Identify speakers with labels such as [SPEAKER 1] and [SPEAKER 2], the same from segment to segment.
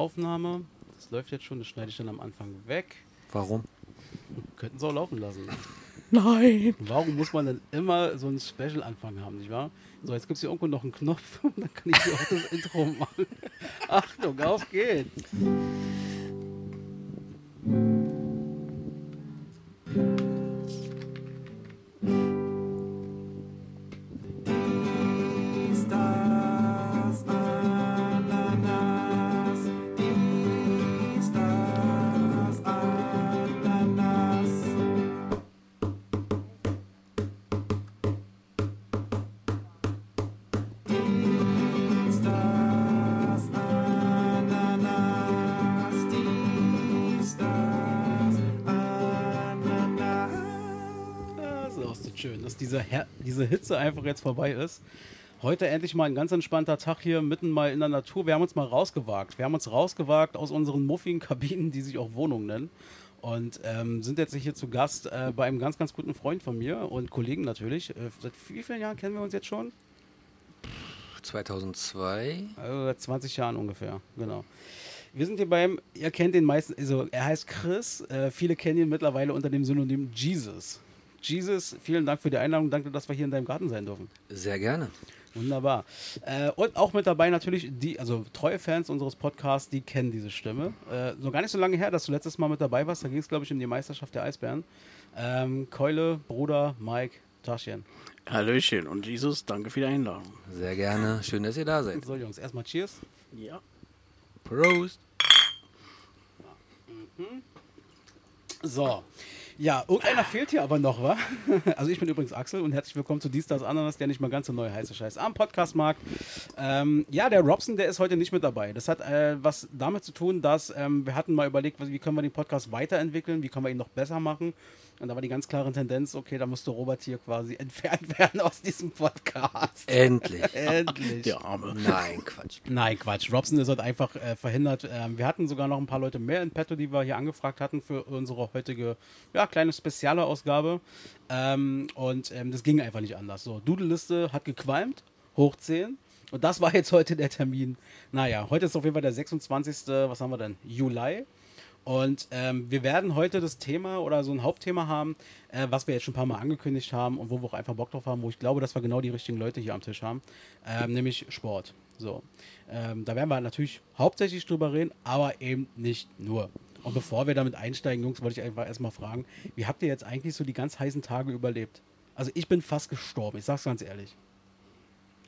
[SPEAKER 1] Aufnahme. Das läuft jetzt schon, das schneide ich dann am Anfang weg.
[SPEAKER 2] Warum?
[SPEAKER 1] Könnten sie auch laufen lassen.
[SPEAKER 2] Nein.
[SPEAKER 1] Warum muss man denn immer so einen Special-Anfang haben, nicht wahr? So, jetzt gibt es hier irgendwo noch einen Knopf und dann kann ich hier auch das Intro machen. Achtung, auf geht's. Hitze einfach jetzt vorbei ist. Heute endlich mal ein ganz entspannter Tag hier mitten mal in der Natur. Wir haben uns mal rausgewagt. Wir haben uns rausgewagt aus unseren muffigen Kabinen, die sich auch Wohnungen nennen. Und ähm, sind jetzt hier zu Gast äh, bei einem ganz, ganz guten Freund von mir und Kollegen natürlich. Äh, seit wie vielen Jahren kennen wir uns jetzt schon?
[SPEAKER 2] 2002.
[SPEAKER 1] Also seit 20 Jahren ungefähr, genau. Wir sind hier beim, ihr kennt den meisten, also er heißt Chris, äh, viele kennen ihn mittlerweile unter dem Synonym Jesus. Jesus, vielen Dank für die Einladung, danke, dass wir hier in deinem Garten sein dürfen.
[SPEAKER 2] Sehr gerne.
[SPEAKER 1] Wunderbar. Äh, und auch mit dabei natürlich die, also treue Fans unseres Podcasts, die kennen diese Stimme. Äh, so gar nicht so lange her, dass du letztes Mal mit dabei warst, da ging es, glaube ich, um die Meisterschaft der Eisbären. Ähm, Keule, Bruder, Mike, Taschen.
[SPEAKER 3] Hallöchen und Jesus, danke für die Einladung.
[SPEAKER 2] Sehr gerne. Schön, dass ihr da seid.
[SPEAKER 1] So, Jungs, erstmal Cheers.
[SPEAKER 3] Ja.
[SPEAKER 2] Prost.
[SPEAKER 1] So. Ja, irgendeiner fehlt hier aber noch, wa? Also ich bin übrigens Axel und herzlich willkommen zu Dies, Das, Ananas, der nicht mal ganz so neu heiße Scheiß am Podcastmarkt. Ähm, ja, der Robson, der ist heute nicht mit dabei. Das hat äh, was damit zu tun, dass ähm, wir hatten mal überlegt, wie können wir den Podcast weiterentwickeln, wie können wir ihn noch besser machen. Und da war die ganz klare Tendenz, okay, da musste Robert hier quasi entfernt werden aus diesem Podcast.
[SPEAKER 2] Endlich.
[SPEAKER 1] Endlich.
[SPEAKER 3] Der Arme.
[SPEAKER 2] Nein, Quatsch.
[SPEAKER 1] Nein, Quatsch. Robson ist halt einfach äh, verhindert. Ähm, wir hatten sogar noch ein paar Leute mehr in petto, die wir hier angefragt hatten für unsere heutige, ja, kleine spezielle Ausgabe. Ähm, und ähm, das ging einfach nicht anders. So, Doodle-Liste hat gequalmt, hoch 10. Und das war jetzt heute der Termin. Naja, heute ist auf jeden Fall der 26. Was haben wir denn? Juli. Und ähm, wir werden heute das Thema oder so ein Hauptthema haben, äh, was wir jetzt schon ein paar Mal angekündigt haben und wo wir auch einfach Bock drauf haben, wo ich glaube, dass wir genau die richtigen Leute hier am Tisch haben, ähm, nämlich Sport. So, ähm, da werden wir natürlich hauptsächlich drüber reden, aber eben nicht nur. Und bevor wir damit einsteigen, Jungs, wollte ich einfach erstmal fragen, wie habt ihr jetzt eigentlich so die ganz heißen Tage überlebt? Also ich bin fast gestorben, ich sag's ganz ehrlich.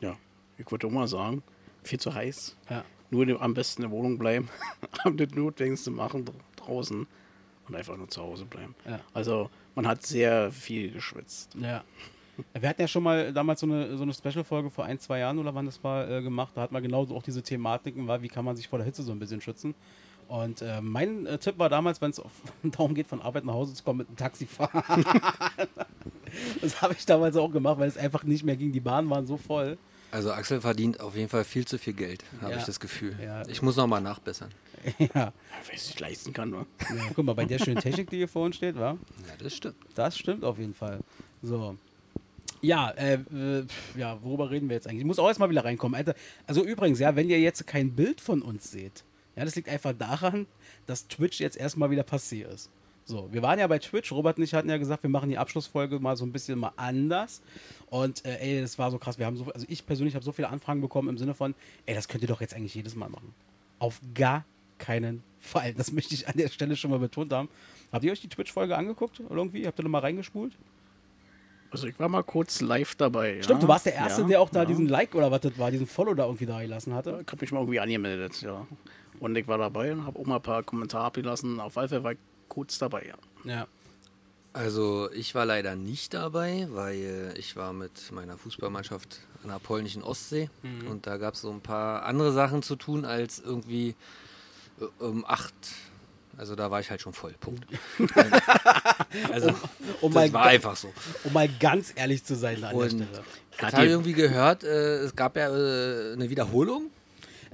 [SPEAKER 3] Ja, ich würde auch mal sagen, viel zu heiß.
[SPEAKER 1] Ja.
[SPEAKER 3] Nur am besten in der Wohnung bleiben, am das Notwendigste machen dr- draußen und einfach nur zu Hause bleiben.
[SPEAKER 1] Ja.
[SPEAKER 3] Also man hat sehr viel geschwitzt.
[SPEAKER 1] Ja. Wir hatten ja schon mal damals so eine, so eine Special-Folge vor ein, zwei Jahren oder wann das war, äh, gemacht. Da hat man genauso auch diese Thematiken, war, wie kann man sich vor der Hitze so ein bisschen schützen. Und äh, mein äh, Tipp war damals, wenn es darum geht, von Arbeit nach Hause zu kommen, mit einem Taxi fahren. das habe ich damals auch gemacht, weil es einfach nicht mehr ging. Die Bahnen waren so voll.
[SPEAKER 2] Also Axel verdient auf jeden Fall viel zu viel Geld, habe
[SPEAKER 1] Ja.
[SPEAKER 2] ich das Gefühl.
[SPEAKER 1] Ja.
[SPEAKER 2] Ich muss noch mal nachbessern.
[SPEAKER 1] ja.
[SPEAKER 3] Ja, Wer es sich leisten kann, ne?
[SPEAKER 1] ja. Guck mal, bei der schönen Technik, die hier vor uns steht, war.
[SPEAKER 2] Ja, das stimmt.
[SPEAKER 1] Das stimmt auf jeden Fall. So. Ja, äh, ja, worüber reden wir jetzt eigentlich? Ich muss auch erstmal wieder reinkommen. Alter. Also übrigens, ja, wenn ihr jetzt kein Bild von uns seht, ja, das liegt einfach daran, dass Twitch jetzt erstmal wieder passiert ist. So, wir waren ja bei Twitch, Robert und ich hatten ja gesagt, wir machen die Abschlussfolge mal so ein bisschen mal anders. Und äh, ey, das war so krass. Wir haben so, also ich persönlich habe so viele Anfragen bekommen im Sinne von, ey, das könnt ihr doch jetzt eigentlich jedes Mal machen. Auf gar keinen Fall. Das möchte ich an der Stelle schon mal betont haben. Habt ihr euch die Twitch-Folge angeguckt? Oder irgendwie? Habt ihr noch mal reingespult?
[SPEAKER 3] Also ich war mal kurz live dabei.
[SPEAKER 1] Stimmt,
[SPEAKER 3] ja.
[SPEAKER 1] du warst der Erste,
[SPEAKER 3] ja,
[SPEAKER 1] der auch da
[SPEAKER 3] ja.
[SPEAKER 1] diesen Like oder was das war, diesen Follow da irgendwie da gelassen hatte.
[SPEAKER 3] Ich habe mich mal irgendwie angemeldet, ja. Und ich war dabei und habe auch mal ein paar Kommentare abgelassen. Auf Fall war ich kurz dabei, ja.
[SPEAKER 1] Ja.
[SPEAKER 2] Also ich war leider nicht dabei, weil ich war mit meiner Fußballmannschaft an der polnischen Ostsee und da gab es so ein paar andere Sachen zu tun als irgendwie äh, um acht. Also da war ich halt schon voll. Punkt. also
[SPEAKER 1] um
[SPEAKER 2] das
[SPEAKER 1] mal
[SPEAKER 2] war einfach so.
[SPEAKER 1] Um mal ganz ehrlich zu sein an der
[SPEAKER 2] Und
[SPEAKER 1] Stelle.
[SPEAKER 2] ich
[SPEAKER 3] Hat
[SPEAKER 2] habe
[SPEAKER 3] die-
[SPEAKER 2] irgendwie gehört, äh, es gab ja äh, eine Wiederholung.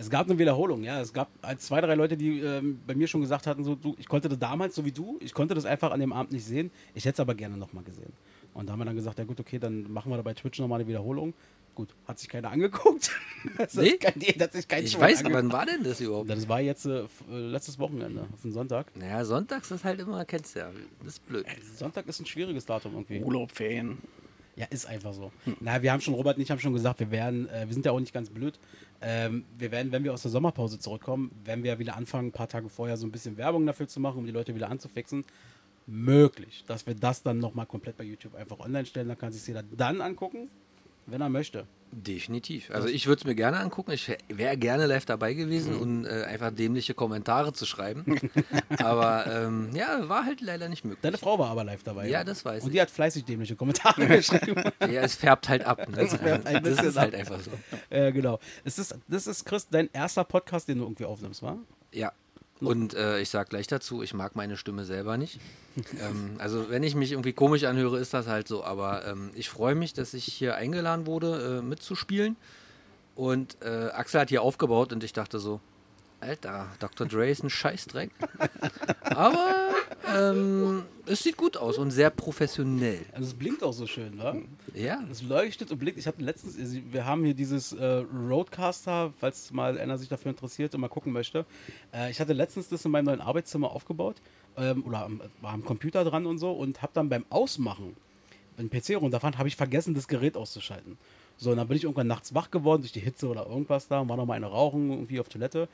[SPEAKER 1] Es gab eine Wiederholung, ja. Es gab äh, zwei, drei Leute, die ähm, bei mir schon gesagt hatten, so, du, ich konnte das damals, so wie du, ich konnte das einfach an dem Abend nicht sehen. Ich hätte es aber gerne nochmal gesehen. Und da haben wir dann gesagt, ja gut, okay, dann machen wir da bei Twitch nochmal eine Wiederholung. Gut, hat sich keiner angeguckt. das
[SPEAKER 2] Nee?
[SPEAKER 1] ist kein, nee, das hat sich kein
[SPEAKER 2] Ich
[SPEAKER 1] Schwein
[SPEAKER 2] weiß, aber
[SPEAKER 1] angeguckt.
[SPEAKER 2] wann war denn das überhaupt?
[SPEAKER 1] Das war jetzt äh, äh, letztes Wochenende, auf den Sonntag.
[SPEAKER 2] Naja, sonntags ist halt immer, kennst du ja, das ist blöd.
[SPEAKER 1] Sonntag ist ein schwieriges Datum irgendwie.
[SPEAKER 3] Urlaub, Ferien.
[SPEAKER 1] Ja, ist einfach so. Na, wir haben schon, Robert und ich haben schon gesagt, wir werden, äh, wir sind ja auch nicht ganz blöd. Ähm, wir werden, wenn wir aus der Sommerpause zurückkommen, werden wir wieder anfangen, ein paar Tage vorher so ein bisschen Werbung dafür zu machen, um die Leute wieder anzufixen. Möglich, dass wir das dann nochmal komplett bei YouTube einfach online stellen. Da kann sich jeder dann angucken, wenn er möchte.
[SPEAKER 2] Definitiv. Also ich würde es mir gerne angucken. Ich wäre gerne live dabei gewesen
[SPEAKER 1] Mhm.
[SPEAKER 2] und äh, einfach dämliche Kommentare zu schreiben. aber ähm, ja, war halt leider nicht möglich.
[SPEAKER 1] Deine Frau war aber live dabei.
[SPEAKER 2] Ja, das weiß
[SPEAKER 1] Und
[SPEAKER 2] ich.
[SPEAKER 1] die hat fleißig dämliche Kommentare geschrieben.
[SPEAKER 2] Ja, es färbt halt ab. Ne?
[SPEAKER 1] Es färbt ein
[SPEAKER 2] das ist halt
[SPEAKER 1] ab.
[SPEAKER 2] einfach so.
[SPEAKER 1] äh, genau. Ist, das ist, Chris, dein erster Podcast, den du irgendwie aufnimmst, wa?
[SPEAKER 2] Ja. Und äh, ich sag gleich dazu, ich mag meine Stimme selber nicht. ähm, also wenn ich mich irgendwie komisch anhöre, ist das halt so. Aber ähm, ich freue mich, dass ich hier eingeladen wurde, äh, mitzuspielen. Und äh, Axel hat hier aufgebaut und ich dachte so, Alter, Dr. Dre ist ein Scheißdreck. Aber ähm, es sieht gut aus und sehr professionell.
[SPEAKER 1] Also es blinkt auch so schön, wa?
[SPEAKER 2] Ja,
[SPEAKER 1] Es leuchtet und blinkt. Ich hatte letztens, also wir haben hier dieses äh, Roadcaster, falls mal einer sich dafür interessiert und mal gucken möchte. Äh, ich hatte letztens das in meinem neuen Arbeitszimmer aufgebaut ähm, oder am, war am Computer dran und so und habe dann beim Ausmachen, wenn PC runterfand, habe ich vergessen, das Gerät auszuschalten. So, und dann bin ich irgendwann nachts wach geworden durch die Hitze oder irgendwas da und war noch mal eine Rauchen irgendwie auf Toilette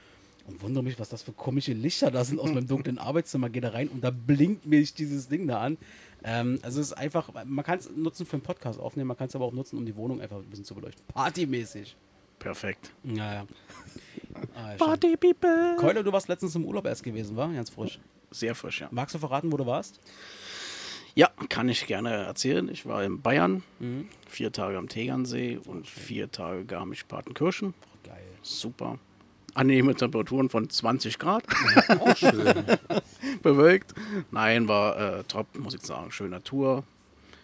[SPEAKER 1] und wundere mich, was das für komische Lichter da sind aus meinem dunklen Arbeitszimmer. Gehe da rein und da blinkt mich dieses Ding da an. Ähm, also es ist einfach, man kann es nutzen für einen Podcast aufnehmen, man kann es aber auch nutzen, um die Wohnung einfach ein bisschen zu beleuchten. Partymäßig.
[SPEAKER 3] Perfekt.
[SPEAKER 1] Naja. Ah.
[SPEAKER 3] Party People.
[SPEAKER 1] Keule, du warst letztens im Urlaub erst gewesen, war? Ganz frisch.
[SPEAKER 3] Sehr frisch, ja.
[SPEAKER 1] Magst du verraten, wo du warst?
[SPEAKER 3] Ja, kann ich gerne erzählen. Ich war in Bayern, vier Tage am Tegernsee und vier Tage Garmisch-Partenkirchen.
[SPEAKER 1] Geil.
[SPEAKER 3] Super. Angenehme Temperaturen von 20 Grad.
[SPEAKER 2] auch schön.
[SPEAKER 3] bewölkt. Nein, war äh, top, muss ich sagen. Schöne Natur.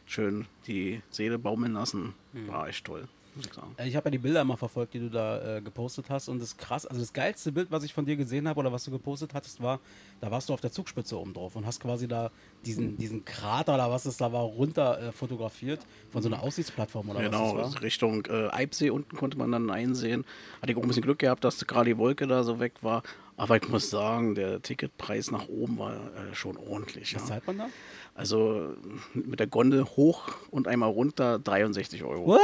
[SPEAKER 3] Schön die Seele baumeln lassen. War echt toll, muss ich sagen.
[SPEAKER 1] Äh, Ich habe ja die Bilder immer verfolgt, die du da äh, gepostet hast und das krass. Also das geilste Bild, was ich von dir gesehen habe oder was du gepostet hattest, war, da warst du auf der Zugspitze oben drauf und hast quasi da diesen, diesen Krater oder was es da war, runter äh, fotografiert von so einer Aussichtsplattform oder
[SPEAKER 3] Genau,
[SPEAKER 1] was das war.
[SPEAKER 3] Richtung äh, Eibsee unten konnte man dann einsehen. Hatte ich auch ein bisschen Glück gehabt, dass gerade die Wolke da so weg war. Aber ich muss sagen, der Ticketpreis nach oben war äh, schon ordentlich.
[SPEAKER 1] Was
[SPEAKER 3] Ja.
[SPEAKER 1] zahlt man da?
[SPEAKER 3] Also mit der Gondel hoch und einmal runter 63 Euro.
[SPEAKER 1] What?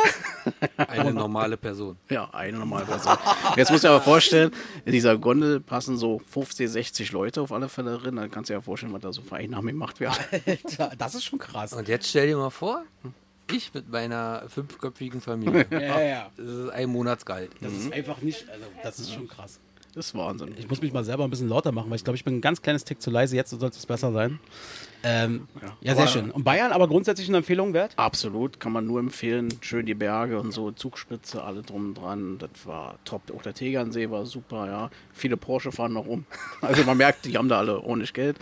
[SPEAKER 2] Eine normale Person.
[SPEAKER 3] Ja, eine normale Person. Jetzt du dir aber vorstellen, in dieser Gondel passen so 50, 60 Leute auf alle Fälle drin. Dann kannst du dir ja vorstellen, was da so für Einnahmen gemacht werden.
[SPEAKER 1] Alter, das ist schon krass.
[SPEAKER 2] Und jetzt stell dir mal vor, ich mit meiner fünfköpfigen Familie.
[SPEAKER 1] Ja, ja, ja.
[SPEAKER 2] Das ist ein Monatsgehalt.
[SPEAKER 1] Das ist einfach nicht, also das ist schon krass.
[SPEAKER 3] Das ist Wahnsinn.
[SPEAKER 1] Ich muss mich mal selber ein bisschen lauter machen, weil ich glaube, ich bin ein ganz kleines Tick zu leise. Jetzt sollte es besser sein. Ähm, ja,
[SPEAKER 3] Ja.
[SPEAKER 1] sehr schön. Und Bayern aber grundsätzlich eine Empfehlung wert?
[SPEAKER 3] Absolut, kann man nur empfehlen. Schön die Berge und so, Zugspitze, alle drum und dran. Das war top. Auch der Tegernsee war super, ja. Viele Porsche fahren noch rum. Also man merkt, die haben da alle ordentlich Geld.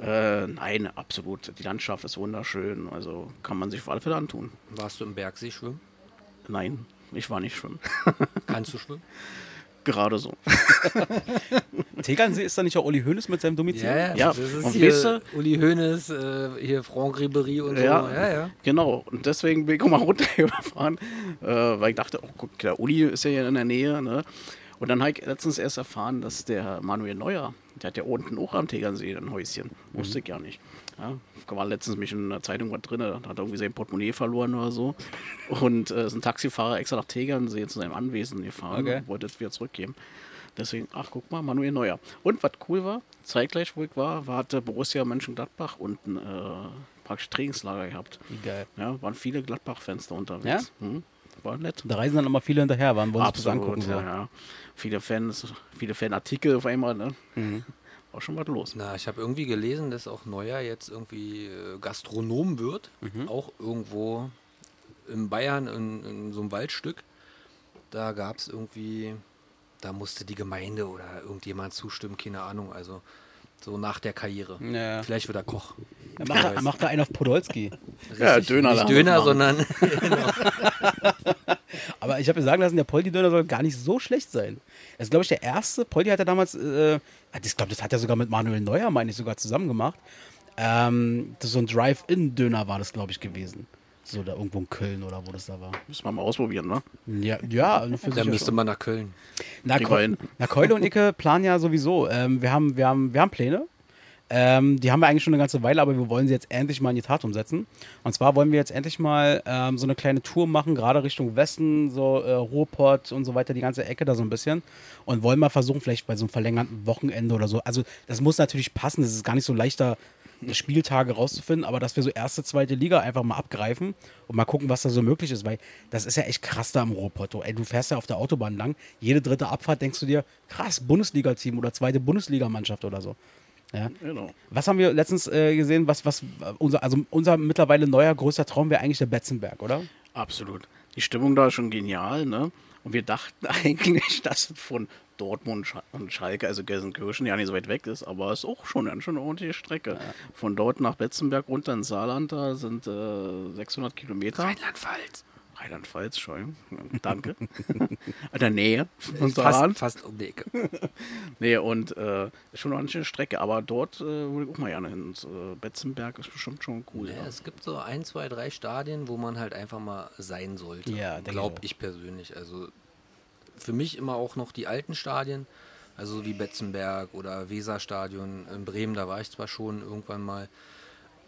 [SPEAKER 3] Äh, nein, absolut. Die Landschaft ist wunderschön. Also kann man sich auf alle Fälle antun.
[SPEAKER 2] Warst du im Bergsee schwimmen?
[SPEAKER 3] Nein, ich war nicht schwimmen.
[SPEAKER 2] Kannst du schwimmen?
[SPEAKER 3] Gerade so.
[SPEAKER 1] Tegernsee ist da nicht auch Uli Hoeneß mit seinem Domizil?
[SPEAKER 3] Ja,
[SPEAKER 2] das ist
[SPEAKER 3] und
[SPEAKER 2] hier
[SPEAKER 3] weißt du-
[SPEAKER 2] Uli Hoeneß, äh, hier Franck Ribéry und so.
[SPEAKER 3] Ja.
[SPEAKER 2] Ja, ja.
[SPEAKER 3] Genau, und deswegen bin ich auch mal runtergefahren, äh, weil ich dachte, oh guck, der Uli ist ja hier in der Nähe. Ne? Und dann habe ich letztens erst erfahren, dass der Manuel Neuer, der hat ja unten auch am Tegernsee ein Häuschen. Wusste ich ja nicht. Ja, war letztens mich in der Zeitung was drin, da hat er irgendwie sein Portemonnaie verloren oder so. Und äh, ist ein Taxifahrer extra nach Tegernsee zu seinem Anwesen gefahren
[SPEAKER 1] Okay.
[SPEAKER 3] und wollte es wieder zurückgeben. Deswegen, ach guck mal, Manuel Neuer. Und was cool war, zeitgleich wo ich war, war hatte Borussia Mönchengladbach unten äh, praktisch Trainingslager gehabt.
[SPEAKER 1] Geil.
[SPEAKER 3] Ja, waren viele Gladbach-Fans da unterwegs.
[SPEAKER 1] Ja?
[SPEAKER 3] Mhm. War nett.
[SPEAKER 1] Da reisen dann immer viele hinterher, wann wollen sich das angucken.
[SPEAKER 3] Ja, ja. Viele Fans, viele Fanartikel auf einmal, ne?
[SPEAKER 1] Mhm.
[SPEAKER 3] War schon was los.
[SPEAKER 2] Na, ich habe irgendwie gelesen, dass auch Neuer jetzt irgendwie äh, Gastronom wird.
[SPEAKER 1] Mhm.
[SPEAKER 2] Auch irgendwo in Bayern in, in so einem Waldstück. Da gab es irgendwie, da musste die Gemeinde oder irgendjemand zustimmen, keine Ahnung. Also so nach der Karriere.
[SPEAKER 1] Ja.
[SPEAKER 2] Vielleicht wird er Koch.
[SPEAKER 1] Er macht, er macht da einen auf Podolski.
[SPEAKER 3] Ja,
[SPEAKER 2] Richtig.
[SPEAKER 3] Döner
[SPEAKER 2] Nicht Döner, sondern
[SPEAKER 1] Aber ich habe mir sagen lassen, der Poldi-Döner soll gar nicht so schlecht sein. Das ist, glaube ich, der erste. Poldi hat ja damals, äh, ich glaube, das hat er sogar mit Manuel Neuer, meine ich, sogar zusammen gemacht. Ähm, das ist so ein Drive-In-Döner war das, glaube ich, gewesen. So da irgendwo in Köln oder wo das da war.
[SPEAKER 3] Müssen wir mal ausprobieren, ne?
[SPEAKER 1] Ja, ja, für sich
[SPEAKER 2] Dann müsste
[SPEAKER 1] schon.
[SPEAKER 2] man nach Köln.
[SPEAKER 1] Na,
[SPEAKER 3] hin.
[SPEAKER 1] na, Keule und Icke planen ja sowieso. Ähm, wir, haben, wir, haben, wir haben Pläne. Ähm, die haben wir eigentlich schon eine ganze Weile, aber wir wollen sie jetzt endlich mal in die Tat umsetzen. Und zwar wollen wir jetzt endlich mal ähm, so eine kleine Tour machen, gerade Richtung Westen, so äh, Ruhrpott und so weiter, die ganze Ecke da so ein bisschen. Und wollen mal versuchen, vielleicht bei so einem verlängerten Wochenende oder so. Also, das muss natürlich passen. Das ist gar nicht so leichter, Spieltage rauszufinden, aber dass wir so erste, zweite Liga einfach mal abgreifen und mal gucken, was da so möglich ist, weil das ist ja echt krass da im Ruhrpott. Ey, du fährst ja auf der Autobahn lang, jede dritte Abfahrt denkst du dir, krass, Bundesliga-Team oder zweite Bundesligamannschaft oder so. Ja.
[SPEAKER 3] Genau.
[SPEAKER 1] Was haben wir letztens äh, gesehen, was, was unser, also unser mittlerweile neuer größter Traum wäre eigentlich der Betzenberg, oder?
[SPEAKER 3] Absolut. Die Stimmung da ist schon genial, ne? Und wir dachten eigentlich, dass von Dortmund und Schalke, also Gelsenkirchen, ja nicht so weit weg ist, aber es ist auch schon, eine- schon eine ordentliche Strecke. Von dort nach Betzenberg runter ins Saarland, da sind äh, 600 Kilometer.
[SPEAKER 2] Rheinland-Pfalz.
[SPEAKER 3] Rheinland-Pfalz, schon. Danke. In der Nähe von
[SPEAKER 2] Fast,
[SPEAKER 3] Saarland.
[SPEAKER 2] fast um die Ecke.
[SPEAKER 3] Nee, und äh, ist schon eine ordentliche Strecke, aber dort äh, würde ich auch mal gerne hin. Und, äh, Betzenberg ist bestimmt schon cool.
[SPEAKER 2] Ja,
[SPEAKER 3] Ja.
[SPEAKER 2] es gibt so ein, zwei, drei Stadien, wo man halt einfach mal sein sollte.
[SPEAKER 1] Ja, denke ich
[SPEAKER 2] Glaube
[SPEAKER 1] auch.
[SPEAKER 2] ich persönlich. Also für mich immer auch noch die alten Stadien, also wie Betzenberg oder Weserstadion in Bremen, da war ich zwar schon irgendwann mal,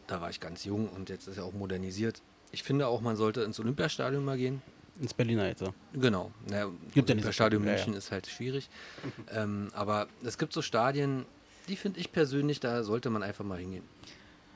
[SPEAKER 2] da war ich ganz jung und jetzt ist ja auch modernisiert. Ich finde auch, man sollte ins Olympiastadion mal gehen.
[SPEAKER 1] Ins Berliner jetzt.
[SPEAKER 2] Genau. Naja,
[SPEAKER 1] Gibt ja nicht so
[SPEAKER 2] Olympiastadion
[SPEAKER 1] viele, ja,
[SPEAKER 2] München ist halt schwierig. ähm, aber es gibt so Stadien, die finde ich persönlich, da sollte man einfach mal hingehen.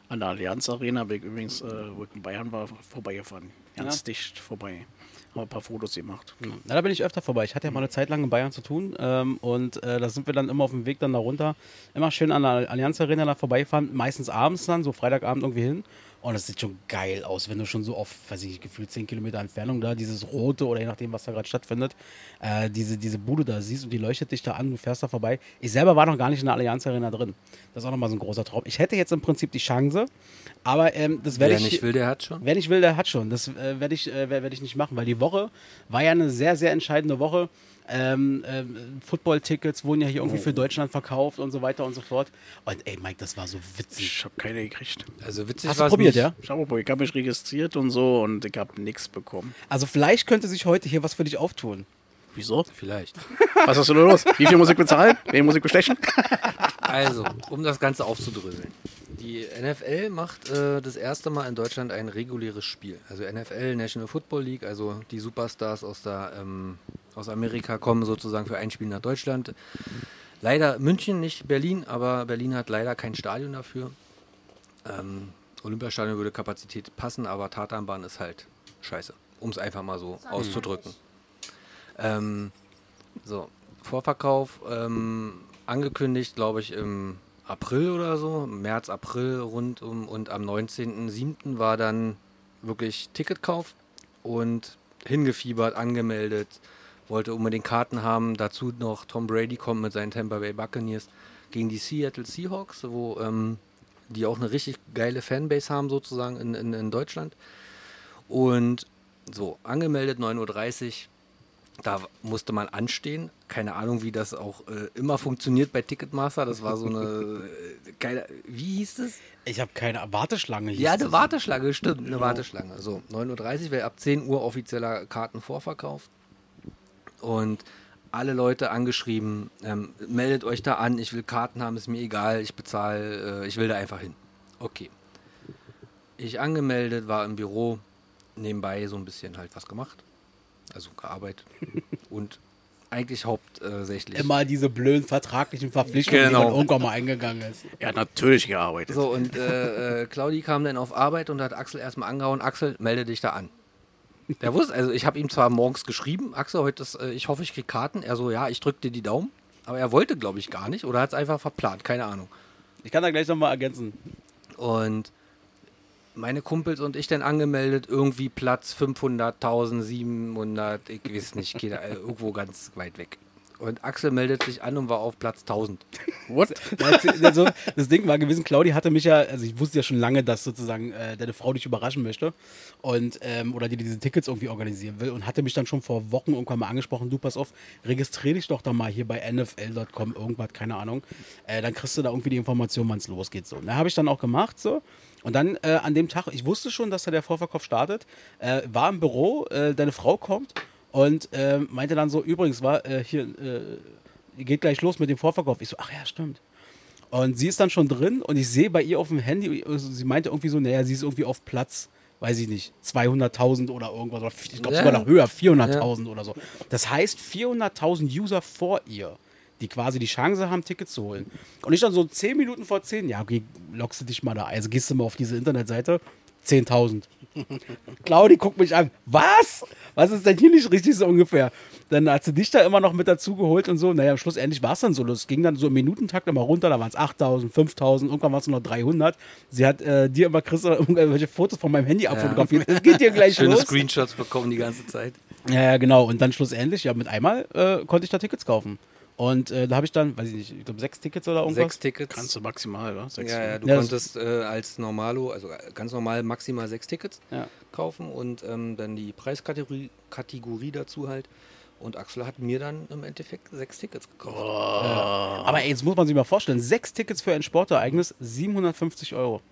[SPEAKER 3] An der Allianz Arena bin ich übrigens, äh, wo ich in Bayern war, vorbeigefahren. Ganz
[SPEAKER 1] Ja.
[SPEAKER 3] dicht vorbei. Haben ein paar Fotos gemacht.
[SPEAKER 1] Na, da bin ich öfter vorbei. Ich hatte ja mal eine Zeit lang in Bayern zu tun ähm, und äh, da sind wir dann immer auf dem Weg dann da runter, immer schön an der Allianz Arena da vorbeigefahren, meistens abends dann, so Freitagabend irgendwie hin. Und das sieht schon geil aus, wenn du schon so auf, weiß ich nicht, gefühlt 10 Kilometer Entfernung da dieses rote oder je nachdem, was da gerade stattfindet, äh, diese, diese Bude da siehst und die leuchtet dich da an, du fährst da vorbei. Ich selber war noch gar nicht in der Allianz Arena drin. Das ist auch nochmal so ein großer Traum. Ich hätte jetzt im Prinzip die Chance, aber ähm, das werde
[SPEAKER 2] Wer
[SPEAKER 1] ich.
[SPEAKER 2] nicht will, der hat schon.
[SPEAKER 1] Wer nicht will, der hat schon. Das äh, werde ich, äh, werd ich nicht machen, weil die Woche war ja eine sehr, sehr entscheidende Woche. Ähm, ähm, Football-Tickets wurden ja hier irgendwie für Deutschland verkauft und so weiter und so fort. Und ey, Mike, das war so witzig.
[SPEAKER 3] Ich habe keine gekriegt.
[SPEAKER 2] Also witzig
[SPEAKER 1] Hast du probiert,
[SPEAKER 2] nicht.
[SPEAKER 1] ja?
[SPEAKER 3] Ich habe ich hab mich registriert und so und ich habe nichts bekommen.
[SPEAKER 1] Also vielleicht könnte sich heute hier was für dich auftun.
[SPEAKER 3] Wieso?
[SPEAKER 2] Vielleicht.
[SPEAKER 3] Was hast du denn los? Wie viel muss ich bezahlen? Wen muss ich bestechen?
[SPEAKER 2] Also, um das Ganze aufzudröseln. Die NFL macht äh, das erste Mal in Deutschland ein reguläres Spiel. Also NFL, National Football League, also die Superstars aus, der, ähm, aus Amerika kommen sozusagen für ein Spiel nach Deutschland. Leider München, nicht Berlin, aber Berlin hat leider kein Stadion dafür. Ähm, Olympiastadion würde Kapazität passen, aber Tatanbahn ist halt scheiße, um es einfach mal so auszudrücken. Ähm, so, Vorverkauf ähm, angekündigt, glaube ich, im April oder so, März, April rund um und am 19.07. war dann wirklich Ticketkauf und hingefiebert, angemeldet, wollte unbedingt Karten haben. Dazu noch Tom Brady kommt mit seinen Tampa Bay Buccaneers gegen die Seattle Seahawks, wo ähm, die auch eine richtig geile Fanbase haben sozusagen in, in, in Deutschland. Und so, angemeldet 9.30 Uhr. Da musste man anstehen. Keine Ahnung, wie das auch äh, immer funktioniert bei Ticketmaster. Das war so eine äh, geile. Wie hieß es?
[SPEAKER 1] Ich habe keine Warteschlange. hieß
[SPEAKER 2] Ja, eine. Warteschlange, stimmt, eine Warteschlange. So, 9.30 Uhr, weil ab 10 Uhr offizieller Kartenvorverkauf. Und alle Leute angeschrieben, ähm, meldet euch da an, ich will Karten haben, ist mir egal, ich bezahle, äh, ich will da einfach hin. Okay. Ich angemeldet, war im Büro, nebenbei so ein bisschen halt was gemacht. Also gearbeitet. Und eigentlich hauptsächlich.
[SPEAKER 1] Immer diese blöden vertraglichen Verpflichtungen,
[SPEAKER 2] Genau.
[SPEAKER 1] die man irgendwann mal eingegangen ist.
[SPEAKER 3] Er hat natürlich gearbeitet.
[SPEAKER 2] So, und äh, äh, Claudi kam dann auf Arbeit und hat Axel erstmal angehauen, Axel, melde dich da an. Der wusste, also ich habe ihm zwar morgens geschrieben, Axel, heute ist, äh, ich hoffe, ich krieg Karten. Er so, ja, ich drück dir die Daumen. Aber er wollte, glaube ich, gar nicht oder hat es einfach verplant, keine Ahnung.
[SPEAKER 1] Ich kann da gleich nochmal ergänzen.
[SPEAKER 2] Und meine Kumpels und ich dann angemeldet, irgendwie Platz 500, 1700, ich weiß nicht, geht, äh, irgendwo ganz weit weg. Und Axel meldet sich an und war auf Platz 1000.
[SPEAKER 3] What?
[SPEAKER 1] also, das Ding war gewesen, Claudi hatte mich ja, also ich wusste ja schon lange, dass sozusagen äh, deine Frau dich überraschen möchte und ähm, oder die diese Tickets irgendwie organisieren will und hatte mich dann schon vor Wochen irgendwann mal angesprochen, du pass auf, registriere dich doch da mal hier bei nfl.com, irgendwas, keine Ahnung. Äh, dann kriegst du da irgendwie die Information, wann es losgeht. So. Da habe ich dann auch gemacht so. Und dann äh, an dem Tag, ich wusste schon, dass da der Vorverkauf startet, äh, war im Büro, äh, deine Frau kommt und äh, meinte dann so, übrigens war äh, hier, äh, geht gleich los mit dem Vorverkauf. Ich so, ach ja, stimmt. Und sie ist dann schon drin und ich sehe bei ihr auf dem Handy, also sie meinte irgendwie so, naja, sie ist irgendwie auf Platz, weiß ich nicht, 200.000 oder irgendwas, oder ich glaube
[SPEAKER 2] Ja.
[SPEAKER 1] sogar noch höher, 400.000 oder so. Das heißt, 400.000 User vor ihr, die quasi die Chance haben, Tickets zu holen. Und ich dann so 10 Minuten vor 10, ja, okay, loggst du dich mal da, ein. also gehst du mal auf diese Internetseite, 10.000. Claudi guckt mich an. Was? Was ist denn hier nicht richtig so ungefähr? Dann hat sie dich da immer noch mit dazu geholt und so. Naja, schlussendlich war es dann so. Es ging dann so im Minutentakt immer runter. Da waren es 8000, 5000, irgendwann waren es nur noch 300. Sie hat äh, dir immer Christa irgendwelche Fotos von meinem Handy abfotografiert. Es geht dir gleich
[SPEAKER 2] Schöne
[SPEAKER 1] los.
[SPEAKER 2] Screenshots bekommen die ganze Zeit.
[SPEAKER 1] Ja, ja, genau. Und dann schlussendlich, ja, mit einmal äh, konnte ich da Tickets kaufen. Und äh, da habe ich dann, weiß ich nicht, ich glaube sechs Tickets oder irgendwas.
[SPEAKER 2] Sechs Tickets.
[SPEAKER 3] Kannst du maximal, wa? Sechs
[SPEAKER 2] ja, ja, du
[SPEAKER 1] Ja,
[SPEAKER 2] konntest äh, als Normalo, also ganz normal maximal sechs Tickets
[SPEAKER 1] Ja.
[SPEAKER 2] kaufen und ähm, dann die Preiskategorie Kategorie dazu halt. Und Axel hat mir dann im Endeffekt sechs Tickets gekauft.
[SPEAKER 1] Aber ey, jetzt muss man sich mal vorstellen, sechs Tickets für ein Sportereignis, 750 Euro.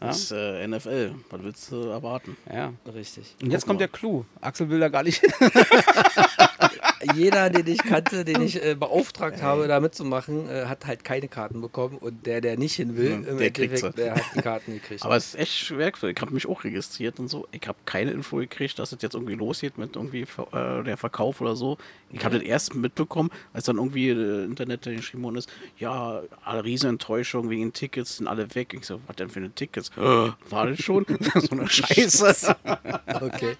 [SPEAKER 1] Ja.
[SPEAKER 3] Das ist äh, NFL. Was willst du erwarten?
[SPEAKER 1] ja.
[SPEAKER 2] Richtig.
[SPEAKER 1] Und jetzt
[SPEAKER 3] Guck
[SPEAKER 1] kommt
[SPEAKER 3] mal.
[SPEAKER 1] der Clou. Axel will da gar nicht
[SPEAKER 2] Jeder, den ich kannte, den ich äh, beauftragt habe, da mitzumachen, äh, hat halt keine Karten bekommen. Und der, der nicht hin will, im
[SPEAKER 3] der kriegt sie.
[SPEAKER 2] der hat die Karten gekriegt.
[SPEAKER 3] Aber es ist echt schwer. Ich habe mich auch registriert und so. Ich habe keine Info gekriegt, dass es jetzt irgendwie losgeht mit irgendwie äh, der Verkauf oder so. Ich habe das erst mitbekommen, als dann irgendwie äh, Internet geschrieben worden ist, ja, alle Riesenenttäuschung wegen Tickets, sind alle weg. Ich so, was denn für eine Tickets? Äh, war das schon? so eine Scheiße.
[SPEAKER 2] okay.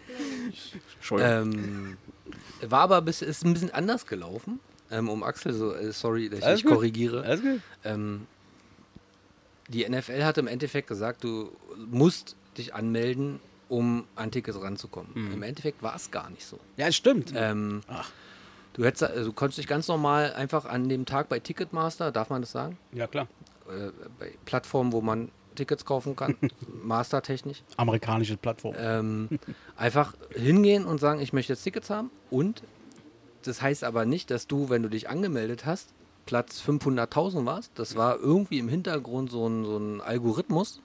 [SPEAKER 3] Entschuldigung.
[SPEAKER 2] Ähm, war aber bis, ist ein bisschen anders gelaufen. Ähm, um Axel, so, äh, sorry, dass ich
[SPEAKER 1] Alles gut.
[SPEAKER 2] korrigiere.
[SPEAKER 1] Alles gut.
[SPEAKER 2] Ähm, die NFL hat im Endeffekt gesagt, du musst dich anmelden, um an Tickets ranzukommen.
[SPEAKER 1] Mhm.
[SPEAKER 2] Im Endeffekt war es gar nicht so.
[SPEAKER 1] Ja, es stimmt.
[SPEAKER 2] Ähm, du, hättest, also, du konntest dich ganz normal einfach an dem Tag bei Ticketmaster, darf man das sagen?
[SPEAKER 1] Ja, klar.
[SPEAKER 2] Äh, bei Plattformen, wo man Tickets kaufen kann, mastertechnisch,
[SPEAKER 1] Amerikanische Plattform.
[SPEAKER 2] ähm, einfach hingehen und sagen, ich möchte jetzt Tickets haben. Und das heißt aber nicht, dass du, wenn du dich angemeldet hast, Platz 500.000 warst. Das war irgendwie im Hintergrund so ein, so ein Algorithmus.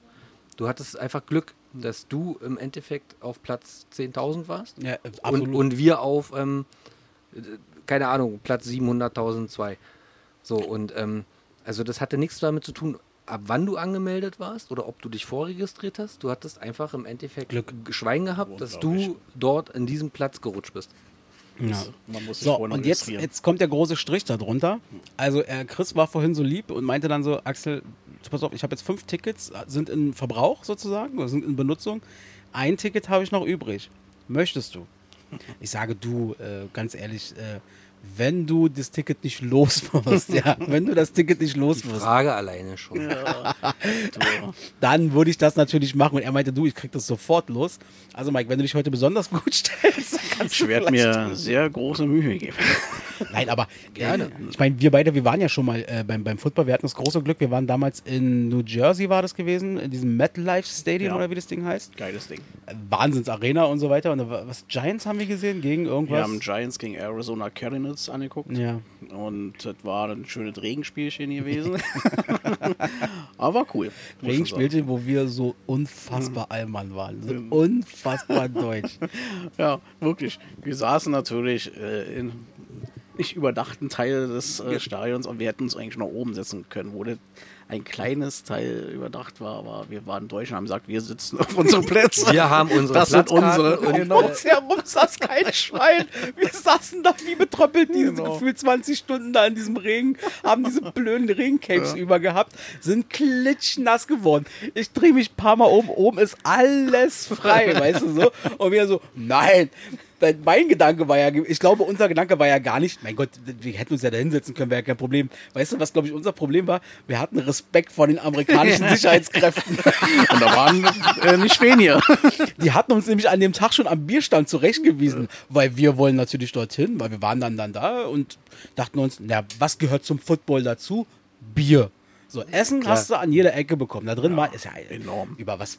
[SPEAKER 2] Du hattest einfach Glück, dass du im Endeffekt auf Platz 10.000 warst.
[SPEAKER 1] ja, äh, absolut.
[SPEAKER 2] Und, und wir auf, ähm, äh, keine Ahnung, Platz 700.002. So, und ähm, also das hatte nichts damit zu tun, ab wann du angemeldet warst oder ob du dich vorregistriert hast. Du hattest einfach im Endeffekt
[SPEAKER 1] Glück.
[SPEAKER 2] Schwein gehabt, dass du dort in diesem Platz gerutscht bist.
[SPEAKER 1] ja.
[SPEAKER 3] Man muss sich
[SPEAKER 1] So, und jetzt,
[SPEAKER 3] registrieren.
[SPEAKER 1] jetzt kommt der große Strich darunter. Also, äh, Chris war vorhin so lieb und meinte dann so: Axel, pass auf, ich habe jetzt fünf Tickets, sind in Verbrauch sozusagen, oder sind in Benutzung. Ein Ticket habe ich noch übrig. Möchtest du? Ich sage, du, äh, ganz ehrlich, äh, wenn du das Ticket nicht los wirst, ja, wenn du das Ticket nicht los wirst,
[SPEAKER 2] Frage alleine schon.
[SPEAKER 1] Dann würde ich das natürlich machen. Und er meinte, du, ich krieg das sofort los. Also, Mike, wenn du dich heute besonders gut stellst, dann kannst
[SPEAKER 3] Ich
[SPEAKER 1] du
[SPEAKER 3] werde mir sehr große Mühe geben.
[SPEAKER 1] Nein, aber
[SPEAKER 2] Gerne.
[SPEAKER 1] Äh, ich meine, wir beide, wir waren ja schon mal äh, beim, beim Football. Wir hatten das große Glück. Wir waren damals in New Jersey, war das gewesen, in diesem MetLife Stadium
[SPEAKER 3] Ja.
[SPEAKER 1] oder wie das Ding heißt.
[SPEAKER 3] Geiles Ding.
[SPEAKER 1] Äh, Wahnsinns Arena und so weiter. Und da war, was Giants haben wir gesehen gegen
[SPEAKER 3] Wir
[SPEAKER 1] irgendwas.
[SPEAKER 3] haben Giants gegen Arizona Cardinals angeguckt.
[SPEAKER 1] ja.
[SPEAKER 3] Und das war ein schönes Regenspielchen gewesen. Aber cool.
[SPEAKER 1] Regenspielchen, wo wir so unfassbar Allmann waren. So unfassbar deutsch.
[SPEAKER 3] Ja, wirklich. Wir saßen natürlich äh, in nicht überdachten Teil des äh, Stadions und wir hätten uns eigentlich noch oben setzen können, wo das ein kleines Teil überdacht war, aber wir waren Deutsch und haben gesagt, wir sitzen auf unseren Plätzen.
[SPEAKER 2] Wir haben unsere
[SPEAKER 3] Das sind unsere.
[SPEAKER 2] und,
[SPEAKER 1] Genau,
[SPEAKER 2] äh,
[SPEAKER 1] uns herum saß kein Schwein. Wir saßen da wie betröppelt, diese
[SPEAKER 3] Genau.
[SPEAKER 1] gefühlt 20 Stunden da in diesem Regen, haben diese blöden Regencapes über gehabt, sind klitschnass geworden. Ich drehe mich ein paar Mal um, oben ist alles frei, weißt du so. Und wir so, nein, Mein Gedanke war ja, ich glaube, unser Gedanke war ja gar nicht, mein Gott, wir hätten uns ja da hinsetzen können, wäre ja kein Problem. Weißt du, was, glaube ich, unser Problem war? Wir hatten Respekt vor den amerikanischen Sicherheitskräften.
[SPEAKER 3] Und da waren äh, nicht weniger.
[SPEAKER 1] Die hatten uns nämlich an dem Tag schon am Bierstand zurechtgewiesen, weil wir wollen natürlich dorthin, weil wir waren dann, dann da und dachten uns, na, was gehört zum Football dazu? Bier. So, Essen hast du an jeder Ecke bekommen. Da drin war, ist ja
[SPEAKER 3] enorm.
[SPEAKER 1] Über was,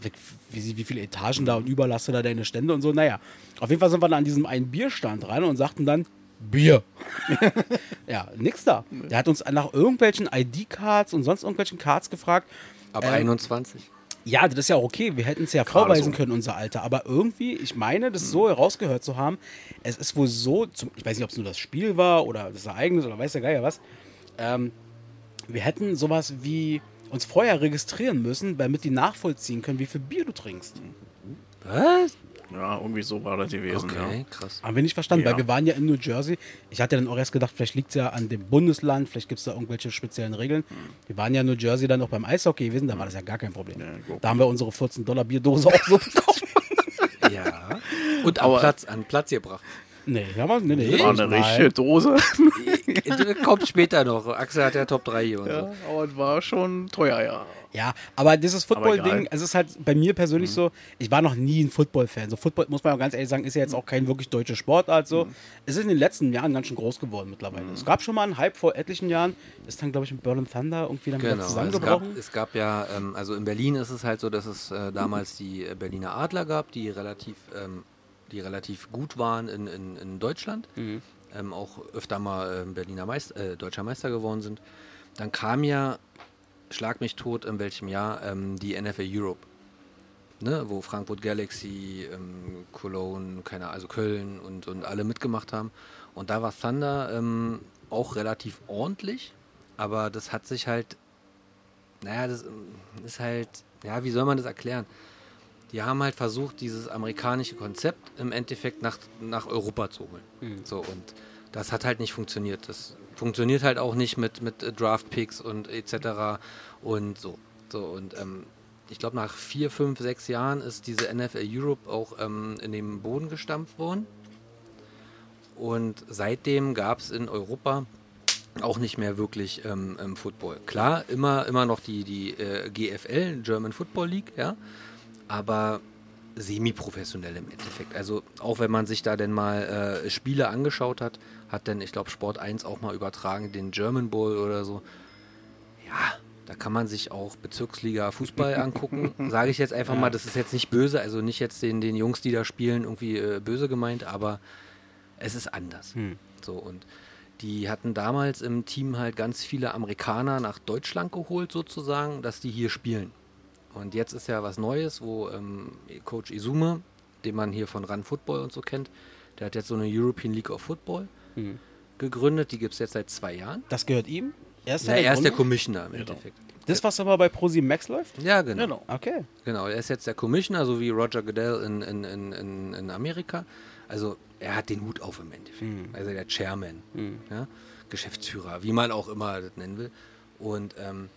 [SPEAKER 1] wie, wie viele Etagen da und überall hast du da deine Stände und so. Naja, auf jeden Fall sind wir dann an diesem einen Bierstand rein und sagten dann, Bier. ja, nix da. Der hat uns nach irgendwelchen ID-Cards und sonst irgendwelchen Cards gefragt.
[SPEAKER 2] Ab
[SPEAKER 1] Ähm,
[SPEAKER 2] 21.
[SPEAKER 1] Ja, das ist ja auch okay. Wir hätten es ja
[SPEAKER 3] Gerade
[SPEAKER 1] vorweisen
[SPEAKER 3] so.
[SPEAKER 1] können, unser Alter. Aber irgendwie, ich meine, das so herausgehört zu haben, es ist wohl so, zum, ich weiß nicht, ob es nur das Spiel war oder das Ereignis oder weiß der Geier was. Ähm, wir hätten sowas wie uns vorher registrieren müssen, damit die nachvollziehen können, wie viel Bier du trinkst.
[SPEAKER 2] Was?
[SPEAKER 3] Ja, irgendwie so war das gewesen.
[SPEAKER 2] Okay, krass.
[SPEAKER 1] Haben wir nicht verstanden,
[SPEAKER 3] Ja.
[SPEAKER 1] weil wir waren ja in New Jersey. Ich hatte dann auch erst gedacht, vielleicht liegt es ja an dem Bundesland, vielleicht gibt es da irgendwelche speziellen Regeln. Wir waren ja in New Jersey dann auch beim Eishockey gewesen, da war das ja gar kein Problem.
[SPEAKER 3] gut.
[SPEAKER 1] da haben wir unsere 14 Dollar Bierdose auch so bekommen.
[SPEAKER 2] Ja. Und am
[SPEAKER 3] Aber-
[SPEAKER 2] Platz, an Platz gebracht.
[SPEAKER 1] Nee, ja, aber- nee, nee.
[SPEAKER 3] Ja. War eine richtige Dose.
[SPEAKER 2] Kommt später noch. Axel hat ja Top 3 hier und
[SPEAKER 3] Ja,
[SPEAKER 2] so.
[SPEAKER 3] aber es war schon teuer, ja.
[SPEAKER 1] Ja, aber dieses Football-Ding, es ist halt bei mir persönlich so, ich war noch nie ein Football-Fan. So Football, muss man auch ganz ehrlich sagen, ist ja jetzt auch kein wirklich deutscher Sportart. So. Es ist in den letzten Jahren ganz schön groß geworden mittlerweile. Es gab schon mal einen Hype vor etlichen Jahren, ist dann, glaube ich, mit Berlin Thunder irgendwie dann wieder
[SPEAKER 2] Genau. Es gab,
[SPEAKER 1] zusammengebrochen.
[SPEAKER 2] es gab ja, ähm, also in Berlin ist es halt so, dass es äh, damals die Berliner Adler gab, die relativ, ähm, die relativ gut waren in, in, in Deutschland. Ähm, auch öfter mal ähm, Berliner Meister, äh, deutscher Meister geworden sind. Dann kam ja, schlag mich tot, in welchem Jahr, ähm, die NFL Europe. Ne, wo Frankfurt Galaxy, ähm, Cologne, keine also Köln und, und alle mitgemacht haben. Und da war Thunder ähm, auch relativ ordentlich, aber das hat sich halt, naja, das ähm, ist halt, ja, wie soll man das erklären? Die haben halt versucht, dieses amerikanische Konzept im Endeffekt nach, nach Europa zu holen. So, und das hat halt nicht funktioniert. Das funktioniert halt auch nicht mit, mit äh, Draft-Picks und etc. und so. So, und ähm, ich glaube, nach vier, fünf, sechs Jahren ist diese NFL Europe auch ähm, in den Boden gestampft worden. Und seitdem gab es in Europa auch nicht mehr wirklich ähm, ähm, Football. Klar, immer, immer noch die, die äh, GFL, German Football League, ja, aber semi-professionell im Endeffekt. Also auch wenn man sich da denn mal äh, Spiele angeschaut hat, hat dann, ich glaube, Sport 1 auch mal übertragen, den German Bowl oder so. Ja, da kann man sich auch Bezirksliga Fußball angucken. Sage ich jetzt einfach mal, das ist jetzt nicht böse, also nicht jetzt den, den Jungs, die da spielen, irgendwie äh, böse gemeint, aber es ist anders. So und die hatten damals im Team halt ganz viele Amerikaner nach Deutschland geholt, sozusagen, dass die hier spielen. Und jetzt ist ja was Neues, wo ähm, Coach Izume, den man hier von Run Football und so kennt, der hat jetzt so eine European League of Football gegründet. Die gibt es jetzt seit zwei Jahren.
[SPEAKER 1] Das gehört ihm? Er ist,
[SPEAKER 2] Ja,
[SPEAKER 1] der
[SPEAKER 2] er ist der? Commissioner im Endeffekt.
[SPEAKER 1] Das, was aber bei ProSieben Max läuft?
[SPEAKER 2] Ja, genau.
[SPEAKER 3] Genau.
[SPEAKER 1] Okay.
[SPEAKER 2] Genau, er ist jetzt der Commissioner, so wie Roger Goodell in, in, in, in, Amerika. Also er hat den Hut auf im Endeffekt. Also der Chairman, ja? Geschäftsführer, wie man auch immer das nennen will. Und ähm,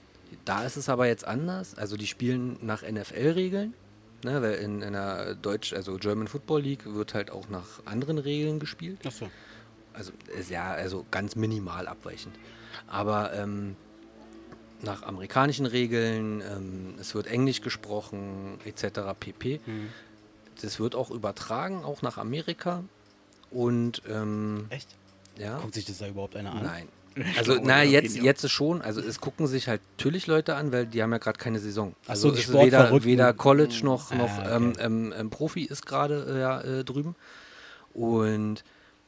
[SPEAKER 2] da ist es aber jetzt anders. Also die spielen nach NFL-Regeln. Ne, weil in, in einer Deutsch, also German Football League wird halt auch nach anderen Regeln gespielt.
[SPEAKER 1] Achso.
[SPEAKER 2] Also ist ja also ganz minimal abweichend. Aber ähm, nach amerikanischen Regeln, ähm, es wird Englisch gesprochen, etc. pp. Das wird auch übertragen, auch nach Amerika. Und ähm,
[SPEAKER 1] Echt?
[SPEAKER 2] ja.
[SPEAKER 1] Guckt sich das da überhaupt einer an?
[SPEAKER 2] Nein. Also,
[SPEAKER 3] glaube,
[SPEAKER 2] na, jetzt, jetzt ist schon, also es gucken sich halt natürlich Leute an, weil die haben ja gerade keine Saison. Also
[SPEAKER 1] so, die
[SPEAKER 2] weder, weder College noch, noch
[SPEAKER 1] Ah, okay.
[SPEAKER 2] ähm, ähm, ähm, Profi ist gerade äh, ja, äh, drüben. Und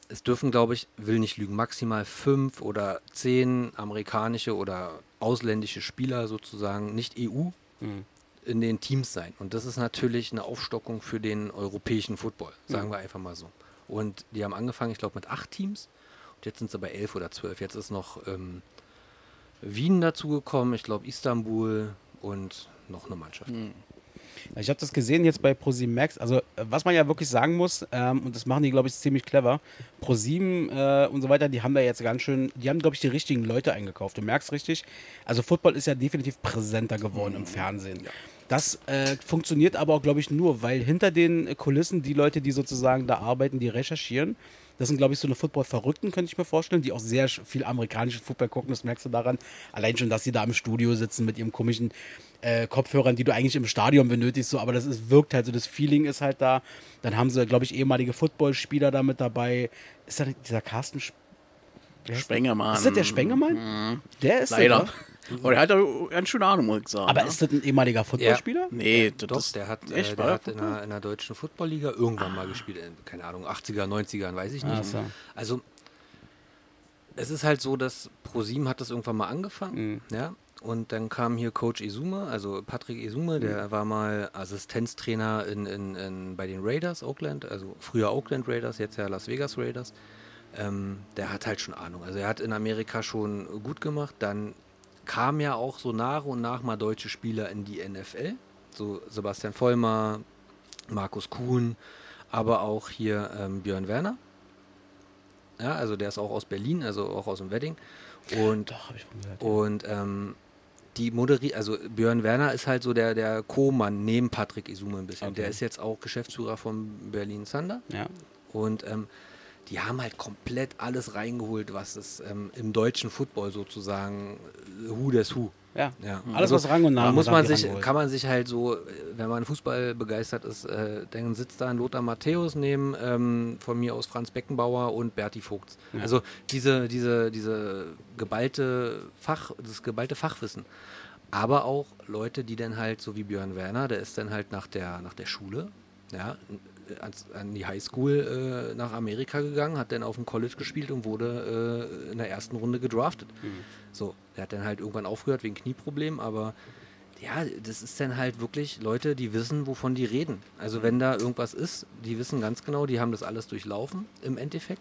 [SPEAKER 2] es dürfen, glaube ich, will nicht lügen, maximal fünf oder zehn amerikanische oder ausländische Spieler sozusagen, nicht EU,
[SPEAKER 1] Mhm.
[SPEAKER 2] in den Teams sein. Und das ist natürlich eine Aufstockung für den europäischen Football, sagen wir einfach mal so. Und die haben angefangen, ich glaube, mit acht Teams. Jetzt sind sie bei elf oder zwölf. Jetzt ist noch ähm, Wien dazugekommen, ich glaube Istanbul und noch eine Mannschaft.
[SPEAKER 1] Ich habe das gesehen jetzt bei ProSieben Max. Also, äh, was man ja wirklich sagen muss, ähm, und das machen die, glaube ich, ziemlich clever. ProSieben äh, und so weiter, die haben da jetzt ganz schön, die haben, glaube ich, die richtigen Leute eingekauft. Du merkst richtig, also Football ist ja definitiv präsenter geworden im Fernsehen. Das äh, funktioniert aber auch, glaube ich, nur, weil hinter den Kulissen die Leute, die sozusagen da arbeiten, die recherchieren, das sind, glaube ich, so eine Football-Verrückten, könnte ich mir vorstellen, die auch sehr viel amerikanischen Football gucken. Das merkst du daran. Allein schon, dass sie da im Studio sitzen mit ihrem komischen äh, Kopfhörern, die du eigentlich im Stadion benötigst. So, aber das ist, wirkt halt so, das Feeling ist halt da. Dann haben sie, glaube ich, ehemalige Footballspieler da mit dabei. Ist da dieser Carsten Sp
[SPEAKER 3] Spengermann.
[SPEAKER 1] Ist das der Spengemann? Der ist
[SPEAKER 3] Leider.
[SPEAKER 1] Der?
[SPEAKER 3] Aber der hat ja ganz schöne Ahnung, muss ich sagen.
[SPEAKER 1] aber
[SPEAKER 3] ne?
[SPEAKER 1] ist das ein ehemaliger Footballspieler?
[SPEAKER 3] Nee, das
[SPEAKER 2] Doch,
[SPEAKER 3] ist
[SPEAKER 2] der hat,
[SPEAKER 3] echt,
[SPEAKER 2] äh,
[SPEAKER 3] war
[SPEAKER 2] der hat in,
[SPEAKER 3] Football?
[SPEAKER 2] der, in der deutschen Footballliga irgendwann mal gespielt. In, keine Ahnung, 80er, 90ern, weiß ich nicht.
[SPEAKER 1] Ach so.
[SPEAKER 2] Also, es ist halt so, dass ProSieben hat das irgendwann mal angefangen, ja. Und dann kam hier Coach Izume, also Patrick Izume, der war mal Assistenztrainer in, in, in, bei den Raiders, Oakland, also früher Oakland Raiders, jetzt ja Las Vegas Raiders. Ähm, der hat halt schon Ahnung. Also er hat in Amerika schon gut gemacht. Dann kamen ja auch so nach und nach mal deutsche Spieler in die NFL. So Sebastian Vollmer, Markus Kuhn, aber auch hier ähm, Björn Werner. Ja, also der ist auch aus Berlin, also auch aus dem Wedding. Und,
[SPEAKER 1] Doch, habe ich von gehört.
[SPEAKER 2] und ähm, die moderiert, also Björn Werner ist halt so der, der Co-Mann neben Patrick Isume ein bisschen.
[SPEAKER 1] Okay.
[SPEAKER 2] Der ist jetzt auch Geschäftsführer von Berlin Thunder.
[SPEAKER 1] Ja.
[SPEAKER 2] Und ähm, die haben halt komplett alles reingeholt, was es ähm, im deutschen Football sozusagen äh, Who des Who.
[SPEAKER 1] Ja.
[SPEAKER 2] Ja.
[SPEAKER 1] Alles,
[SPEAKER 2] Also,
[SPEAKER 1] was Rang und
[SPEAKER 2] Da
[SPEAKER 1] Namen
[SPEAKER 2] muss man sich,
[SPEAKER 1] rangeholt.
[SPEAKER 2] kann man sich halt so, äh, wenn man Fußball begeistert ist, äh, dann sitzt da ein Lothar Matthäus neben ähm, von mir aus Franz Beckenbauer und Berti Vogts.
[SPEAKER 1] Ja.
[SPEAKER 2] Also diese, diese, diese geballte Fach, das geballte Fachwissen. Aber auch Leute, die dann halt, so wie Björn Werner, der ist dann halt nach der, nach der Schule, ja, an die Highschool äh, nach Amerika gegangen, hat dann auf dem College gespielt und wurde äh, in der ersten Runde gedraftet. So, der hat dann halt irgendwann aufgehört wegen Knieproblemen, aber ja, das ist dann halt wirklich Leute, die wissen, wovon die reden. Also wenn da irgendwas ist, die wissen ganz genau, die haben das alles durchlaufen im Endeffekt.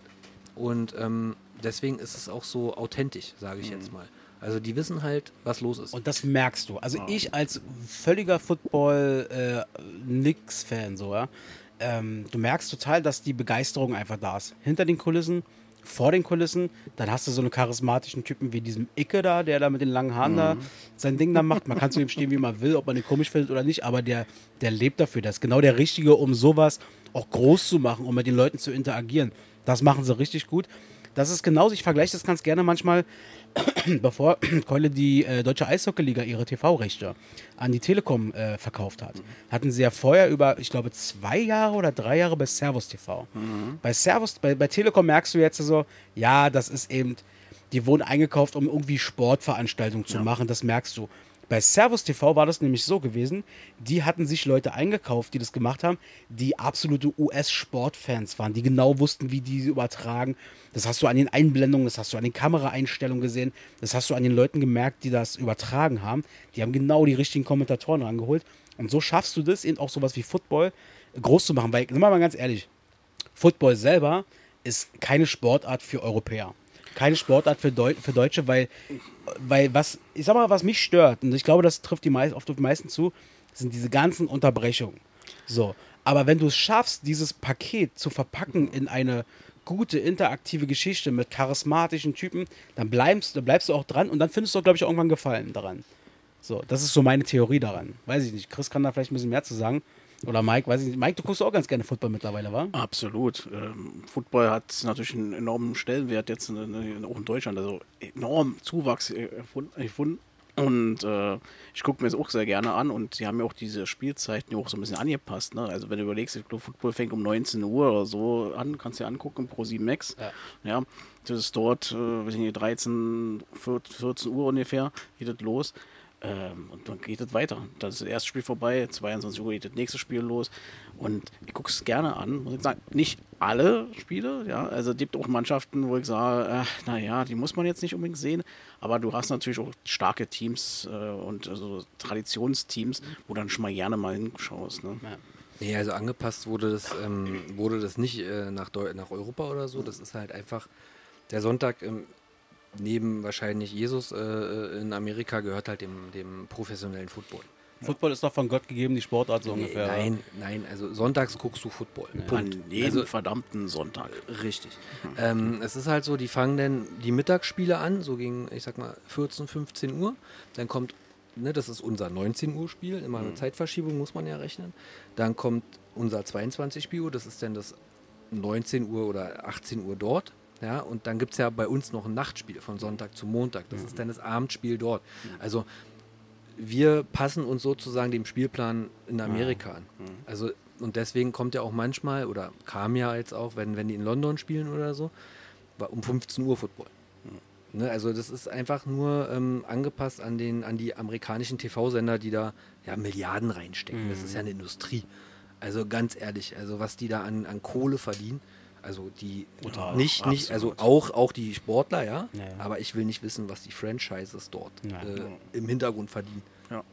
[SPEAKER 2] Und ähm, deswegen ist es auch so authentisch, sage ich jetzt mal. Also die wissen halt, was los ist.
[SPEAKER 1] Und das merkst du. Also ich als völliger Football-Nix-Fan, so, ja, ähm, du merkst total, dass die Begeisterung einfach da ist. Hinter den Kulissen, vor den Kulissen, dann hast du so einen charismatischen Typen wie diesem Icke da, der da mit den langen Haaren da sein Ding da macht. Man kann zu ihm stehen, wie man will, ob man den komisch findet oder nicht, aber der, der lebt dafür. Das ist genau der Richtige, um sowas auch groß zu machen, um mit den Leuten zu interagieren. Das machen sie richtig gut. Das ist genauso, ich vergleiche das ganz gerne manchmal bevor Keule die äh, Deutsche Eishockeyliga ihre TV-Rechte an die Telekom äh, verkauft hat, hatten sie ja vorher über, ich glaube, zwei Jahre oder drei Jahre bei Servus TV. Bei Servus, bei, bei Telekom merkst du jetzt so, ja, das ist eben, die wurden eingekauft, um irgendwie Sportveranstaltungen zu machen, das merkst du. Bei Servus TV war das nämlich so gewesen, die hatten sich Leute eingekauft, die das gemacht haben, die absolute US-Sportfans waren, die genau wussten, wie die sie übertragen. Das hast du an den Einblendungen, das hast du an den Kameraeinstellungen gesehen, das hast du an den Leuten gemerkt, die das übertragen haben. Die haben genau die richtigen Kommentatoren rangeholt. Und so schaffst du das, eben auch sowas wie Football groß zu machen. Weil, sind wir mal ganz ehrlich, Football selber ist keine Sportart für Europäer. Keine Sportart für, Deu für Deutsche, weil, weil was, ich sag mal, was mich stört, und ich glaube, das trifft die meist, auf die meisten zu, sind diese ganzen Unterbrechungen. So. Aber wenn du es schaffst, dieses Paket zu verpacken in eine gute, interaktive Geschichte mit charismatischen Typen, dann bleibst, dann bleibst du auch dran und dann findest du, glaube ich, auch irgendwann Gefallen daran. So, das ist so meine Theorie daran. Weiß ich nicht. Chris kann da vielleicht ein bisschen mehr zu sagen. Oder Mike, weiß ich nicht. Mike, du guckst auch ganz gerne Football mittlerweile, wa?
[SPEAKER 3] Absolut. Ähm, Football hat natürlich einen enormen Stellenwert jetzt in, in, auch in Deutschland. Also enorm Zuwachs äh, erfunden. erfunden. Und äh, ich gucke mir das auch sehr gerne an und sie haben ja auch diese Spielzeiten auch so ein bisschen angepasst. Ne? Also wenn du überlegst, ich glaube, Football fängt um 19 Uhr oder so an, kannst du dir angucken, Pro 7 Max.
[SPEAKER 1] Ja.
[SPEAKER 3] Ja, das ist dort, äh, weiß ich nicht, 13, 14 Uhr ungefähr, geht das los. Ähm, und dann geht es weiter. Dann ist das erste Spiel vorbei, 22 Uhr geht das nächste Spiel los. Und ich gucke es gerne an, muss ich sagen. Nicht alle Spiele, ja. Also es gibt auch Mannschaften, wo ich sage, ach, naja, die muss man jetzt nicht unbedingt sehen. Aber du hast natürlich auch starke Teams äh, und also Traditionsteams, wo du dann schon mal gerne mal hinschaust. Ne?
[SPEAKER 2] Nee, also angepasst wurde das, ähm, wurde das nicht äh, nach, Deu nach Europa oder so. Das ist halt einfach der Sonntag ähm, neben wahrscheinlich Jesus äh, in Amerika gehört halt dem, dem professionellen Football.
[SPEAKER 1] Football ist doch von Gott gegeben, die Sportart so
[SPEAKER 2] Nee,
[SPEAKER 1] ungefähr.
[SPEAKER 2] nein, nein, also sonntags guckst du Football. Punkt.
[SPEAKER 3] An jedem
[SPEAKER 2] Also,
[SPEAKER 3] verdammten Sonntag.
[SPEAKER 2] Richtig. Ähm, es ist halt so, die fangen dann die Mittagsspiele an, so gegen, ich sag mal, 14, 15 Uhr. Dann kommt, ne, das ist unser 19 Uhr Spiel, immer eine Zeitverschiebung muss man ja rechnen. Dann kommt unser 22 Spiel, das ist dann das 19 Uhr oder 18 Uhr dort. Ja, und dann gibt es ja bei uns noch ein Nachtspiel von Sonntag zu Montag. Das ist dann das Abendspiel dort. Also wir passen uns sozusagen dem Spielplan in Amerika an. Also und deswegen kommt ja auch manchmal oder kam ja jetzt auch, wenn, wenn die in London spielen oder so, um 15 Uhr Football. Ne, also das ist einfach nur ähm, angepasst an, den, an die amerikanischen TV-Sender, die da ja Milliarden reinstecken. Das ist ja eine Industrie. Also ganz ehrlich, also was die da an, an Kohle verdienen, also die
[SPEAKER 1] Brutal.
[SPEAKER 2] nicht, nicht, also auch, auch die Sportler, ja,
[SPEAKER 1] Ja,
[SPEAKER 2] aber ich will nicht wissen, was die Franchises dort äh, im Hintergrund verdienen.
[SPEAKER 3] Ja.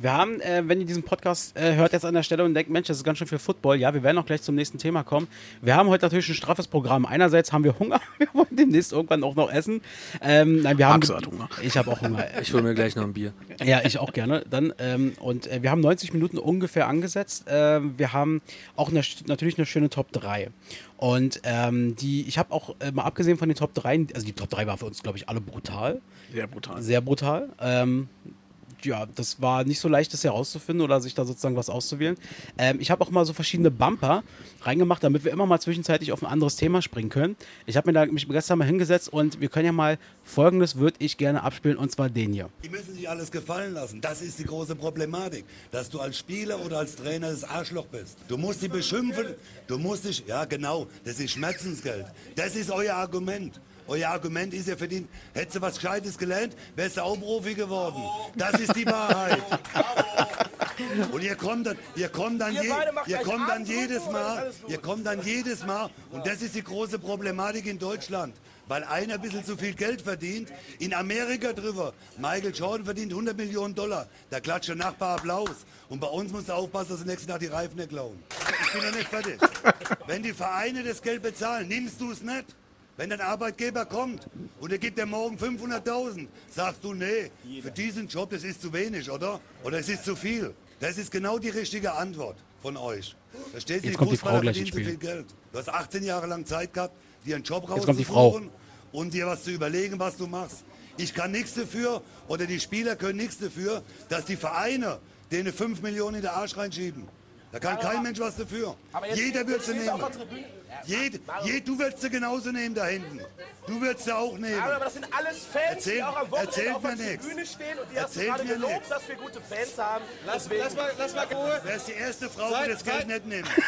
[SPEAKER 1] Wir haben, äh, wenn ihr diesen Podcast äh, hört jetzt an der Stelle und denkt, Mensch, das ist ganz schön viel Football, ja, wir werden auch gleich zum nächsten Thema kommen. Wir haben heute natürlich ein straffes Programm. Einerseits haben wir Hunger, wir wollen demnächst irgendwann auch noch essen. Ähm, nein, wir haben
[SPEAKER 3] Axel hat Hunger.
[SPEAKER 1] Ich habe auch Hunger.
[SPEAKER 2] Ich hole mir gleich noch ein Bier.
[SPEAKER 1] Ja, ich auch gerne. Dann ähm, und äh, wir haben 90 Minuten ungefähr angesetzt. Ähm, wir haben auch eine, natürlich eine schöne Top 3. Und ähm, die, ich habe auch äh, mal abgesehen von den Top 3, also die Top 3 war für uns, glaube ich, alle brutal.
[SPEAKER 3] Sehr brutal.
[SPEAKER 1] Sehr brutal. Ähm, ja, das war nicht so leicht, das herauszufinden oder sich da sozusagen was auszuwählen. Ähm, ich habe auch mal so verschiedene Bumper reingemacht, damit wir immer mal zwischenzeitlich auf ein anderes Thema springen können. Ich habe mir da mich gestern mal hingesetzt und wir können ja mal folgendes würde ich gerne abspielen und zwar den hier.
[SPEAKER 4] Die müssen sich alles gefallen lassen. Das ist die große Problematik. Dass du als Spieler oder als Trainer das Arschloch bist. Du musst die beschimpfen. Du musst dich, ja genau, das ist Schmerzensgeld. Das ist euer Argument. Euer Argument ist, ihr verdient, hättest du was Gescheites gelernt, wärst du auch Profi geworden. Das ist die Wahrheit. Und ihr kommt dann, ihr kommt dann, je, ihr kommt dann jedes Mal, ihr kommt dann jedes Mal, und das ist die große Problematik in Deutschland, weil einer ein bisschen zu viel Geld verdient. In Amerika drüber, Michael Jordan verdient 100 Millionen Dollar, da klatscht der Nachbar Applaus. Und bei uns musst du aufpassen, dass du nächsten Tag die Reifen nicht klauen. Ich bin noch nicht fertig. Wenn die Vereine das Geld bezahlen, nimmst du es nicht. Wenn dein Arbeitgeber kommt und er gibt dir morgen 500.000, sagst du, nee, für diesen Job, das ist zu wenig, oder? Oder es ist zu viel. Das ist genau die richtige Antwort von euch. Verstehst du,
[SPEAKER 1] Jetzt kommt die
[SPEAKER 4] Fußballer
[SPEAKER 1] Frau gleich ins
[SPEAKER 4] verdienen zu
[SPEAKER 1] Spiel.
[SPEAKER 4] viel Geld. Du hast 18 Jahre lang Zeit gehabt, dir einen Job
[SPEAKER 1] Jetzt kommt die Frau.
[SPEAKER 4] rauszusuchen und dir was zu überlegen, was du machst. Ich kann nichts dafür oder die Spieler können nichts dafür, dass die Vereine denen 5 Millionen in den Arsch reinschieben. Da kann kein Mensch was dafür. Jeder wird sie nehmen. Jed, jed, du würdest sie genauso nehmen da hinten. Du würdest sie auch nehmen.
[SPEAKER 5] Aber das sind alles Fans,
[SPEAKER 4] Erzähl-
[SPEAKER 5] die auch am Wochenende auf der
[SPEAKER 4] nix.
[SPEAKER 5] Tribüne stehen und die hast du gerade gelobt,
[SPEAKER 4] nix.
[SPEAKER 5] dass wir gute Fans haben.
[SPEAKER 6] Lass, lass, mal, lass mal Ruhe.
[SPEAKER 4] Wer ist die erste Frau,
[SPEAKER 6] Zeit,
[SPEAKER 4] die das Geld
[SPEAKER 6] Zeit.
[SPEAKER 4] nicht nimmt?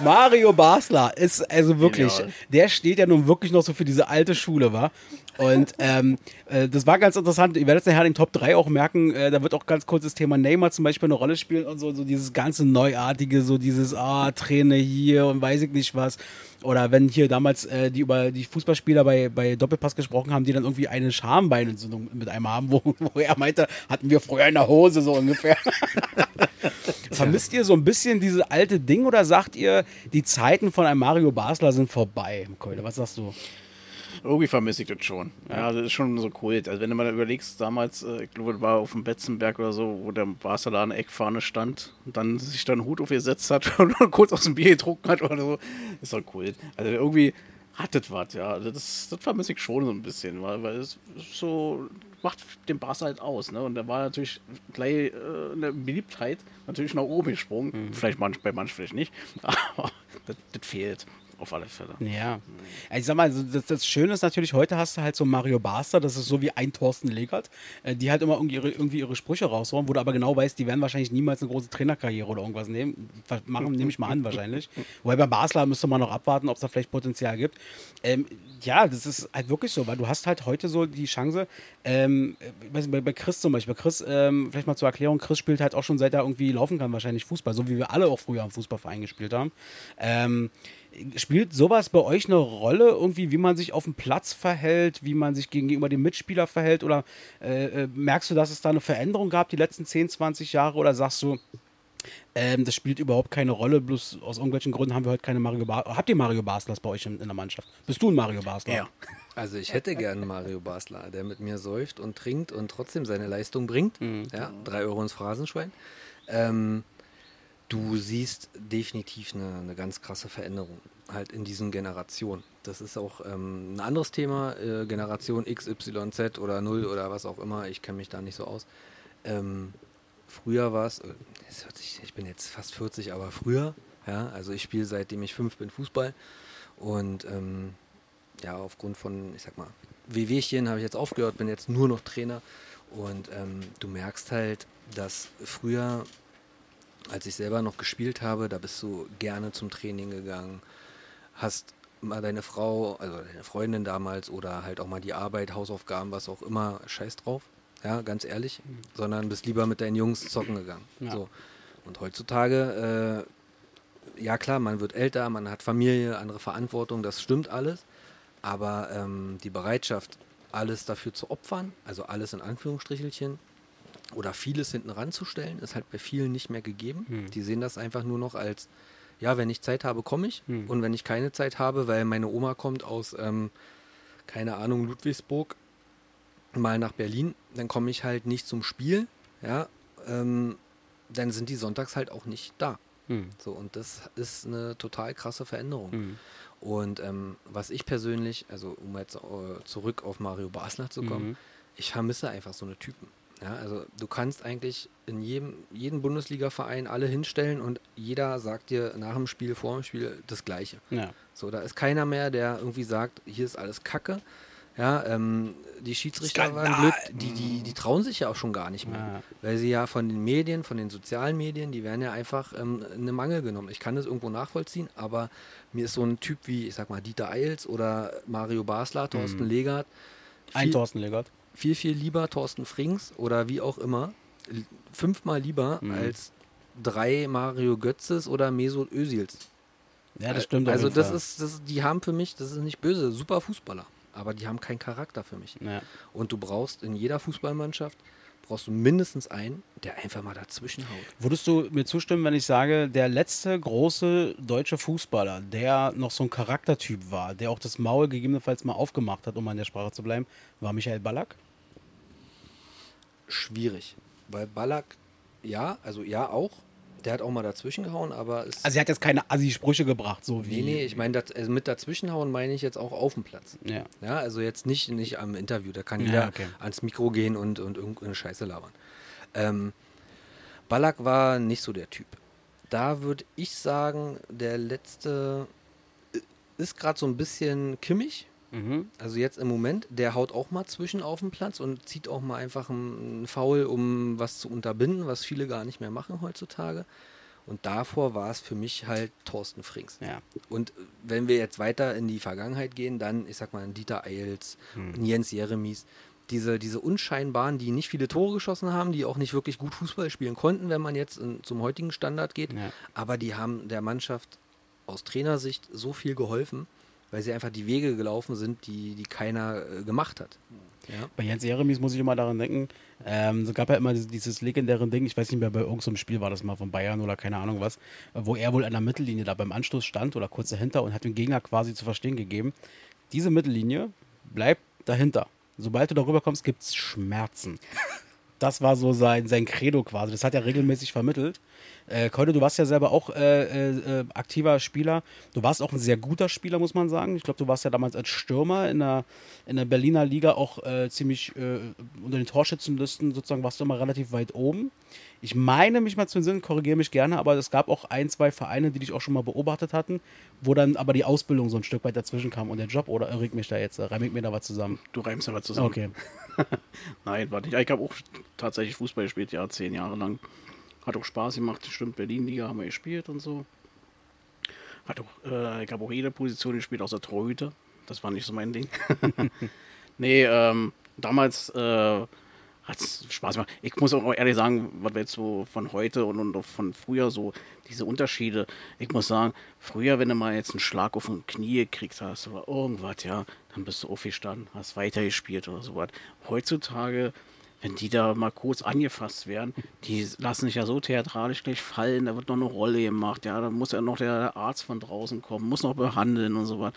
[SPEAKER 1] Mario Basler ist also wirklich,
[SPEAKER 3] Genial.
[SPEAKER 1] der steht ja nun wirklich noch so für diese alte Schule, war. Und ähm, äh, das war ganz interessant. Ihr werdet es nachher in den Top 3 auch merken, äh, da wird auch ganz kurz das Thema Neymar zum Beispiel eine Rolle spielen und so, so dieses ganze Neuartige, so dieses, ah, Träne hier und weiß ich nicht was. Oder wenn hier damals äh, die über die Fußballspieler bei, bei Doppelpass gesprochen haben, die dann irgendwie eine Schambeinentzündung mit einem haben, wo, wo er meinte, hatten wir früher in der Hose so ungefähr. Vermisst ihr so ein bisschen diese alte Ding oder sagt ihr, die Zeiten von einem Mario Basler sind vorbei? Keule, was sagst du?
[SPEAKER 3] Irgendwie vermisse ich das schon. Ja. das ist schon so Kult. Also wenn du mal überlegst, damals, äh, ich glaube, war auf dem Betzenberg oder so, wo der Barcelona Eckfahne stand und dann sich dann einen Hut aufgesetzt hat und kurz aus dem Bier getrunken hat oder so, ist doch Kult. Also irgendwie hat das was, ja. Das, das vermisse ich schon so ein bisschen, weil, weil es so macht den Barca halt aus, ne? Und da war natürlich gleich äh, eine Beliebtheit natürlich nach oben gesprungen. Vielleicht manch, bei manchen vielleicht nicht, aber das, das fehlt auf alle Fälle.
[SPEAKER 1] Ja. Ja, Ich sag mal, also das, das Schöne ist natürlich, heute hast du halt so Mario Basler, das ist so wie ein Thorsten Legert, äh, die halt immer irgendwie ihre, irgendwie ihre Sprüche raushauen, wo du aber genau weißt, die werden wahrscheinlich niemals eine große Trainerkarriere oder irgendwas nehmen. Machen, nehme ich mal an, wahrscheinlich. Wobei bei Basler müsste man noch abwarten, ob es da vielleicht Potenzial gibt. Ähm, ja, das ist halt wirklich so, weil du hast halt heute so die Chance, ähm, nicht, bei, bei Chris zum Beispiel, bei Chris, ähm, vielleicht mal zur Erklärung, Chris spielt halt auch schon seit er irgendwie laufen kann, wahrscheinlich Fußball, so wie wir alle auch früher am Fußballverein gespielt haben. Ähm, Spielt sowas bei euch eine Rolle, irgendwie, wie man sich auf dem Platz verhält, wie man sich gegenüber dem Mitspieler verhält? Oder äh, äh, merkst du, dass es da eine Veränderung gab die letzten 10, 20 Jahre? Oder sagst du, Ähm, das spielt überhaupt keine Rolle, bloß aus irgendwelchen Gründen haben wir heute keine Mario Basler. Habt ihr Mario Baslers bei euch in, in der Mannschaft? Bist du ein Mario Basler?
[SPEAKER 3] Ja.
[SPEAKER 2] Also ich hätte gern Mario Basler, der mit mir säuft und trinkt und trotzdem seine Leistung bringt. Ja, drei Euro ins Phrasenschwein. Ähm, du siehst definitiv eine, eine ganz krasse Veränderung halt in diesen Generationen. Das ist auch ähm, ein anderes Thema, äh, Generation X, Y, Z oder 0 oder was auch immer. Ich kenne mich da nicht so aus. Ähm, früher war es, äh, sich- ich bin jetzt fast 40, aber früher, ja, also ich spiele seitdem ich fünf bin Fußball und ähm, ja, aufgrund von, ich sag mal, Wehwehchen habe ich jetzt aufgehört, bin jetzt nur noch Trainer und ähm, du merkst halt, dass früher, als ich selber noch gespielt habe, da bist du gerne zum Training gegangen, hast mal deine Frau, also deine Freundin damals oder halt auch mal die Arbeit, Hausaufgaben, was auch immer, scheiß drauf, ja, ganz ehrlich, sondern bist lieber mit deinen Jungs zocken gegangen.
[SPEAKER 1] Ja.
[SPEAKER 2] So. Und heutzutage, äh, ja klar, man wird älter, man hat Familie, andere Verantwortung, das stimmt alles. Aber ähm, die Bereitschaft, alles dafür zu opfern, also alles in Anführungsstrichelchen, oder vieles hinten ranzustellen, ist halt bei vielen nicht mehr gegeben. Die sehen das einfach nur noch als, ja, wenn ich Zeit habe, komme ich. Und wenn ich keine Zeit habe, weil meine Oma kommt aus, ähm, keine Ahnung, Ludwigsburg, mal nach Berlin, dann komme ich halt nicht zum Spiel, ja, ähm, dann sind die sonntags halt auch nicht da.
[SPEAKER 1] Hm.
[SPEAKER 2] So, und das ist eine total krasse Veränderung.
[SPEAKER 1] Hm.
[SPEAKER 2] Und ähm, was ich persönlich, also um jetzt äh, zurück auf Mario Basler zu kommen,
[SPEAKER 1] Mhm.
[SPEAKER 2] ich vermisse einfach so eine Typen. Ja, also du kannst eigentlich in jedem, jeden Bundesliga-Verein alle hinstellen und jeder sagt dir nach dem Spiel, vor dem Spiel das Gleiche.
[SPEAKER 1] Ja.
[SPEAKER 2] So, da ist keiner mehr, der irgendwie sagt, hier ist alles Kacke. Ja, ähm, die Schiedsrichter waren
[SPEAKER 1] Skandal.
[SPEAKER 2] blöd, die, die, die trauen sich ja auch schon gar nicht mehr.
[SPEAKER 1] Ja.
[SPEAKER 2] Weil sie ja von den Medien, von den sozialen Medien, die werden ja einfach ähm, in eine Mangel genommen. Ich kann das irgendwo nachvollziehen, aber mir ist so ein Typ wie, ich sag mal, Dieter Eils oder Mario Basler, Thorsten Legert,
[SPEAKER 1] Ein Thorsten Legert.
[SPEAKER 2] Viel, viel lieber Thorsten Frings oder wie auch immer, fünfmal lieber
[SPEAKER 1] Mhm.
[SPEAKER 2] als drei Mario Götzes oder Mesut Özils.
[SPEAKER 1] Ja, das stimmt.
[SPEAKER 2] Also das
[SPEAKER 1] Fall.
[SPEAKER 2] ist, das, die haben für mich, das ist nicht böse, super Fußballer, aber die haben keinen Charakter für mich.
[SPEAKER 1] Ja.
[SPEAKER 2] Und du brauchst in jeder Fußballmannschaft brauchst du mindestens einen, der einfach mal dazwischen haut.
[SPEAKER 1] Würdest du mir zustimmen, wenn ich sage, der letzte große deutsche Fußballer, der noch so ein Charaktertyp war, der auch das Maul gegebenenfalls mal aufgemacht hat, um an der Sprache zu bleiben, war Michael Ballack?
[SPEAKER 2] Schwierig, weil Ballack, ja, also ja auch, der hat auch mal dazwischen gehauen, aber es
[SPEAKER 1] Also er hat jetzt keine Assi-Sprüche gebracht, so wie...
[SPEAKER 2] nee, nee, ich meine, also mit dazwischenhauen meine ich jetzt auch auf dem Platz.
[SPEAKER 1] Ja.
[SPEAKER 2] Ja, also jetzt nicht, nicht am Interview, da kann
[SPEAKER 1] Ja,
[SPEAKER 2] jeder
[SPEAKER 1] okay.
[SPEAKER 2] ans Mikro gehen und, und irgendeine Scheiße labern. Ähm, Ballack war nicht so der Typ. Da würde ich sagen, der letzte äh, ist gerade so ein bisschen kimmig.
[SPEAKER 1] Mhm.
[SPEAKER 2] Also jetzt im Moment, der haut auch mal zwischen auf den Platz und zieht auch mal einfach einen Foul, um was zu unterbinden, was viele gar nicht mehr machen heutzutage. Und davor war es für mich halt Thorsten Frings.
[SPEAKER 1] Ja.
[SPEAKER 2] Und wenn wir jetzt weiter in die Vergangenheit gehen, dann, ich sag mal, Dieter Eils,
[SPEAKER 1] Hm.
[SPEAKER 2] ein Jens Jeremies, diese, diese unscheinbaren, die nicht viele Tore geschossen haben, die auch nicht wirklich gut Fußball spielen konnten, wenn man jetzt in, zum heutigen Standard geht,
[SPEAKER 1] Ja.
[SPEAKER 2] aber die haben der Mannschaft aus Trainersicht so viel geholfen, weil sie einfach die Wege gelaufen sind, die, die keiner äh, gemacht hat. Ja.
[SPEAKER 1] Bei Jens Jeremies muss ich immer daran denken, ähm, es gab ja immer dieses, dieses legendäre Ding, ich weiß nicht mehr, bei irgendeinem Spiel war das mal von Bayern oder keine Ahnung was, äh, wo er wohl an der Mittellinie da beim Anstoß stand oder kurz dahinter und hat dem Gegner quasi zu verstehen gegeben, diese Mittellinie bleibt dahinter. Sobald du darüber kommst, gibt es Schmerzen. Das war so sein, sein Credo quasi. Das hat er regelmäßig vermittelt. Äh, du warst ja selber auch äh, äh, aktiver Spieler. Du warst auch ein sehr guter Spieler, muss man sagen. Ich glaube, du warst ja damals als Stürmer in der, in der Berliner Liga auch äh, ziemlich äh, unter den Torschützenlisten sozusagen warst du immer relativ weit oben. Ich meine mich mal zu Sinn, korrigiere mich gerne, aber es gab auch ein, zwei Vereine, die dich auch schon mal beobachtet hatten, wo dann aber die Ausbildung so ein Stück weit dazwischen kam und der Job oder irre ich mich da jetzt, reime ich mir da was zusammen?
[SPEAKER 3] Du reimst aber zusammen.
[SPEAKER 1] Okay.
[SPEAKER 3] Nein, warte. Ich habe auch tatsächlich Fußball gespielt, ja, zehn Jahre lang. Hat auch Spaß gemacht. Stimmt, Berlin-Liga haben wir gespielt und so. Hat auch, äh, ich habe auch jede Position gespielt, außer Torhüter. Das war nicht so mein Ding. nee, ähm, damals äh, hat es Spaß gemacht. Ich muss auch ehrlich sagen, was wir jetzt so von heute und, und von früher so, diese Unterschiede. Ich muss sagen, früher, wenn du mal jetzt einen Schlag auf den Knie gekriegt hast oder irgendwas, ja, dann bist du aufgestanden, hast weitergespielt oder sowas. Heutzutage, wenn die da mal kurz angefasst werden, die lassen sich ja so theatralisch gleich fallen, da wird noch eine Rolle gemacht, ja, da muss ja noch der Arzt von draußen kommen, muss noch behandeln und so was.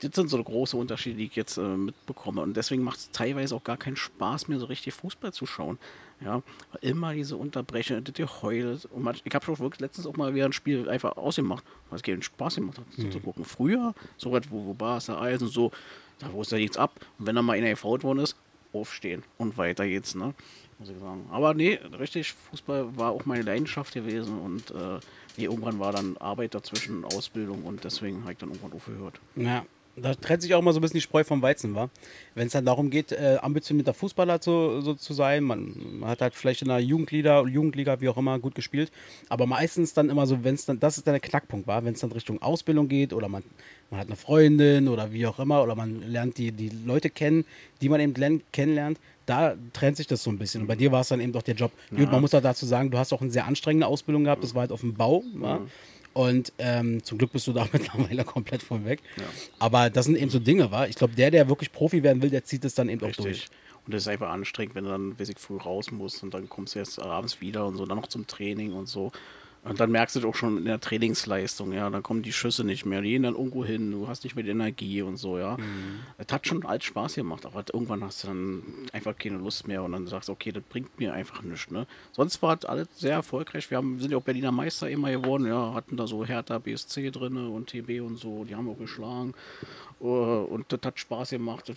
[SPEAKER 3] Das sind so große Unterschiede, die ich jetzt äh, mitbekomme. Und deswegen macht es teilweise auch gar keinen Spaß mehr, so richtig Fußball zu schauen. Ja, immer diese Unterbrechungen, das Geheule. Und man, ich habe schon wirklich letztens auch mal wieder ein Spiel einfach ausgemacht, weil es keinen Spaß gemacht hat, so zu gucken. Früher, so was, wo, wo Barca, Eis und so, da wusste nichts ab. Und wenn dann mal einer gefault worden ist, aufstehen und weiter geht's, ne? Muss ich sagen. Aber nee, richtig, Fußball war auch meine Leidenschaft gewesen und äh, nee, irgendwann war dann Arbeit dazwischen, Ausbildung und deswegen habe ich dann irgendwann aufgehört.
[SPEAKER 1] Ja, da trennt sich auch mal so ein bisschen die Spreu vom Weizen, war. Wenn es dann darum geht, äh, ambitionierter Fußballer zu, so zu sein, man, man hat halt vielleicht in der Jugendliga, Jugendliga, wie auch immer, gut gespielt, aber meistens dann immer so, wenn es dann, das ist dann der Knackpunkt war, wenn es dann Richtung Ausbildung geht oder man, man hat eine Freundin oder wie auch immer oder man lernt die, die Leute kennen, die man eben lernt, kennenlernt, da trennt sich das so ein bisschen. Und bei dir war es dann eben doch der Job. Gut, man muss auch dazu sagen, du hast auch eine sehr anstrengende Ausbildung gehabt, das war halt auf dem Bau. wa? Und ähm, zum Glück bist du da mittlerweile komplett von weg. Aber das sind eben so Dinge, war. Ich glaube, der, der wirklich Profi werden will, der zieht es dann eben auch durch.
[SPEAKER 3] Richtig. Und das ist einfach anstrengend, wenn du dann, weiß ich, früh raus musst und dann kommst du jetzt abends wieder und so, dann noch zum Training und so. Und dann merkst du doch schon in der Trainingsleistung, ja, dann kommen die Schüsse nicht mehr, die gehen dann irgendwo hin, du hast nicht mehr die Energie und so, ja. Es hat schon alt Spaß gemacht, aber irgendwann hast du dann einfach keine Lust mehr und dann sagst du, okay, das bringt mir einfach nichts, ne. Sonst war das alles sehr erfolgreich, wir haben, sind ja auch Berliner Meister immer geworden, ja, hatten da so Hertha BSC drin und TB und so, die haben auch geschlagen. Äh, Und das hat Spaß gemacht.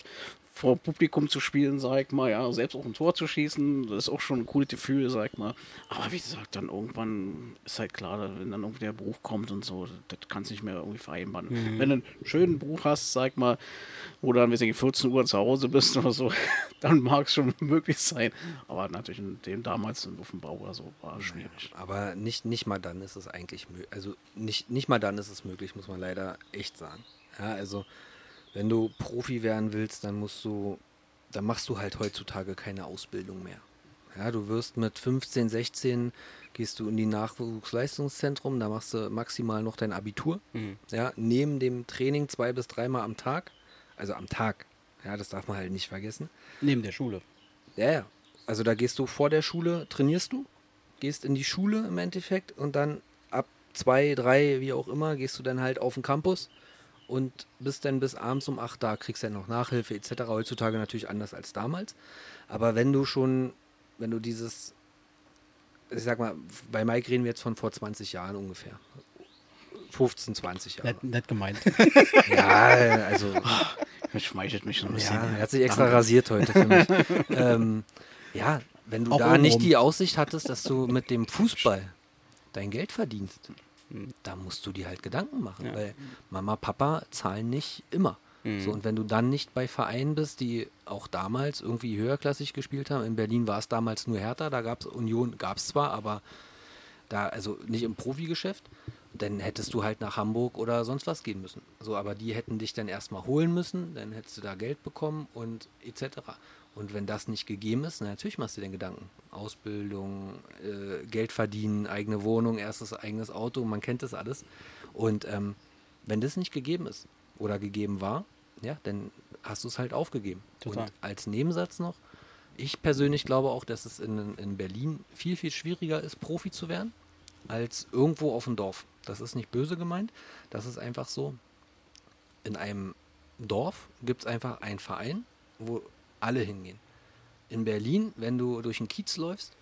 [SPEAKER 3] Vor Publikum zu spielen, sag ich mal, ja, selbst auch ein Tor zu schießen, das ist auch schon ein cooles Gefühl, sag ich mal. Aber wie gesagt, dann irgendwann ist halt klar, wenn dann irgendwie der Beruf kommt und so, das kannst du nicht mehr irgendwie vereinbaren. Wenn du einen schönen Beruf hast, sag ich mal, wo du dann, weiß ich, 14 Uhr zu Hause bist oder so, dann mag es schon möglich sein. Aber natürlich in dem damals auf dem Bau oder so war es schwierig.
[SPEAKER 2] Aber nicht, nicht mal dann ist es eigentlich möglich. Also nicht, nicht mal dann ist es möglich, muss man leider echt sagen. Ja, also wenn du Profi werden willst, dann musst du, dann machst du halt heutzutage keine Ausbildung mehr. Ja, du wirst mit 15, 16 gehst du in die Nachwuchsleistungszentrum, da machst du maximal noch dein Abitur. Ja, neben dem Training zwei bis dreimal am Tag, also am Tag. Ja, das darf man halt nicht vergessen.
[SPEAKER 1] Neben der Schule.
[SPEAKER 2] Ja, ja. Also da gehst du vor der Schule, trainierst du, gehst in die Schule im Endeffekt und dann ab zwei, drei, wie auch immer, gehst du dann halt auf den Campus und bist dann bis abends um acht da, kriegst dann noch Nachhilfe etc. Heutzutage natürlich anders als damals. Aber wenn du schon, wenn du dieses, ich sag mal, bei Mike reden wir jetzt von vor 20 Jahren ungefähr. 15, 20 Jahre.
[SPEAKER 1] Nett, nett gemeint.
[SPEAKER 2] Ja, also
[SPEAKER 3] Das schmeichelt mich so ein bisschen.
[SPEAKER 2] ja, er hat sich extra rasiert heute für mich. ähm, ja, wenn du
[SPEAKER 1] Auch
[SPEAKER 2] da nicht die Aussicht hattest, dass du mit dem Fußball dein Geld verdienst, da musst du dir halt Gedanken machen, weil Mama, Papa zahlen nicht immer. So, und wenn du dann nicht bei Vereinen bist, die auch damals irgendwie höherklassig gespielt haben, in Berlin war es damals nur Hertha, da gab es Union, gab es zwar, aber da, also nicht im Profigeschäft, dann hättest du halt nach Hamburg oder sonst was gehen müssen. So, aber die hätten dich dann erstmal holen müssen, dann hättest du da Geld bekommen und etc. Und wenn das nicht gegeben ist, na, natürlich machst du dir Gedanken. Ausbildung, äh, Geld verdienen, eigene Wohnung, erstes eigenes Auto, man kennt das alles. Und ähm, wenn das nicht gegeben ist oder gegeben war, ja, dann hast du es halt aufgegeben.
[SPEAKER 1] Total.
[SPEAKER 2] Und als Nebensatz noch, ich persönlich glaube auch, dass es in, in Berlin viel, viel schwieriger ist, Profi zu werden, als irgendwo auf dem Dorf. Das ist nicht böse gemeint, das ist einfach so. In einem Dorf gibt es einfach einen Verein, wo alle hingehen. In Berlin, wenn du durch den Kiez läufst,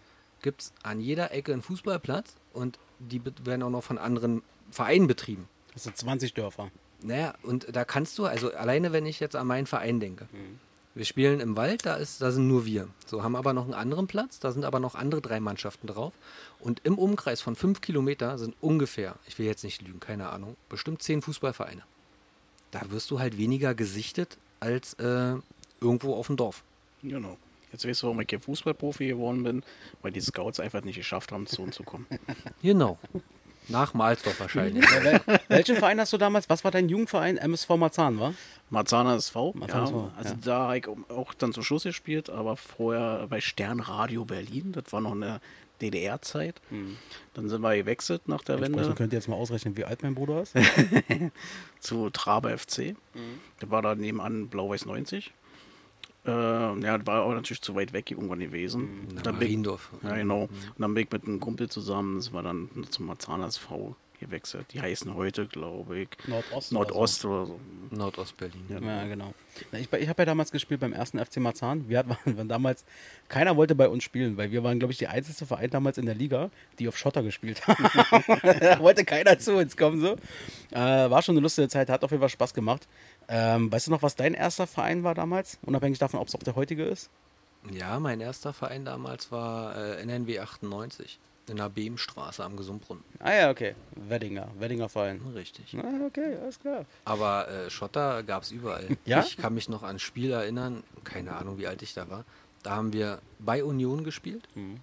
[SPEAKER 2] gibt es an jeder Ecke einen Fußballplatz und die werden auch noch von anderen Vereinen betrieben.
[SPEAKER 1] Das sind 20 Dörfer.
[SPEAKER 2] Naja, und da kannst du, also alleine wenn ich jetzt an meinen Verein denke, wir spielen im Wald, da, ist, da sind nur wir. So, haben aber noch einen anderen Platz, da sind aber noch andere drei Mannschaften drauf. Und im Umkreis von fünf Kilometer sind ungefähr, ich will jetzt nicht lügen, keine Ahnung, bestimmt zehn Fußballvereine. Da wirst du halt weniger gesichtet als äh, irgendwo auf dem Dorf.
[SPEAKER 3] Genau. Jetzt weißt du, warum ich kein Fußballprofi geworden bin, weil die Scouts einfach nicht geschafft haben, zu uns zu kommen.
[SPEAKER 2] Genau. Nach Mahlsdorf wahrscheinlich.
[SPEAKER 1] Wel welchen Verein hast du damals? Was war dein Jugendverein? MSV Marzahn, war?
[SPEAKER 3] Marzahner SV,
[SPEAKER 1] Marzahner
[SPEAKER 3] ja,
[SPEAKER 1] SV,
[SPEAKER 3] also
[SPEAKER 1] ja.
[SPEAKER 3] da habe ich auch dann zum Schluss gespielt, aber vorher bei Sternradio Berlin, das war noch eine DDR-Zeit. Dann sind wir gewechselt nach der Wende
[SPEAKER 1] könnt ihr jetzt mal ausrechnen, wie alt mein Bruder ist.
[SPEAKER 3] zu Traber FC. Der war da nebenan Blau-Weiß 90. Äh, ja, war aber natürlich zu weit weg irgendwann gewesen.
[SPEAKER 2] Na,
[SPEAKER 3] bin ich-
[SPEAKER 2] Mariendorf.
[SPEAKER 3] Ja, genau. Und dann bin ich mit einem Kumpel zusammen, das war dann zum Marzahn SV gewechselt. Die heißen heute, glaube ich,
[SPEAKER 1] Nordost.
[SPEAKER 3] Nordost oder so.
[SPEAKER 2] Nordostberlin.
[SPEAKER 1] Ja, genau. Na, ich ich habe ja damals gespielt beim ersten FC Marzahn. Wir hatten, waren damals, keiner wollte bei uns spielen, weil wir waren, glaube ich, die einzige Verein damals in der Liga, die auf Schotter gespielt haben. da wollte keiner zu uns kommen. So. Äh, war schon eine lustige Zeit, hat auf jeden Fall Spaß gemacht. Ähm, weißt du noch, was dein erster Verein war damals? Unabhängig davon, ob es auch der heutige ist?
[SPEAKER 2] Ja, mein erster Verein damals war äh, NNW 98 in der Behmstraße am Gesundbrunnen.
[SPEAKER 1] Ah ja, okay. Weddinger, Weddinger Verein.
[SPEAKER 2] Richtig.
[SPEAKER 1] Ah, okay, alles klar.
[SPEAKER 2] Aber äh, Schotter gab es überall.
[SPEAKER 1] Ja?
[SPEAKER 2] Ich kann mich noch an Spiel erinnern, keine Ahnung, wie alt ich da war. Da haben wir bei Union gespielt.
[SPEAKER 1] Mhm.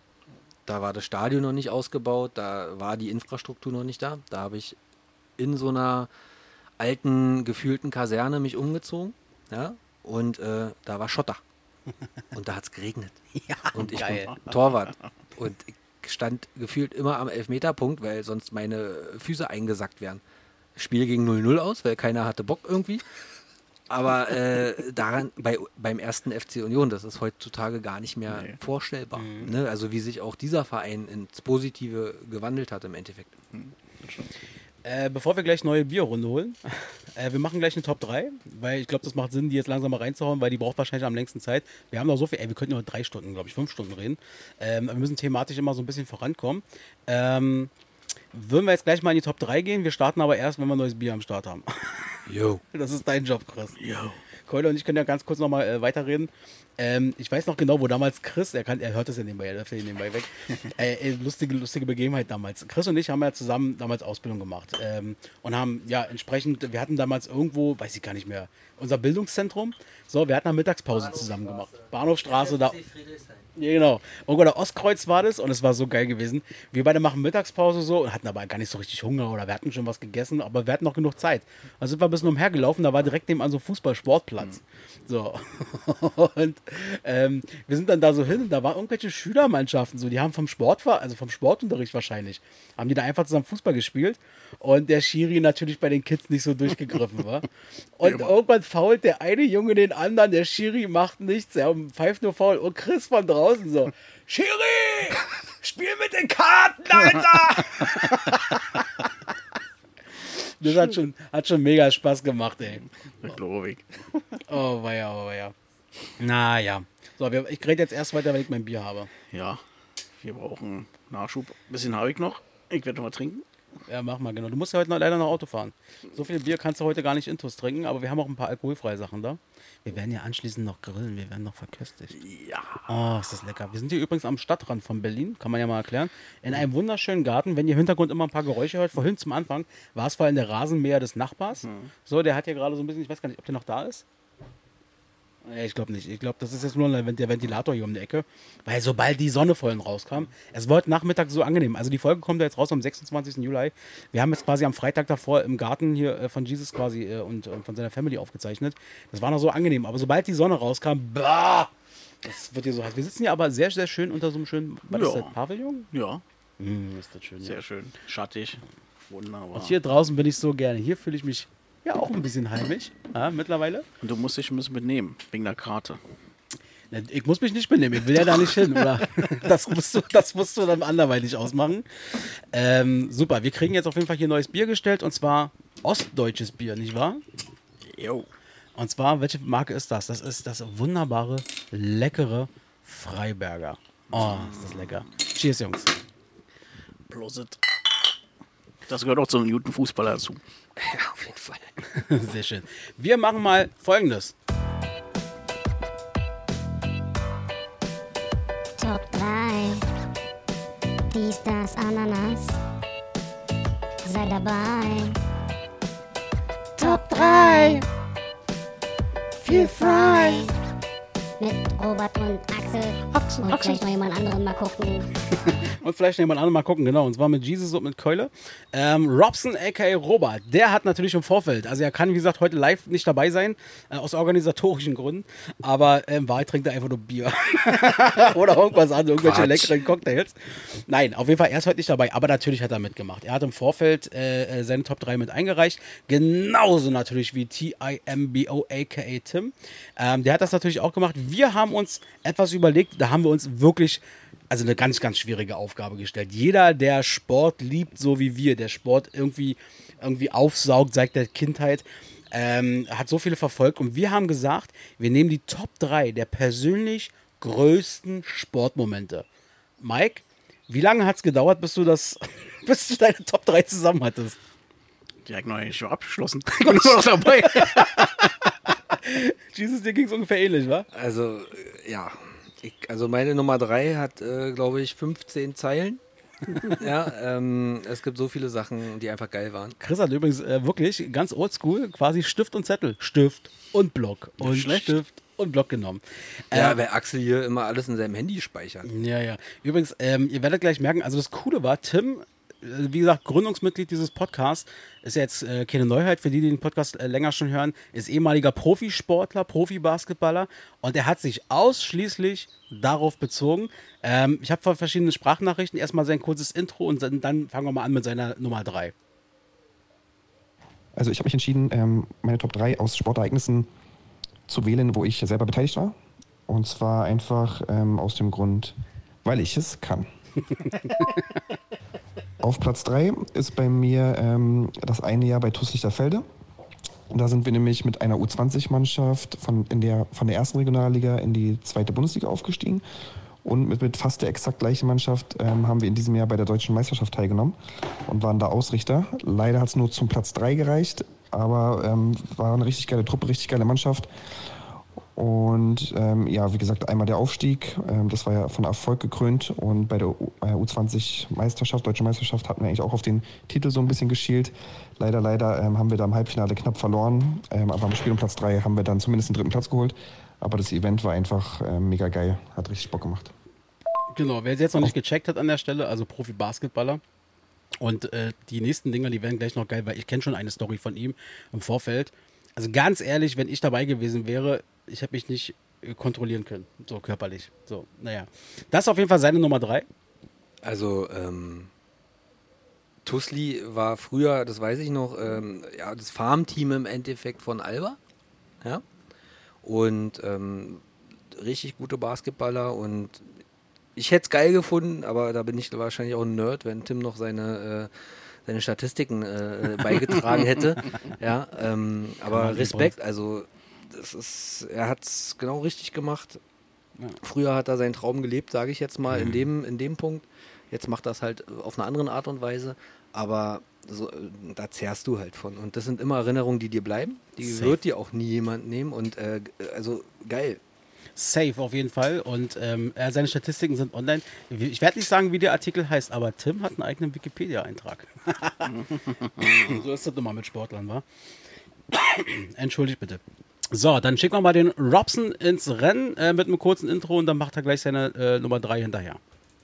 [SPEAKER 2] Da war das Stadion noch nicht ausgebaut, da war die Infrastruktur noch nicht da. Da habe ich in so einer alten, gefühlten Kaserne mich umgezogen. Ja? Und äh, da war Schotter. Und da hat es geregnet. und ich
[SPEAKER 1] geil.
[SPEAKER 2] bin Torwart. Und ich stand gefühlt immer am Elfmeterpunkt, weil sonst meine Füße eingesackt wären. Spiel ging 0-0 aus, weil keiner hatte Bock irgendwie. Aber äh, daran, bei, beim ersten FC Union, das ist heutzutage gar nicht mehr vorstellbar. Ne? Also wie sich auch dieser Verein ins Positive gewandelt hat im Endeffekt.
[SPEAKER 1] Äh, bevor wir gleich neue Bierrunde holen, äh, wir machen gleich eine Top 3, weil ich glaube, das macht Sinn, die jetzt langsam mal reinzuhauen, weil die braucht wahrscheinlich am längsten Zeit. Wir haben noch so viel, ey, wir könnten nur drei Stunden, glaube ich, fünf Stunden reden. Ähm, wir müssen thematisch immer so ein bisschen vorankommen. Ähm, würden wir jetzt gleich mal in die Top 3 gehen? Wir starten aber erst, wenn wir neues Bier am Start haben.
[SPEAKER 2] Jo.
[SPEAKER 1] Das ist dein Job, Chris. Keule und ich können ja ganz kurz nochmal äh, weiterreden. Ähm, ich weiß noch genau, wo damals Chris, er, kann, er hört das ja nebenbei, er läuft ja nebenbei weg. äh, äh, lustige, lustige Begebenheit damals. Chris und ich haben ja zusammen damals Ausbildung gemacht ähm, und haben ja entsprechend, wir hatten damals irgendwo, weiß ich gar nicht mehr, unser Bildungszentrum. So, wir hatten eine Mittagspause zusammen gemacht. Bahnhofstraße da. Ja, genau. Irgendwo der Ostkreuz war das und es war so geil gewesen. Wir beide machen Mittagspause so und hatten aber gar nicht so richtig Hunger oder wir hatten schon was gegessen, aber wir hatten noch genug Zeit. Also sind wir ein bisschen umhergelaufen, da war direkt nebenan so ein Fußballsportplatz. So. Und ähm, wir sind dann da so hin und da waren irgendwelche Schülermannschaften, so, die haben vom Sport, also vom Sportunterricht wahrscheinlich, haben die da einfach zusammen Fußball gespielt und der Schiri natürlich bei den Kids nicht so durchgegriffen war. Und irgendwann fault der eine Junge den anderen, der Schiri macht nichts, er pfeift nur faul und Chris von draußen so, Schiri, spiel mit den Karten, Alter! das hat schon, hat schon mega Spaß gemacht, ey.
[SPEAKER 3] Glaube ich.
[SPEAKER 1] Oh, weia, oh, weia. Naja. So, ich rede jetzt erst weiter, wenn ich mein Bier habe.
[SPEAKER 3] Ja, wir brauchen Nachschub. Ein bisschen habe ich noch. Ich werde noch mal trinken.
[SPEAKER 1] Ja, mach mal, genau. Du musst ja heute noch, leider noch Auto fahren. So viel Bier kannst du heute gar nicht intus trinken, aber wir haben auch ein paar alkoholfreie Sachen da. Wir werden ja anschließend noch grillen, wir werden noch verköstigt.
[SPEAKER 3] Ja.
[SPEAKER 1] Oh, ist das lecker. Wir sind hier übrigens am Stadtrand von Berlin, kann man ja mal erklären. In einem wunderschönen Garten. Wenn ihr im Hintergrund immer ein paar Geräusche hört, vorhin zum Anfang war es vor allem der Rasenmäher des Nachbars. So, der hat hier gerade so ein bisschen, ich weiß gar nicht, ob der noch da ist. Nee, Ich glaube nicht. Ich glaube, das ist jetzt nur der Ventilator hier um die Ecke. Weil sobald die Sonne vollen rauskam, es war heute Nachmittag so angenehm. Also die Folge kommt ja jetzt raus am 26. Juli. Wir haben jetzt quasi am Freitag davor im Garten hier äh, von Jesus quasi äh, und, von seiner Family aufgezeichnet. Das war noch so angenehm. Aber sobald die Sonne rauskam, bah, das wird hier so heiß. Wir sitzen hier aber sehr, sehr schön unter so einem schönen, was ist
[SPEAKER 3] Ja.
[SPEAKER 1] das, Pavillon?
[SPEAKER 3] Ja,
[SPEAKER 1] Hm, ist das schön.
[SPEAKER 3] sehr
[SPEAKER 1] Ja.
[SPEAKER 3] schön. Schattig. Wunderbar.
[SPEAKER 1] Und hier draußen bin ich so gerne. Hier fühle ich mich ja auch ein bisschen heimisch ja, mittlerweile.
[SPEAKER 3] Und du musst dich ein bisschen mitnehmen, wegen der Karte.
[SPEAKER 1] Ich muss mich nicht benehmen, ich will ja da nicht hin, oder? Das musst du, das musst du dann anderweitig ausmachen. Ähm, super, wir kriegen jetzt auf jeden Fall hier neues Bier gestellt und zwar ostdeutsches Bier, nicht wahr?
[SPEAKER 3] Jo.
[SPEAKER 1] Und zwar, welche Marke ist das? Das ist das wunderbare, leckere Freiberger. Oh, ist das lecker. Cheers, Jungs.
[SPEAKER 3] Prosit. Das gehört auch zu einem guten Fußballer dazu.
[SPEAKER 2] Ja, auf jeden Fall.
[SPEAKER 1] Sehr schön. Wir machen mal folgendes.
[SPEAKER 6] Top 3. Dies, das, Ananas. Sei dabei. Top 3. Viel frei. Mit Robert und Axel, Und
[SPEAKER 1] Axel.
[SPEAKER 6] vielleicht noch jemand anderen mal gucken.
[SPEAKER 1] Und vielleicht jemand anderen mal gucken, genau. Und zwar mit Jesus und mit Keule. Ähm, Robson, aka Robert, der hat natürlich im Vorfeld, also er kann, wie gesagt, heute live nicht dabei sein, äh, aus organisatorischen Gründen. Aber ähm, in Wahrheit trinkt er einfach nur Bier. Oder irgendwas an, irgendwelche
[SPEAKER 2] Quatsch.
[SPEAKER 1] leckeren Cocktails. Nein, auf jeden Fall, er ist heute nicht dabei, aber natürlich hat er mitgemacht. Er hat im Vorfeld äh, äh, seine Top 3 mit eingereicht. Genauso natürlich wie T-I-M-B-O, aka Tim. Ähm, der hat das natürlich auch gemacht. Wir haben uns etwas überlegt, da haben wir uns wirklich also eine ganz, ganz schwierige Aufgabe gestellt. Jeder, der Sport liebt, so wie wir, der Sport irgendwie, irgendwie aufsaugt seit der Kindheit, ähm, hat so viele verfolgt. Und wir haben gesagt, wir nehmen die Top 3 der persönlich größten Sportmomente. Mike, wie lange hat es gedauert, bis du das, bis du deine Top 3 zusammen hattest?
[SPEAKER 3] Direkt noch nicht schon abgeschlossen. Ich bin nur noch dabei.
[SPEAKER 1] Jesus, dir ging es ungefähr ähnlich, wa?
[SPEAKER 2] Also, ja. Ich, also meine Nummer 3 hat, äh, glaube ich, 15 Zeilen. ja, ähm, es gibt so viele Sachen, die einfach geil waren.
[SPEAKER 1] Chris hat übrigens äh, wirklich ganz oldschool quasi Stift und Zettel. Stift und Block. Und
[SPEAKER 3] schlecht.
[SPEAKER 1] Stift und Block genommen.
[SPEAKER 2] Ja,
[SPEAKER 1] Äh,
[SPEAKER 2] weil Axel hier immer alles in seinem Handy speichert.
[SPEAKER 1] Ja, ja. Übrigens, ähm, ihr werdet gleich merken, also das Coole war, Tim, wie gesagt, Gründungsmitglied dieses Podcasts, ist jetzt äh, keine Neuheit für die, die den Podcast äh, länger schon hören, ist ehemaliger Profisportler, Profibasketballer und er hat sich ausschließlich darauf bezogen. Ähm, ich habe von verschiedenen Sprachnachrichten erstmal sein kurzes Intro und dann, dann fangen wir mal an mit seiner Nummer 3.
[SPEAKER 7] Also ich habe mich entschieden, ähm, meine Top 3 aus Sportereignissen zu wählen, wo ich selber beteiligt war. Und zwar einfach ähm, aus dem Grund, weil ich es kann. Auf Platz 3 ist bei mir ähm, das eine Jahr bei TuS Lichterfelde. Da sind wir nämlich mit einer U20-Mannschaft von, der, von der ersten Regionalliga in die zweite Bundesliga aufgestiegen. Und mit, mit fast der exakt gleichen Mannschaft ähm, haben wir in diesem Jahr bei der deutschen Meisterschaft teilgenommen und waren da Ausrichter. Leider hat es nur zum Platz 3 gereicht, aber ähm, war eine richtig geile Truppe, richtig geile Mannschaft. Und ähm, ja, wie gesagt, einmal der Aufstieg, ähm, das war ja von Erfolg gekrönt. Und bei der U äh, U20-Meisterschaft, Deutsche Meisterschaft, hatten wir eigentlich auch auf den Titel so ein bisschen geschielt. Leider, leider ähm, haben wir da im Halbfinale knapp verloren. Ähm, aber am Spiel um Platz 3 haben wir dann zumindest den dritten Platz geholt. Aber das Event war einfach ähm, mega geil, hat richtig Bock gemacht.
[SPEAKER 1] Genau, wer es jetzt noch nicht gecheckt hat an der Stelle, also Profi-Basketballer. Und äh, die nächsten Dinger, die werden gleich noch geil, weil ich kenne schon eine Story von ihm im Vorfeld. Also ganz ehrlich, wenn ich dabei gewesen wäre, ich hätte mich nicht äh, kontrollieren können, so körperlich. So, naja. Das ist auf jeden Fall seine Nummer drei.
[SPEAKER 2] Also, ähm, Tusli war früher, das weiß ich noch, ähm, ja, das Farmteam im Endeffekt von Alba. Ja. Und ähm, richtig gute Basketballer und ich hätte es geil gefunden, aber da bin ich wahrscheinlich auch ein Nerd, wenn Tim noch seine, äh, seine Statistiken äh, beigetragen hätte. Ja, ähm, aber. Respekt, also das ist, er hat es genau richtig gemacht. Früher hat er seinen Traum gelebt, sage ich jetzt mal, in, dem, in dem Punkt. Jetzt macht er es halt auf eine andere Art und Weise. Aber so, äh, da zehrst du halt von. Und das sind immer Erinnerungen, die dir bleiben. Die
[SPEAKER 1] Safe.
[SPEAKER 2] wird dir auch nie jemand nehmen. Und äh, also geil.
[SPEAKER 1] Safe auf jeden Fall. Und ähm, seine Statistiken sind online. Ich werde nicht sagen, wie der Artikel heißt, aber Tim hat einen eigenen Wikipedia-Eintrag. so ist das immer mit Sportlern, wa? Entschuldigt bitte. So, dann schicken wir mal den Robson ins Rennen äh, mit einem kurzen Intro und dann macht er gleich seine äh, Nummer 3 hinterher.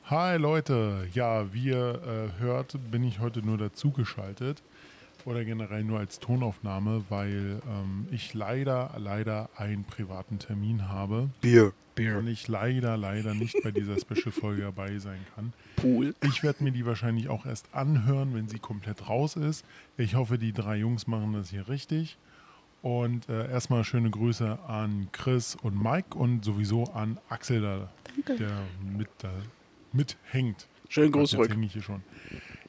[SPEAKER 8] Hi Leute, ja, wie ihr äh, hört, bin ich heute nur dazugeschaltet oder generell nur als Tonaufnahme, weil ähm, ich leider, leider einen privaten Termin habe
[SPEAKER 2] Bier.
[SPEAKER 8] und ich leider, leider nicht bei dieser Special-Folge dabei sein kann.
[SPEAKER 3] Pool.
[SPEAKER 8] Ich werde mir die wahrscheinlich auch erst anhören, wenn sie komplett raus ist. Ich hoffe, die drei Jungs machen das hier richtig. Und äh, erstmal schöne Grüße an Chris und Mike und sowieso an Axel, da, der mit, da, mithängt.
[SPEAKER 3] Schönen Gruß
[SPEAKER 8] Jetzt
[SPEAKER 3] zurück.
[SPEAKER 8] hänge ich hier schon.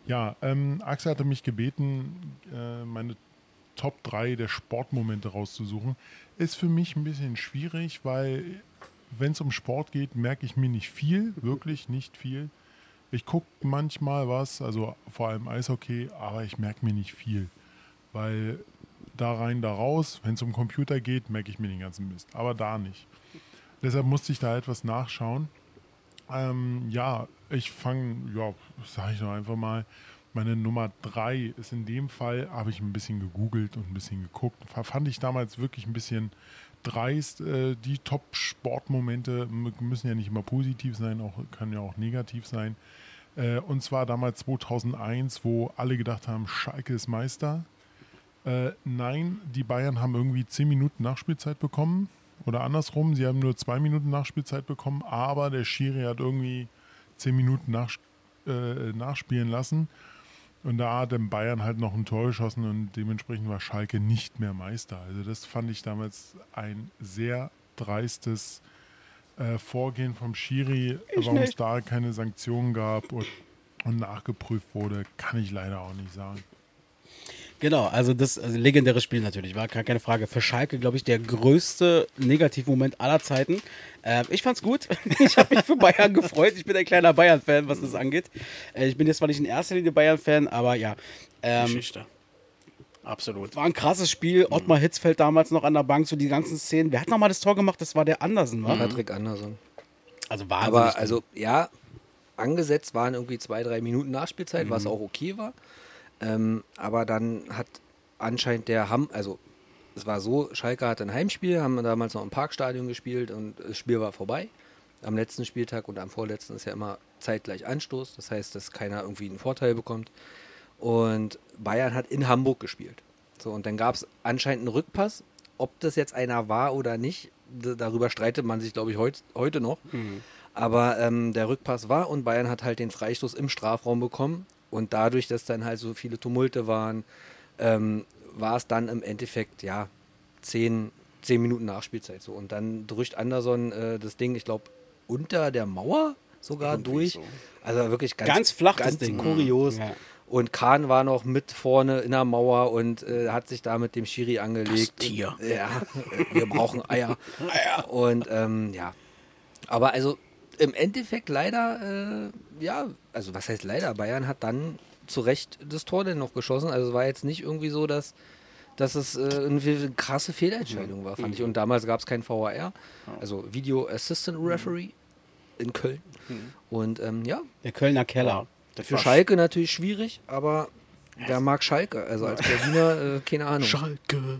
[SPEAKER 8] Ja, ähm, Axel hatte mich gebeten, äh, meine Top 3 der Sportmomente rauszusuchen. Ist für mich ein bisschen schwierig, weil wenn es um Sport geht, merke ich mir nicht viel, wirklich nicht viel. Ich gucke manchmal was, also vor allem Eishockey, aber ich merke mir nicht viel. Weil da rein, da raus, wenn es um Computer geht, merke ich mir den ganzen Mist. Aber da nicht. Deshalb musste ich da etwas nachschauen. Ähm, ja, ich fange, ja, sage ich doch einfach mal, meine Nummer drei ist in dem Fall, habe ich ein bisschen gegoogelt und ein bisschen geguckt. Fa- Fand ich damals wirklich ein bisschen dreist. Äh, die Top-Sportmomente müssen ja nicht immer positiv sein, auch, können ja auch negativ sein. Äh, und zwar damals 2001, wo alle gedacht haben, Schalke ist Meister. Äh, nein, die Bayern haben irgendwie 10 Minuten Nachspielzeit bekommen. Oder andersrum, sie haben nur 2 Minuten Nachspielzeit bekommen, aber der Schiri hat irgendwie 10 Minuten nach, äh, nachspielen lassen. Und da hat dann Bayern halt noch ein Tor geschossen und dementsprechend war Schalke nicht mehr Meister. Also das fand ich damals ein sehr dreistes äh, Vorgehen vom Schiri. Warum es da keine Sanktionen gab und, und nachgeprüft wurde, kann ich leider auch nicht sagen.
[SPEAKER 1] Genau, also das also legendäre Spiel natürlich, war gar keine Frage. Für Schalke, glaube ich, der größte Negativmoment aller Zeiten. Äh, ich fand's gut. Ich habe mich für Bayern gefreut. Ich bin ein kleiner Bayern-Fan, was das angeht. Äh, ich bin jetzt zwar nicht in erster Linie Bayern-Fan, aber ja. Ähm,
[SPEAKER 3] Geschichte. Absolut.
[SPEAKER 1] war ein krasses Spiel. Ottmar Hitzfeld damals noch an der Bank, so die ganzen Szenen. Wer hat nochmal das Tor gemacht? Das war der Andersen, wa?
[SPEAKER 2] Patrick Anderson.
[SPEAKER 1] Also wahnsinnig.
[SPEAKER 2] Aber also, ja, angesetzt waren irgendwie zwei, drei Minuten Nachspielzeit, was auch okay war. Ähm, aber dann hat anscheinend der Ham, also es war so, Schalke hatte ein Heimspiel, haben damals noch im Parkstadion gespielt und das Spiel war vorbei. Am letzten Spieltag und am vorletzten ist ja immer zeitgleich Anstoß. Das heißt, dass keiner irgendwie einen Vorteil bekommt. Und Bayern hat in Hamburg gespielt. So, und dann gab es anscheinend einen Rückpass. Ob das jetzt einer war oder nicht, darüber streitet man sich, glaube ich, heut, heute noch. Aber ähm, der Rückpass war und Bayern hat halt den Freistoß im Strafraum bekommen. Und dadurch, dass dann halt so viele Tumulte waren, ähm, war es dann im Endeffekt, ja, zehn, zehn Minuten Nachspielzeit so. Und dann drückt Anderson äh, das Ding, ich glaube, unter der Mauer sogar durch. Also wirklich ganz,
[SPEAKER 1] Ganz flach das
[SPEAKER 2] ganz
[SPEAKER 1] Ding.
[SPEAKER 2] kurios.
[SPEAKER 1] Ja.
[SPEAKER 2] Und Kahn war noch mit vorne in der Mauer und äh, hat sich da mit dem Schiri angelegt.
[SPEAKER 3] Das Tier.
[SPEAKER 2] Ja, wir brauchen Eier. Und ähm, ja. Aber also im Endeffekt leider, äh, ja, also was heißt leider? Bayern hat dann zu Recht das Tor denn noch geschossen. Also es war jetzt nicht irgendwie so, dass, dass es äh, irgendwie eine krasse Fehlentscheidung war, fand ich. Und damals gab es kein VAR, also Video Assistant Referee in Köln. Und ähm, ja,
[SPEAKER 1] der Kölner Keller.
[SPEAKER 3] Das
[SPEAKER 2] für Schalke natürlich schwierig, aber wer mag Schalke? Also als Berliner, äh, keine Ahnung.
[SPEAKER 3] Schalke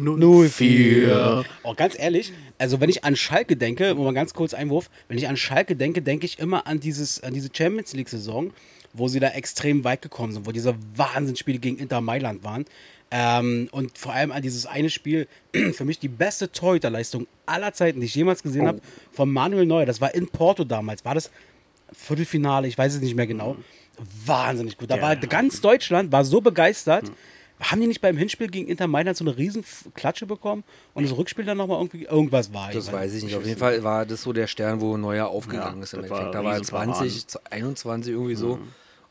[SPEAKER 1] 04. Oh, ganz ehrlich, also wenn ich an Schalke denke, nur mal ganz kurz Einwurf, wenn ich an Schalke denke, denke ich immer an, dieses, an diese Champions League-Saison, wo sie da extrem weit gekommen sind, wo diese Wahnsinnsspiele gegen Inter Mailand waren. Ähm, und vor allem an dieses eine Spiel, für mich die beste Torhüterleistung aller Zeiten, die ich jemals gesehen habe, von Manuel Neuer. Das war in Porto damals. War das Viertelfinale, ich weiß es nicht mehr genau. Wahnsinnig gut. Da
[SPEAKER 3] Ja,
[SPEAKER 1] war
[SPEAKER 3] ja.
[SPEAKER 1] ganz Deutschland war so begeistert. Haben die nicht beim Hinspiel gegen Inter Mailand so eine riesen Klatsche bekommen und das Rückspiel dann nochmal irgendwie irgendwas war?
[SPEAKER 2] Das weiß ich nicht. Auf jeden Fall war das so der Stern, wo Neuer aufgegangen
[SPEAKER 3] Ja,
[SPEAKER 2] ist im
[SPEAKER 3] war
[SPEAKER 2] Endeffekt. Da war er
[SPEAKER 3] Riesenparade.
[SPEAKER 2] 20, 21 irgendwie so.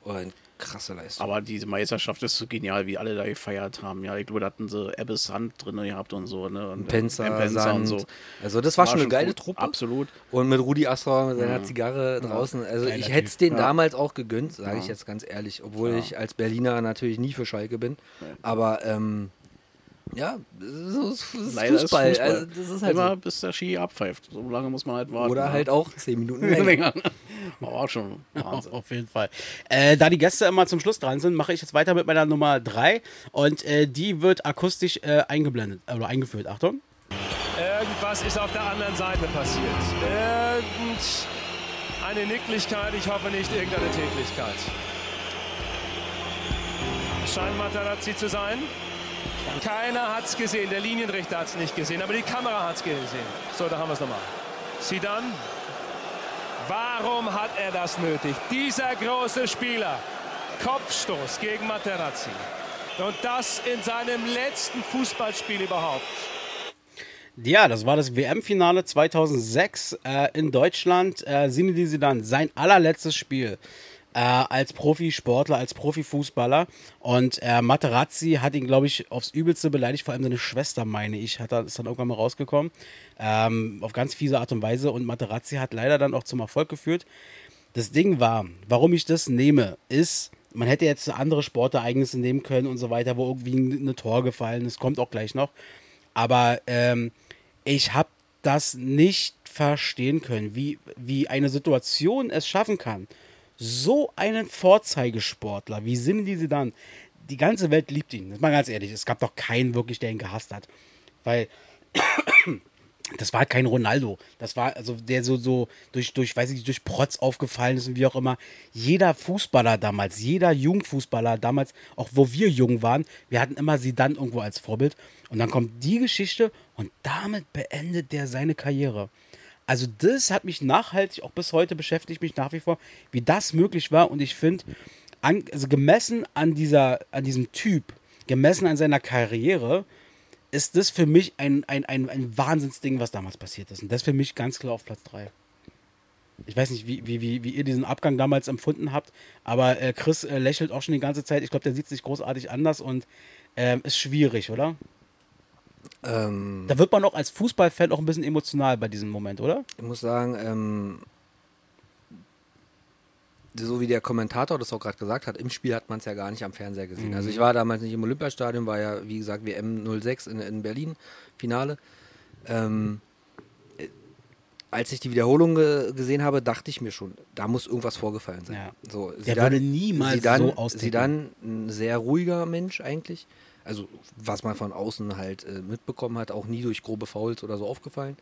[SPEAKER 2] Und krasse Leistung.
[SPEAKER 3] Aber diese Meisterschaft ist so genial, wie alle da gefeiert haben. Ja, ich glaube, da hatten sie Ebbe Sand drin gehabt und so. Ne? Und
[SPEAKER 2] Penzer,
[SPEAKER 3] äh, Penzer und
[SPEAKER 2] Sand. Also das war, schon eine geile
[SPEAKER 3] gut.
[SPEAKER 2] Truppe.
[SPEAKER 3] Absolut.
[SPEAKER 2] Und mit Rudi Astor mit seiner Zigarre draußen. Also
[SPEAKER 1] Geiler
[SPEAKER 2] ich hätte es den
[SPEAKER 3] Ja.
[SPEAKER 2] damals auch gegönnt, sage ich jetzt ganz ehrlich. Obwohl ich als Berliner natürlich nie für Schalke bin. Aber ähm, ja, so ist, das ist
[SPEAKER 3] Leider
[SPEAKER 2] Fußball.
[SPEAKER 3] ist Fußball.
[SPEAKER 2] Also, das ist halt
[SPEAKER 3] Immer
[SPEAKER 2] so.
[SPEAKER 3] bis der Ski abpfeift. So lange muss man halt warten.
[SPEAKER 2] Oder
[SPEAKER 3] ja.
[SPEAKER 2] halt auch 10 Minuten länger.
[SPEAKER 3] länger. War auch schon Wahnsinn.
[SPEAKER 1] Auf jeden Fall. Äh, da die Gäste immer zum Schluss dran sind, mache ich jetzt weiter mit meiner Nummer 3 und äh, die wird akustisch äh, eingeblendet äh, oder eingeführt. Achtung.
[SPEAKER 9] Irgendwas ist auf der anderen Seite passiert. Irgendeine Nicklichkeit, ich hoffe nicht irgendeine Tätigkeit. Scheint Materazzi zu sein. Keiner hat es gesehen, der Linienrichter hat es nicht gesehen, aber die Kamera hat es gesehen. So, da haben wir es nochmal. Sidan, warum hat er das nötig? Dieser große Spieler, Kopfstoß gegen Materazzi. Und das in seinem letzten Fußballspiel überhaupt.
[SPEAKER 1] Ja, das war das WM-Finale 2006 äh, in Deutschland. Äh, Zinedine Zidane, sein allerletztes Spiel äh, als Profisportler, als Profifußballer. Und äh, Materazzi hat ihn, glaube ich, aufs Übelste beleidigt. Vor allem seine Schwester, meine ich, hat ist dann irgendwann mal rausgekommen. Ähm, auf ganz fiese Art und Weise. Und Materazzi hat leider dann auch zum Erfolg geführt. Das Ding war, warum ich das nehme, ist, man hätte jetzt andere Sportereignisse nehmen können und so weiter, wo irgendwie ein, ein Tor gefallen ist, kommt auch gleich noch. Aber ähm, ich habe das nicht verstehen können, wie, wie eine Situation es schaffen kann, so einen Vorzeigesportler wie Zinedine Zidane, die ganze Welt liebt ihn. Das mal ganz ehrlich, es gab doch keinen wirklich, der ihn gehasst hat. Weil das war kein Ronaldo. Das war also der so so durch durch weiß ich nicht, durch Protz aufgefallen ist und wie auch immer. Jeder Fußballer damals, jeder Jungfußballer damals, auch wo wir jung waren, wir hatten immer sie dann irgendwo als Vorbild und dann kommt die Geschichte und damit beendet der seine Karriere. Also das hat mich nachhaltig auch bis heute beschäftigt mich nach wie vor, wie das möglich war und ich finde also gemessen an dieser an diesem Typ, gemessen an seiner Karriere, ist das für mich ein, ein, ein, ein Wahnsinnsding, was damals passiert ist. Und das für mich ganz klar auf Platz 3. Ich weiß nicht, wie, wie, wie, wie ihr diesen Abgang damals empfunden habt, aber äh, Chris äh, lächelt auch schon die ganze Zeit. Ich glaube, der sieht sich großartig anders und ähm, ist schwierig, oder?
[SPEAKER 2] Ähm,
[SPEAKER 1] Da wird man auch als Fußballfan auch ein bisschen emotional bei diesem Moment, oder?
[SPEAKER 2] ich muss sagen, ähm, so wie der Kommentator das auch gerade gesagt hat, im Spiel hat man es ja gar nicht am Fernseher gesehen.
[SPEAKER 1] Mhm.
[SPEAKER 2] Also ich war damals nicht im Olympiastadion, war ja, wie gesagt, WM 06 in, in Berlin, Finale. Ähm, äh, als ich die Wiederholung ge gesehen habe, dachte ich mir schon, da muss irgendwas vorgefallen sein.
[SPEAKER 1] Ja.
[SPEAKER 2] So,
[SPEAKER 1] Der würde niemals
[SPEAKER 2] Zidane,
[SPEAKER 1] so austicken.
[SPEAKER 2] Zidane, ein sehr ruhiger Mensch eigentlich. Also was man von außen halt äh, mitbekommen hat, auch nie durch grobe Fouls oder so aufgefallen.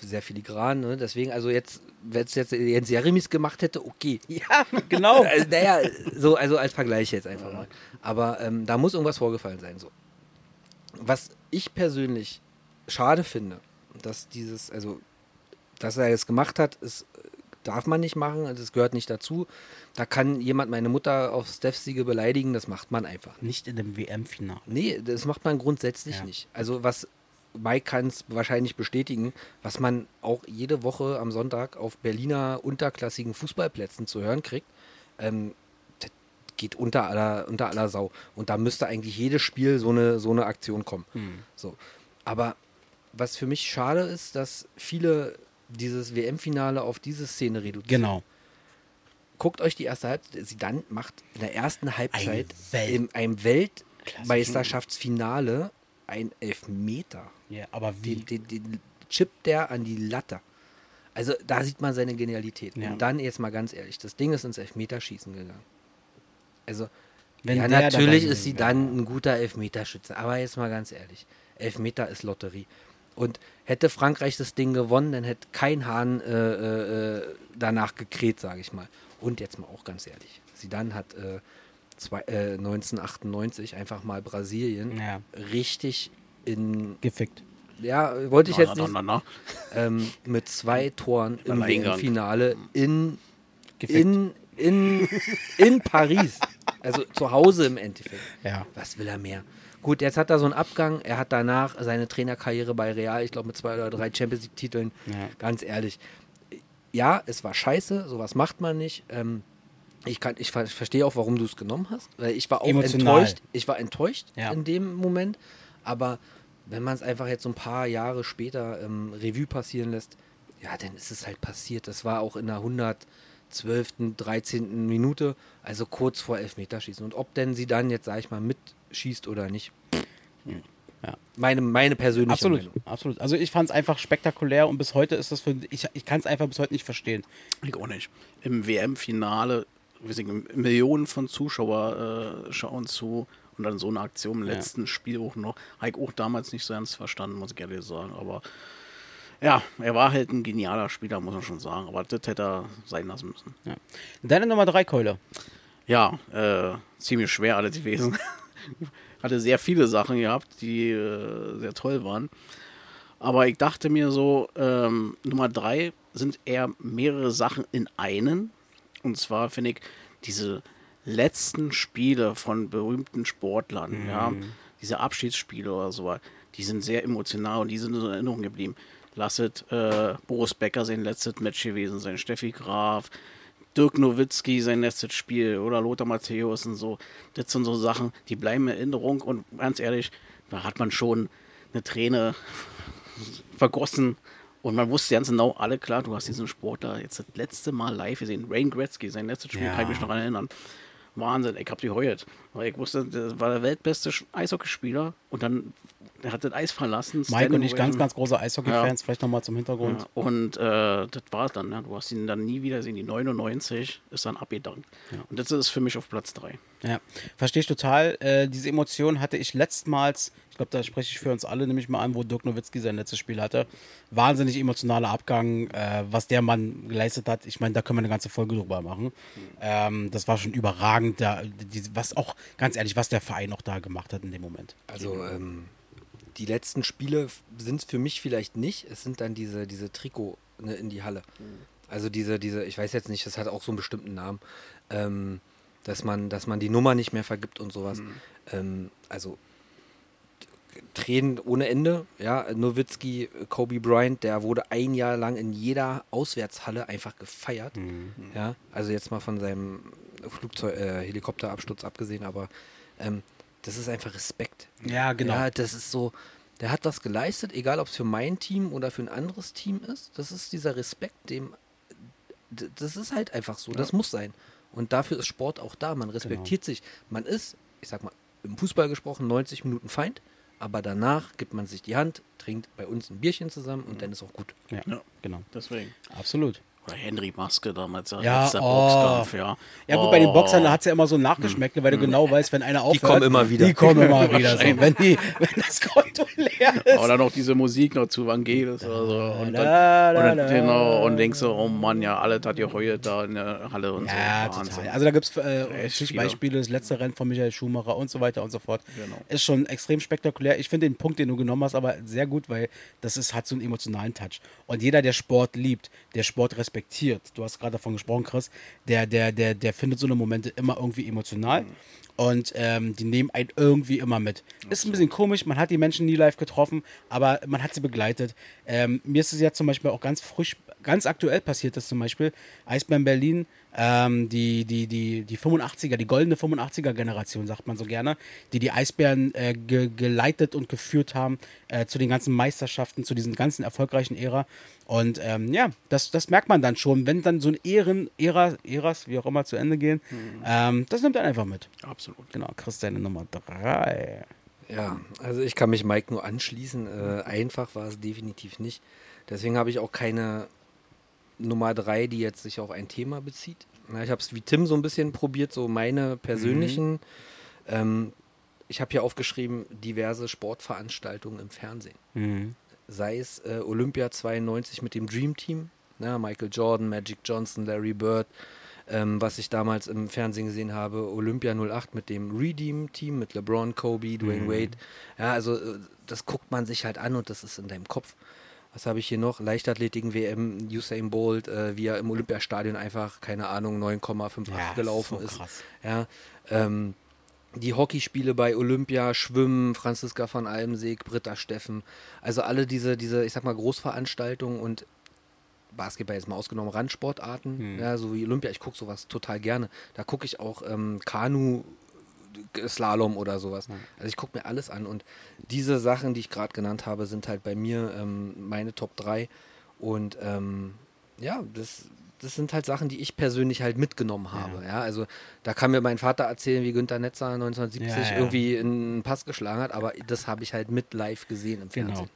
[SPEAKER 2] Sehr filigran, ne? Deswegen, also jetzt, wenn es jetzt Jens Jeremies gemacht hätte, okay.
[SPEAKER 1] Ja, genau.
[SPEAKER 2] Also, naja, so, also als Vergleich jetzt einfach mal. Aber ähm, da muss irgendwas vorgefallen sein. So. Was ich persönlich schade finde, dass dieses, also, dass er es gemacht hat, ist, darf man nicht machen, das gehört nicht dazu. Da kann jemand meine Mutter auf Steff-Siege beleidigen, das macht man einfach.
[SPEAKER 1] Nicht in dem WM-Finale.
[SPEAKER 2] Nee, das macht man grundsätzlich
[SPEAKER 1] Ja.
[SPEAKER 2] nicht. Also was Mike kann es wahrscheinlich bestätigen, was man auch jede Woche am Sonntag auf Berliner unterklassigen Fußballplätzen zu hören kriegt, ähm, das geht unter aller, unter aller Sau. Und da müsste eigentlich jedes Spiel so eine, so eine Aktion kommen. So. Aber was für mich schade ist, dass viele dieses WM-Finale auf diese Szene reduzieren.
[SPEAKER 1] Genau.
[SPEAKER 2] Guckt euch die erste Halbzeit. Sie dann macht in der ersten Halbzeit
[SPEAKER 1] Welt-
[SPEAKER 2] in einem Weltmeisterschaftsfinale ein Elfmeter.
[SPEAKER 1] Ja, aber wie?
[SPEAKER 2] Den, den, den chippt der an die Latte. Also da sieht man seine Genialität.
[SPEAKER 1] Ja.
[SPEAKER 2] Und dann jetzt mal ganz ehrlich, das Ding ist ins Elfmeterschießen gegangen. Also,
[SPEAKER 1] Wenn
[SPEAKER 2] ja, natürlich ist sie dann ein guter Elfmeterschütze. Aber jetzt mal ganz ehrlich, Elfmeter ist Lotterie. Und hätte Frankreich das Ding gewonnen, dann hätte kein Hahn äh, äh, danach gekräht, sage ich mal. Und jetzt mal auch ganz ehrlich, Zidane hat äh, zwei, äh, 1998 einfach mal Brasilien
[SPEAKER 1] Ja.
[SPEAKER 2] richtig in
[SPEAKER 1] Gefickt.
[SPEAKER 2] ja, wollte ich
[SPEAKER 3] Na,
[SPEAKER 2] jetzt
[SPEAKER 3] na,
[SPEAKER 2] nicht.
[SPEAKER 3] na, na.
[SPEAKER 2] Ähm, mit zwei Toren im. WM-Finale in,
[SPEAKER 1] Gefickt.
[SPEAKER 2] in, in, in Paris. Also zu Hause im Endeffekt.
[SPEAKER 1] Ja.
[SPEAKER 2] Was will er mehr? Gut, jetzt hat er so einen Abgang. Er hat danach seine Trainerkarriere bei Real, ich glaube mit zwei oder drei Champions League-Titeln.
[SPEAKER 1] Ja.
[SPEAKER 2] Ganz ehrlich. Ja, es war scheiße, sowas macht man nicht. Ähm, ich, kann, ich ver verstehe auch, warum du es genommen hast, weil ich war auch
[SPEAKER 1] Emotional.
[SPEAKER 2] enttäuscht. Ich war enttäuscht
[SPEAKER 1] Ja.
[SPEAKER 2] in dem Moment, aber wenn man es einfach jetzt so ein paar Jahre später ähm, Revue passieren lässt, ja, dann ist es halt passiert. Das war auch in der 112., 13. Minute, also kurz vor Elfmeterschießen. Und ob denn sie dann jetzt, sag ich mal, mitschießt oder nicht,
[SPEAKER 1] Ja.
[SPEAKER 2] meine, meine persönliche
[SPEAKER 1] Absolut,
[SPEAKER 2] Meinung.
[SPEAKER 1] absolut. Also ich fand es einfach spektakulär und bis heute ist das für ich, ich kann es einfach bis heute nicht verstehen.
[SPEAKER 3] Ich auch nicht. Im WM-Finale, Millionen von Zuschauer äh, schauen zu und dann so eine Aktion im
[SPEAKER 1] Ja.
[SPEAKER 3] letzten Spiel auch noch. Habe ich auch damals nicht so ganz verstanden, muss ich ehrlich sagen. Aber ja, er war halt ein genialer Spieler, muss man schon sagen. Aber das hätte er sein lassen müssen.
[SPEAKER 1] Ja. Deine Nummer drei Keule.
[SPEAKER 3] Ja, äh, ziemlich schwer alles gewesen. Hatte sehr viele Sachen gehabt, die äh, sehr toll waren. Aber ich dachte mir so, ähm, Nummer drei sind eher mehrere Sachen in einen. Und zwar finde ich diese letzten Spiele von berühmten Sportlern, ja, diese Abschiedsspiele oder so, die sind sehr emotional und die sind in Erinnerung geblieben. Lasset äh, Boris Becker sein letztes Match gewesen sein, Steffi Graf, Dirk Nowitzki sein letztes Spiel oder Lothar Matthäus und so. Das sind so Sachen, die bleiben in Erinnerung und ganz ehrlich, da hat man schon eine Träne vergossen und man wusste ganz genau, alle klar, du hast diesen Sportler jetzt das letzte Mal live gesehen. Rain Gretzky, sein letztes Spiel,
[SPEAKER 1] Ja.
[SPEAKER 3] kann ich mich noch erinnern. Wahnsinn, ich hab die heult. Weil ich wusste, das war der weltbeste Eishockeyspieler Und dann er hat das Eis verlassen.
[SPEAKER 1] Mike und ich, ganz, ganz große Eishockey-Fans, vielleicht nochmal zum Hintergrund.
[SPEAKER 3] Ja, und äh, das war's dann. Ne? Du hast ihn dann nie wieder gesehen. Die 99 ist dann abgedankt. Und das ist für mich auf Platz 3.
[SPEAKER 1] Ja, verstehe ich total. Äh, diese Emotion hatte ich letztmals, ich glaube, da spreche ich für uns alle, nehme ich mal an, wo Dirk Nowitzki sein letztes Spiel hatte. Wahnsinnig emotionaler Abgang, äh, was der Mann geleistet hat. Ich meine, da können wir eine ganze Folge drüber machen. Ähm, das war schon überragend, da, die, was auch, ganz ehrlich, was der Verein auch da gemacht hat in dem Moment.
[SPEAKER 2] Also ähm, die letzten Spiele sind es für mich vielleicht nicht. Es sind dann diese, diese Trikot ne, in die Halle. Also diese, diese, ich weiß jetzt nicht, das hat auch so einen bestimmten Namen, ähm, dass man, dass man die Nummer nicht mehr vergibt und sowas. Ähm, also Tränen ohne Ende. Ja, Nowitzki, Kobe Bryant, der wurde ein Jahr lang in jeder Auswärtshalle einfach gefeiert. Ja, also jetzt mal von seinem Flugzeug, äh, Helikopterabsturz abgesehen, aber ähm, das ist einfach Respekt.
[SPEAKER 1] Ja, genau.
[SPEAKER 2] Ja, das ist so, der hat was geleistet, egal ob es für mein Team oder für ein anderes Team ist. Das ist dieser Respekt, dem, das ist halt einfach so, das muss sein. Und dafür ist Sport auch da. Man respektiert sich. Man ist, ich sag mal, im Fußball gesprochen, 90 Minuten Feind, aber danach gibt man sich die Hand, trinkt bei uns ein Bierchen zusammen und dann ist auch gut.
[SPEAKER 1] Ja,
[SPEAKER 3] Ja.
[SPEAKER 1] genau.
[SPEAKER 3] Deswegen.
[SPEAKER 1] Absolut.
[SPEAKER 3] Oder Henry Maske damals, ja,
[SPEAKER 1] Ja,
[SPEAKER 3] letzter
[SPEAKER 1] oh.
[SPEAKER 3] Boxkampf, ja.
[SPEAKER 1] Ja, gut, bei den
[SPEAKER 3] Oh.
[SPEAKER 1] Boxern da hat es ja immer so ein Nachgeschmäckle, weil du genau weißt, wenn einer aufhört.
[SPEAKER 2] kommen immer wieder.
[SPEAKER 1] Die kommen immer wieder. So. Wenn, die, wenn das Konto leer ist.
[SPEAKER 3] Oder noch diese Musik noch zu Vangelis oder so. Und
[SPEAKER 1] Da,
[SPEAKER 3] dann,
[SPEAKER 1] da,
[SPEAKER 3] und
[SPEAKER 1] da.
[SPEAKER 3] dann genau, und denkst so, oh Mann, ja, alle hat ihr heult da in der Halle und
[SPEAKER 1] Ja,
[SPEAKER 3] so. Wahnsinn.
[SPEAKER 1] total. Also da gibt es äh. Beispiele, das letzte Rennen von Michael Schumacher und so weiter und so fort.
[SPEAKER 3] Genau.
[SPEAKER 1] Ist schon extrem spektakulär. Ich finde den Punkt, den du genommen hast, aber sehr gut, weil das ist, hat so einen emotionalen Touch. Und jeder, der Sport liebt, der Sport respektiert, du hast gerade davon gesprochen, Chris, der, der, der, der findet so eine Momente immer irgendwie emotional. Und ähm, die nehmen einen irgendwie immer mit. Ist ein bisschen komisch, man hat die Menschen nie live getroffen, aber man hat sie begleitet. Ähm, mir ist es ja zum Beispiel auch ganz frisch, ganz aktuell passiert, das zum Beispiel Eisbären Berlin, ähm, die, die, die, die 85er, die goldene 85er-Generation, sagt man so gerne, die die Eisbären äh, ge geleitet und geführt haben äh, zu den ganzen Meisterschaften, zu diesen ganzen erfolgreichen Ära. Und ähm, ja, das, das merkt man dann schon, wenn dann so ein Ehren, Ära, Äras, wie auch immer, zu Ende gehen, ähm, das nimmt er einfach mit.
[SPEAKER 3] Absolut.
[SPEAKER 1] Genau, Chris, deine Nummer drei.
[SPEAKER 2] Ja, also ich kann mich Mike nur anschließen. Äh, einfach war es definitiv nicht. Deswegen habe ich auch keine Nummer drei, die jetzt sich auf ein Thema bezieht. Na, ich habe es wie Tim so ein bisschen probiert, so meine persönlichen. Ähm, ich habe hier aufgeschrieben, diverse Sportveranstaltungen im Fernsehen.
[SPEAKER 1] Mhm.
[SPEAKER 2] Sei es äh, Olympia 92 mit dem Dream Team, ne, Michael Jordan, Magic Johnson, Larry Bird, ähm, was ich damals im Fernsehen gesehen habe, Olympia 08 mit dem Redeem Team, mit LeBron, Kobe, Dwayne Wade. Ja, also äh, das guckt man sich halt an und das ist in deinem Kopf. Was habe ich hier noch? Leichtathletiken WM, Usain Bolt, äh, wie er im Olympiastadion einfach, keine Ahnung, 9,58
[SPEAKER 1] Ja,
[SPEAKER 2] gelaufen
[SPEAKER 1] ist
[SPEAKER 2] ist.
[SPEAKER 1] so krass.
[SPEAKER 2] Ja, ähm, die Hockeyspiele bei Olympia, Schwimmen, Franziska von Almseg, Britta Steffen. Also alle diese, diese, ich sag mal, Großveranstaltungen und Basketball jetzt mal ausgenommen, Randsportarten, ja, so wie Olympia, ich gucke sowas total gerne. Da gucke ich auch ähm, Kanu, Slalom oder sowas. Also ich gucke mir alles an und diese Sachen, die ich gerade genannt habe, sind halt bei mir ähm, meine Top 3 und ähm, ja, das, das sind halt Sachen, die ich persönlich halt mitgenommen habe. Ja. also da kann mir mein Vater erzählen, wie Günter Netzer 1970
[SPEAKER 1] Ja, ja.
[SPEAKER 2] irgendwie einen Pass geschlagen hat, aber das habe ich halt mit live gesehen im
[SPEAKER 1] Genau.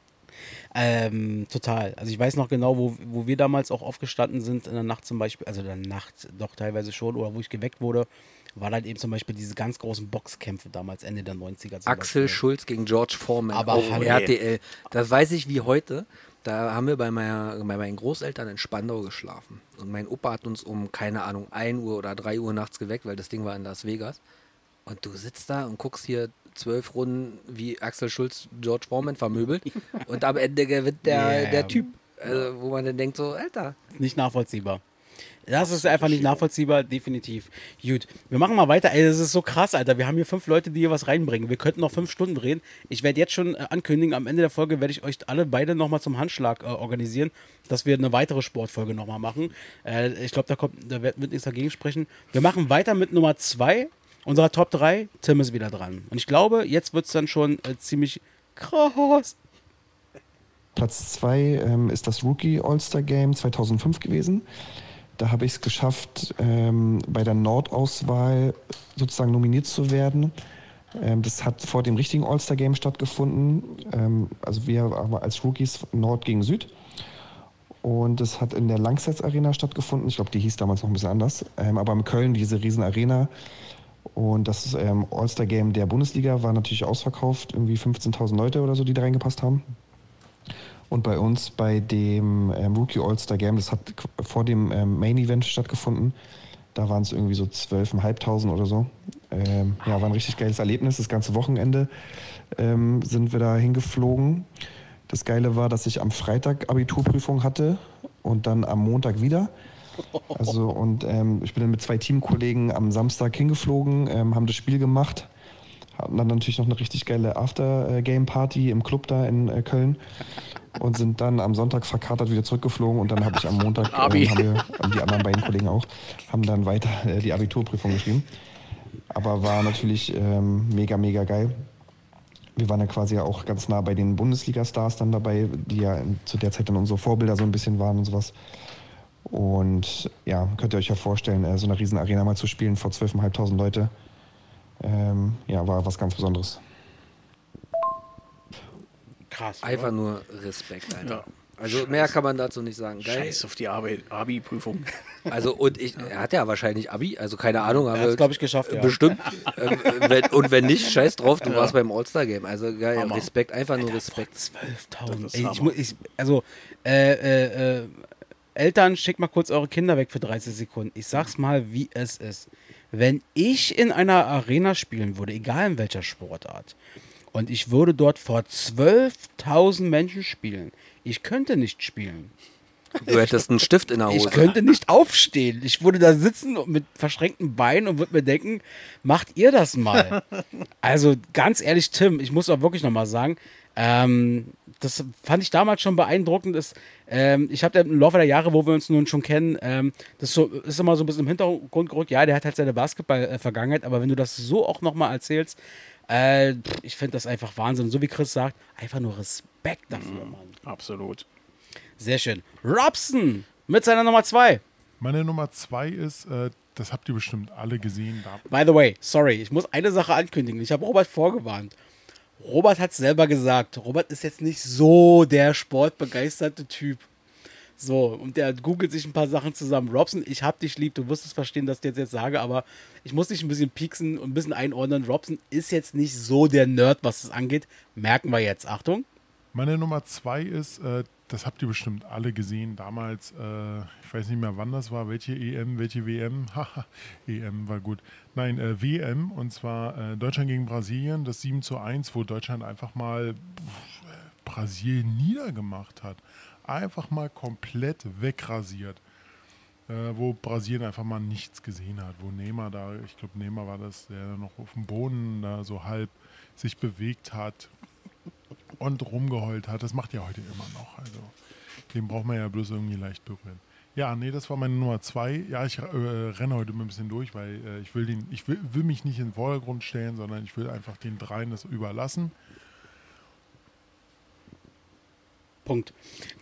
[SPEAKER 1] Ähm, total. Also ich weiß noch genau, wo, wo wir damals auch aufgestanden sind in der Nacht zum Beispiel, also in der Nacht doch teilweise schon, oder wo ich geweckt wurde, war halt eben zum Beispiel diese ganz großen Boxkämpfe damals, Ende der 90er. zum
[SPEAKER 2] Axel
[SPEAKER 1] Beispiel.
[SPEAKER 2] Schulz gegen George Foreman
[SPEAKER 1] Aber
[SPEAKER 2] auf
[SPEAKER 1] hallo.
[SPEAKER 2] RTL. Das weiß ich wie heute. Da haben wir bei, meiner, bei meinen Großeltern in Spandau geschlafen. Und mein Opa hat uns um, keine Ahnung, 1 Uhr oder 3 Uhr nachts geweckt, weil das Ding war in Las Vegas. Und du sitzt da und guckst hier zwölf Runden, wie Axel Schulz George Foreman vermöbelt. und am Ende gewinnt der,
[SPEAKER 1] Yeah.
[SPEAKER 2] der Typ. Also, wo man dann denkt so, Alter,
[SPEAKER 1] Nicht nachvollziehbar. Das ist einfach nicht nachvollziehbar, definitiv. Gut, wir machen mal weiter. Ey, das ist so krass, Alter. Wir haben hier fünf Leute, die hier was reinbringen. Wir könnten noch fünf Stunden drehen. Ich werde jetzt schon äh, ankündigen, am Ende der Folge werde ich euch alle beide nochmal zum Handschlag äh, organisieren, dass wir eine weitere Sportfolge nochmal machen. Äh, ich glaube, da, kommt- da wird, wird nichts dagegen sprechen. Wir machen weiter mit Nummer zwei unserer Top 3. Tim ist wieder dran. Und ich glaube, jetzt wird es dann schon äh, ziemlich krass.
[SPEAKER 7] Platz 2 ähm, ist das Rookie All-Star Game 2005 gewesen. Da habe ich es geschafft, ähm, bei der Nordauswahl sozusagen nominiert zu werden. Ähm, das hat vor dem richtigen All-Star-Game stattgefunden. Ähm, also wir aber als Rookies Nord gegen Süd. Und das hat in der Langsess Arena stattgefunden. Ich glaube, die hieß damals noch ein bisschen anders. Ähm, aber in Köln diese riesen Arena. Und das ähm, All-Star-Game der Bundesliga war natürlich ausverkauft. Irgendwie 15.000 Leute oder so, die da reingepasst haben. Und bei uns bei dem ähm, Rookie All-Star Game, das hat vor dem ähm, Main Event stattgefunden. Da waren es irgendwie so 12.500 oder so. Ähm, ja, war ein richtig geiles Erlebnis. Das ganze Wochenende ähm, sind wir da hingeflogen. Das Geile war, dass ich am Freitag Abiturprüfung hatte und dann am Montag wieder. Also und ähm, ich bin dann mit zwei Teamkollegen am Samstag hingeflogen, ähm, haben das Spiel gemacht, hatten dann natürlich noch eine richtig geile After-Game-Party im Club da in äh, Köln und sind dann am Sonntag verkatert wieder zurückgeflogen und dann habe ich am Montag, ähm, haben wir, und die anderen beiden Kollegen auch, haben dann weiter äh, die Abiturprüfung geschrieben. Aber war natürlich ähm, mega, mega geil. Wir waren ja quasi auch ganz nah bei den Bundesliga-Stars dann dabei, die ja zu der Zeit dann unsere Vorbilder so ein bisschen waren und sowas. Und ja, könnt ihr euch ja vorstellen, äh, so eine riesen Arena mal zu spielen vor 12.500 Leute, ähm, ja, war was ganz Besonderes.
[SPEAKER 1] Krass.
[SPEAKER 2] Einfach
[SPEAKER 1] oder?
[SPEAKER 2] nur Respekt, Alter.
[SPEAKER 3] Ja.
[SPEAKER 2] Also mehr kann man dazu nicht sagen. Geil.
[SPEAKER 3] Scheiß auf die Arbeit, Abi-Prüfung.
[SPEAKER 2] Also und ich, er hat ja wahrscheinlich Abi, also keine Ahnung, aber
[SPEAKER 1] hat's, glaub ich, geschafft, ja.
[SPEAKER 2] Bestimmt. ähm, wenn, und wenn nicht, scheiß drauf, du warst beim All-Star-Game. Also geil,
[SPEAKER 3] Hammer.
[SPEAKER 2] Respekt, einfach nur Respekt.
[SPEAKER 1] 12.000.
[SPEAKER 3] Das ist
[SPEAKER 1] Ey, ich,
[SPEAKER 3] Hammer.
[SPEAKER 1] mu- ich, also, äh, äh, äh, Eltern, schickt mal kurz eure Kinder weg für 30 Sekunden. Ich sag's mal, wie es ist. Wenn ich in einer Arena spielen würde, egal in welcher Sportart, und ich würde dort vor 12.000 Menschen spielen, ich könnte nicht spielen.
[SPEAKER 2] Du hättest einen Stift in der
[SPEAKER 1] Ich
[SPEAKER 2] Hose.
[SPEAKER 1] könnte nicht aufstehen. Ich würde da sitzen und mit verschränkten Beinen und würde mir denken, macht ihr das mal? also ganz ehrlich, Tim, ich muss auch wirklich nochmal sagen, ähm, das fand ich damals schon beeindruckend. Ist, ähm, ich habe im Laufe der Jahre, wo wir uns nun schon kennen, ähm, das so, ist immer so ein bisschen im Hintergrund gerückt. Ja, der hat halt seine Basketball-Vergangenheit, aber wenn du das so auch nochmal erzählst, äh, ich finde das einfach Wahnsinn. So wie Chris sagt, einfach nur Respekt dafür, Mann.
[SPEAKER 3] Absolut.
[SPEAKER 1] Sehr schön. Robson mit seiner Nummer 2.
[SPEAKER 8] Meine Nummer zwei ist, äh, das habt ihr bestimmt alle gesehen. Da,
[SPEAKER 1] By the way, sorry, ich muss eine Sache ankündigen. Ich habe Robert vorgewarnt. Robert hat selber gesagt, Robert ist jetzt nicht so der sportbegeisterte Typ. So, und der googelt sich ein paar Sachen zusammen. Robson, ich hab dich lieb, du wirst es verstehen, dass ich jetzt jetzt sage, aber ich muss dich ein bisschen pieksen und ein bisschen einordnen. Robson ist jetzt nicht so der Nerd, was das angeht. Merken wir jetzt. Achtung.
[SPEAKER 8] Meine Nummer zwei ist, äh, das habt ihr bestimmt alle gesehen, damals, äh, ich weiß nicht mehr wann das war, welche EM, welche WM, haha, EM war gut. Nein, äh, WM und zwar äh, Deutschland gegen Brasilien, das 7 zu 1, wo Deutschland einfach mal pff, äh, Brasilien niedergemacht hat. Einfach mal komplett wegrasiert. Äh, wo Brasilien einfach mal nichts gesehen hat, wo Neymar da, ich glaube Neymar war das, der noch auf dem Boden da so halb sich bewegt hat, und rumgeheult hat. Das macht er heute immer noch. Also den braucht man ja bloß irgendwie leicht berühren. Ja, nee, das war meine Nummer zwei. Ja, ich äh, renne heute ein bisschen durch, weil äh, ich will den, ich will, will mich nicht in den Vordergrund stellen, sondern ich will einfach den dreien das überlassen.
[SPEAKER 1] Punkt.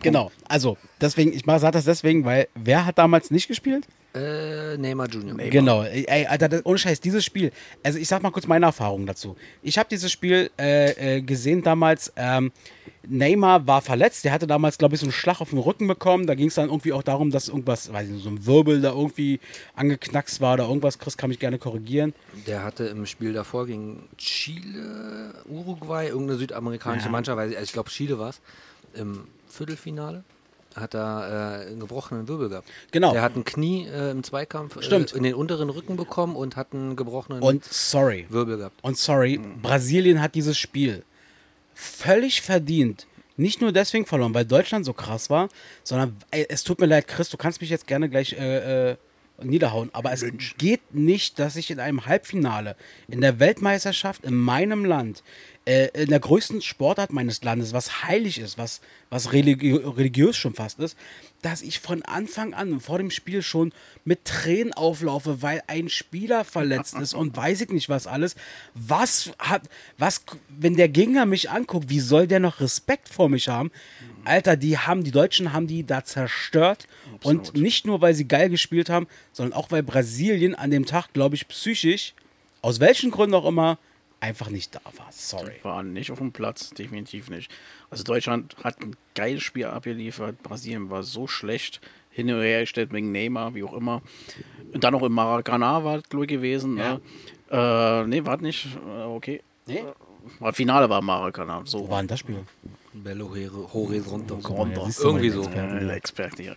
[SPEAKER 1] Genau. Also, deswegen, ich sage das deswegen, weil wer hat damals nicht gespielt?
[SPEAKER 2] Äh, Neymar Junior.
[SPEAKER 1] Genau, ey, Alter, das, ohne Scheiß, dieses Spiel. Also ich sag mal kurz meine Erfahrung dazu. Ich habe dieses Spiel äh, äh, gesehen damals. Ähm, Neymar war verletzt. Der hatte damals, glaube ich, so einen Schlag auf den Rücken bekommen. Da ging es dann irgendwie auch darum, dass irgendwas, weiß ich nicht, so ein Wirbel da irgendwie angeknackst war oder irgendwas. Chris kann mich gerne korrigieren.
[SPEAKER 2] Der hatte im Spiel davor gegen Chile, Uruguay, irgendeine südamerikanische
[SPEAKER 1] Ja.
[SPEAKER 2] Mannschaft, weiß ich, also ich glaube Chile war es, im Viertelfinale hat er äh, einen gebrochenen Wirbel gehabt.
[SPEAKER 1] Genau.
[SPEAKER 2] Der hat ein Knie äh, im Zweikampf
[SPEAKER 1] Stimmt.
[SPEAKER 2] Äh, in den unteren Rücken bekommen und hat einen gebrochenen
[SPEAKER 1] Und sorry.
[SPEAKER 2] Wirbel gehabt.
[SPEAKER 1] Und sorry, Brasilien hat dieses Spiel völlig verdient. Nicht nur deswegen verloren, weil Deutschland so krass war, sondern ey, es tut mir leid, Chris, du kannst mich jetzt gerne gleich äh, äh, niederhauen, aber es geht nicht, dass ich in einem Halbfinale in der Weltmeisterschaft in meinem Land, äh, in der größten Sportart meines Landes, was heilig ist, was, was religi religiös schon fast ist, dass ich von Anfang an vor dem Spiel schon mit Tränen auflaufe, weil ein Spieler verletzt ist und weiß ich nicht was alles. Was hat, was, wenn der Gegner mich anguckt, wie soll der noch Respekt vor mich haben? Alter, die haben, die Deutschen haben die da zerstört und nicht nur, weil sie geil gespielt haben, sondern auch, weil Brasilien an dem Tag, glaube ich, psychisch, aus welchen Gründen auch immer, einfach nicht da war. Sorry.
[SPEAKER 3] Waren nicht auf dem Platz, definitiv nicht. Also Deutschland hat ein geiles Spiel abgeliefert. Brasilien war so schlecht. Hin und her gestellt wegen Neymar, wie auch immer. Und dann noch im Maracanã war es, glaube ich, gewesen. Ne? Äh, nee, war nicht. Äh, okay.
[SPEAKER 1] Nee?
[SPEAKER 3] War Finale war Maracanã. So
[SPEAKER 1] Wo war denn das Spiel?
[SPEAKER 2] Belo Horizonte. Irgendwie so.
[SPEAKER 1] Experte.
[SPEAKER 3] Ja, Experte, ja.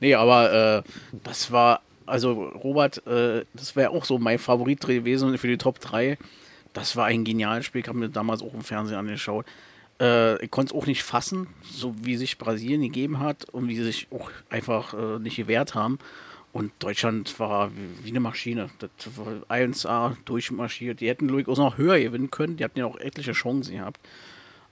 [SPEAKER 3] Nee, aber äh, das war, also Robert, äh, das wäre auch so mein Favorit gewesen für die Top 3. Das war ein geniales Spiel, ich habe mir damals auch im Fernsehen angeschaut. Äh, ich konnte es auch nicht fassen, so wie sich Brasilien gegeben hat und wie sie sich auch einfach äh, nicht gewehrt haben. Und Deutschland war wie eine Maschine. Das war 1A durchmarschiert. Die hätten Louis auch noch höher gewinnen können. Die hatten ja auch etliche Chancen gehabt.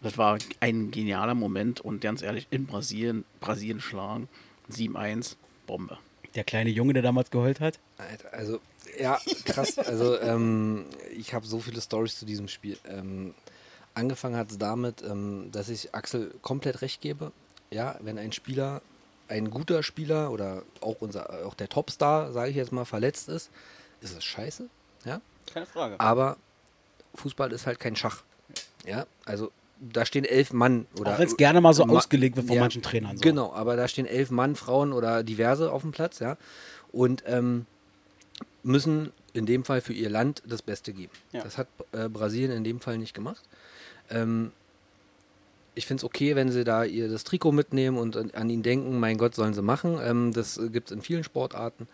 [SPEAKER 3] Das war ein genialer Moment und ganz ehrlich, in Brasilien, Brasilien schlagen, 7-1, Bombe.
[SPEAKER 1] Der kleine Junge, der damals geheult hat?
[SPEAKER 2] Alter, Also, ja, krass. Also, ähm, ich habe so viele Stories zu diesem Spiel. Ähm, angefangen hat es damit, ähm, dass ich Axel komplett recht gebe. Ja, wenn ein Spieler, ein guter Spieler oder auch unser, auch der Topstar, sage ich jetzt mal, verletzt ist, ist es scheiße. Ja,
[SPEAKER 1] Keine Frage.
[SPEAKER 2] aber Fußball ist halt kein Schach. Ja, also da stehen elf Mann oder
[SPEAKER 1] Auch wenn es gerne mal so
[SPEAKER 2] Ma-
[SPEAKER 1] ausgelegt wird von
[SPEAKER 2] ja,
[SPEAKER 1] manchen Trainern. So.
[SPEAKER 2] Genau, aber da stehen elf Mann, Frauen oder diverse auf dem Platz, ja. Und ähm, müssen in dem Fall für ihr Land das Beste geben.
[SPEAKER 1] Ja.
[SPEAKER 2] Das hat äh, Brasilien in dem Fall nicht gemacht. Ähm, ich finde es okay, wenn sie da ihr das Trikot mitnehmen und an, an ihn denken, mein Gott, sollen sie machen. Ähm, das gibt es in vielen Sportarten.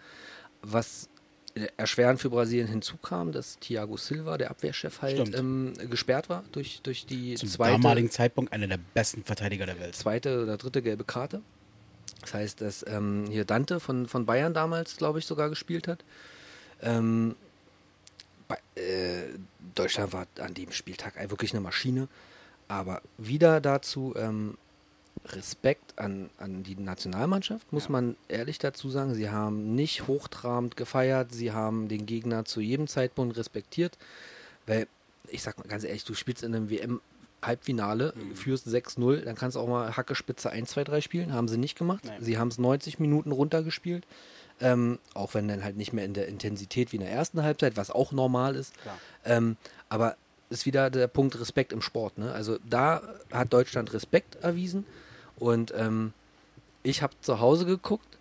[SPEAKER 2] Was äh, erschwerend für Brasilien hinzukam, dass Thiago Silva, der Abwehrchef, halt ähm, gesperrt war durch, durch die
[SPEAKER 1] Zum
[SPEAKER 2] zweite
[SPEAKER 1] damaligen Zeitpunkt einer der besten Verteidiger der Welt.
[SPEAKER 2] zweite oder dritte gelbe Karte. Das heißt, dass ähm, hier Dante von, von Bayern damals, glaube ich, sogar gespielt hat. Ähm, bei, äh, Deutschland war an dem Spieltag wirklich eine Maschine. Aber wieder dazu ähm, Respekt an, an die Nationalmannschaft, muss man ehrlich dazu sagen. Sie haben nicht hochtrabend gefeiert, sie haben den Gegner zu jedem Zeitpunkt respektiert. Weil, ich sag mal ganz ehrlich, du spielst in einem WM-Halbfinale, führst 6-0, dann kannst du auch mal Hacke Spitze 1, 2, 3 spielen. Haben sie nicht gemacht. Sie haben es 90 Minuten runtergespielt. Ähm, auch wenn dann halt nicht mehr in der Intensität wie in der ersten Halbzeit, was auch normal ist. Ähm, aber ist wieder der Punkt Respekt im Sport. Ne? Also da hat Deutschland Respekt erwiesen. Und ähm, ich habe zu Hause geguckt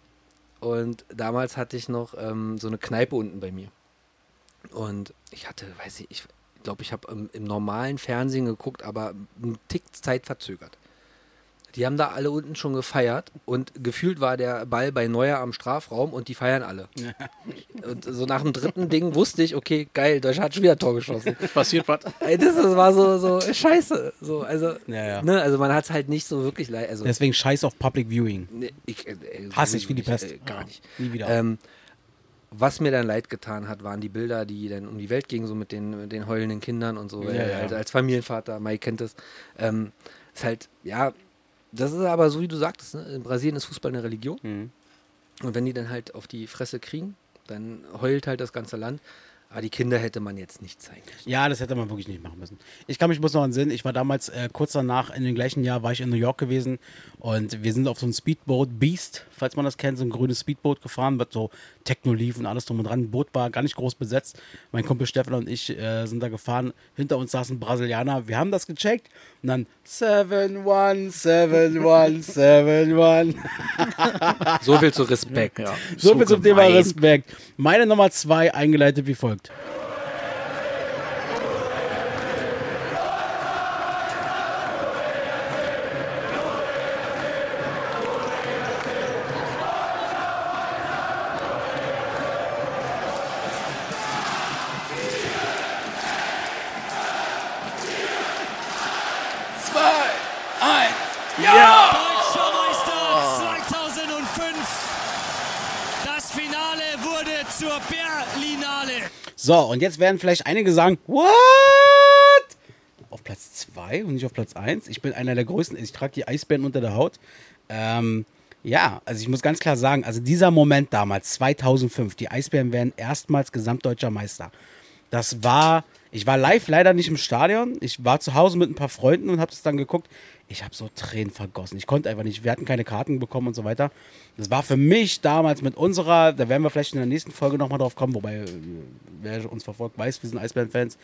[SPEAKER 2] und damals hatte ich noch ähm, so eine Kneipe unten bei mir. Und ich hatte, weiß ich, ich glaube, ich habe im, im normalen Fernsehen geguckt, aber einen Tick Zeit verzögert. Die haben da alle unten schon gefeiert und gefühlt war der Ball bei Neuer am Strafraum und die feiern alle. Und so nach dem dritten Ding wusste ich, okay, geil, Deutschland hat schon wieder ein Tor geschossen.
[SPEAKER 3] Passiert was?
[SPEAKER 2] Das, das war so, so scheiße. So, also,
[SPEAKER 1] Ja, ja.
[SPEAKER 2] Ne, also man hat es halt nicht so wirklich leid. Also,
[SPEAKER 1] Deswegen scheiß auf Public Viewing.
[SPEAKER 2] ne, ich, äh, äh,
[SPEAKER 1] Hasse ich wie die
[SPEAKER 2] nicht,
[SPEAKER 1] Pest.
[SPEAKER 2] Äh, gar
[SPEAKER 1] Ja,
[SPEAKER 2] nicht.
[SPEAKER 1] Nie wieder.
[SPEAKER 2] Ähm, was mir dann leid getan hat, waren die Bilder, die dann um die Welt gingen, so mit den, mit den heulenden Kindern und so.
[SPEAKER 1] Ja,
[SPEAKER 2] äh,
[SPEAKER 1] ja.
[SPEAKER 2] Als, als Familienvater, Mike kennt das. Ähm, ist halt, ja, das ist aber so, wie du sagtest, ne? in Brasilien ist Fußball eine Religion.
[SPEAKER 1] Mhm.
[SPEAKER 2] Und wenn die dann halt auf die Fresse kriegen, dann heult halt das ganze Land. Aber die Kinder hätte man jetzt nicht zeigen müssen.
[SPEAKER 1] Ja, das hätte man wirklich nicht machen müssen. Ich kann mich bloß noch an Sinn, ich war damals äh, kurz danach, in dem gleichen Jahr war ich in New York gewesen und wir sind auf so einem Speedboat Beast, falls man das kennt, so ein grünes Speedboot gefahren, wird so Techno lief und alles drum und dran. Ein Boot war gar nicht groß besetzt. Mein Kumpel Stefan und ich äh, sind da gefahren. Hinter uns saß ein Brasilianer. Wir haben das gecheckt und dann 717171.
[SPEAKER 2] So viel zu Respekt.
[SPEAKER 3] Ja.
[SPEAKER 1] So viel zum Thema. Respekt. Meine Nummer zwei eingeleitet wie folgt.
[SPEAKER 10] Deutscher
[SPEAKER 1] So, und jetzt werden vielleicht einige sagen, what? Auf Platz 2 und nicht auf Platz 1. Ich bin einer der größten, ich trage die Eisbären unter der Haut. Ähm, ja, also ich muss ganz klar sagen, also dieser Moment damals, 2005, die Eisbären werden erstmals gesamtdeutscher Meister. Das war, ich war live leider nicht im Stadion. Ich war zu Hause mit ein paar Freunden und habe das dann geguckt. Ich habe so Tränen vergossen. Ich konnte einfach nicht. Wir hatten keine Karten bekommen und so weiter. Das war für mich damals mit unserer, da werden wir vielleicht in der nächsten Folge nochmal drauf kommen, wobei, äh, wer uns verfolgt, weiß, wir sind Eisbären-Fans.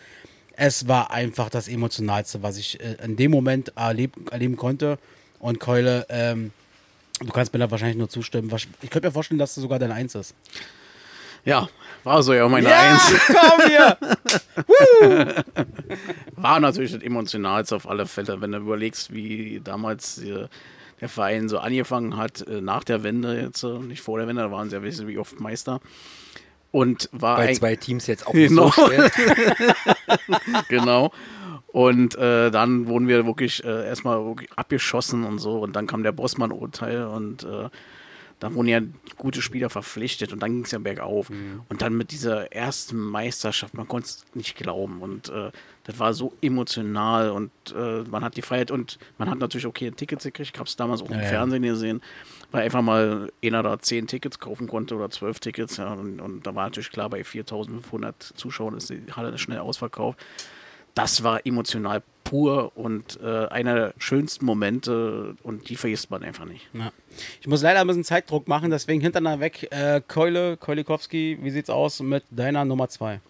[SPEAKER 1] Es war einfach das Emotionalste, was ich äh, in dem Moment erleb erleben konnte. Und Keule, ähm, du kannst mir da wahrscheinlich nur zustimmen. Ich könnte mir vorstellen, dass du sogar dein Eins ist.
[SPEAKER 3] Ja, war so ja meine
[SPEAKER 1] Ja,
[SPEAKER 3] Eins.
[SPEAKER 1] komm hier!
[SPEAKER 3] War natürlich das Emotionalste auf alle Fälle, wenn du überlegst, wie damals äh, der Verein so angefangen hat, äh, nach der Wende jetzt, äh, nicht vor der Wende, da waren sie ja wissen wie oft Meister. Und war
[SPEAKER 2] Bei zwei Teams jetzt auch nicht
[SPEAKER 3] Genau.
[SPEAKER 2] so schwer.
[SPEAKER 3] genau. Und äh, dann wurden wir wirklich äh, erstmal wirklich abgeschossen und so. Und dann kam der Bossmann-Urteil und äh, dann wurden ja gute Spieler verpflichtet und dann ging es ja bergauf. Und dann mit dieser ersten Meisterschaft, man konnte es nicht glauben. Und äh, das war so emotional und äh, man hat gefeiert und man hat natürlich okay Tickets gekriegt. Ich habe es damals auch im
[SPEAKER 1] Ja, ja.
[SPEAKER 3] Fernsehen gesehen, weil einfach mal einer da zehn Tickets kaufen konnte oder zwölf Tickets. Ja, und, und da war natürlich klar, bei 4500 Zuschauern ist die Halle schnell ausverkauft. Das war emotional pur und äh, einer der schönsten Momente und die vergisst man einfach nicht.
[SPEAKER 1] Ja. Ich muss leider ein bisschen Zeitdruck machen, deswegen hintereinander weg. Äh, Keule, Keulikowski, wie sieht's aus mit deiner Nummer zwei?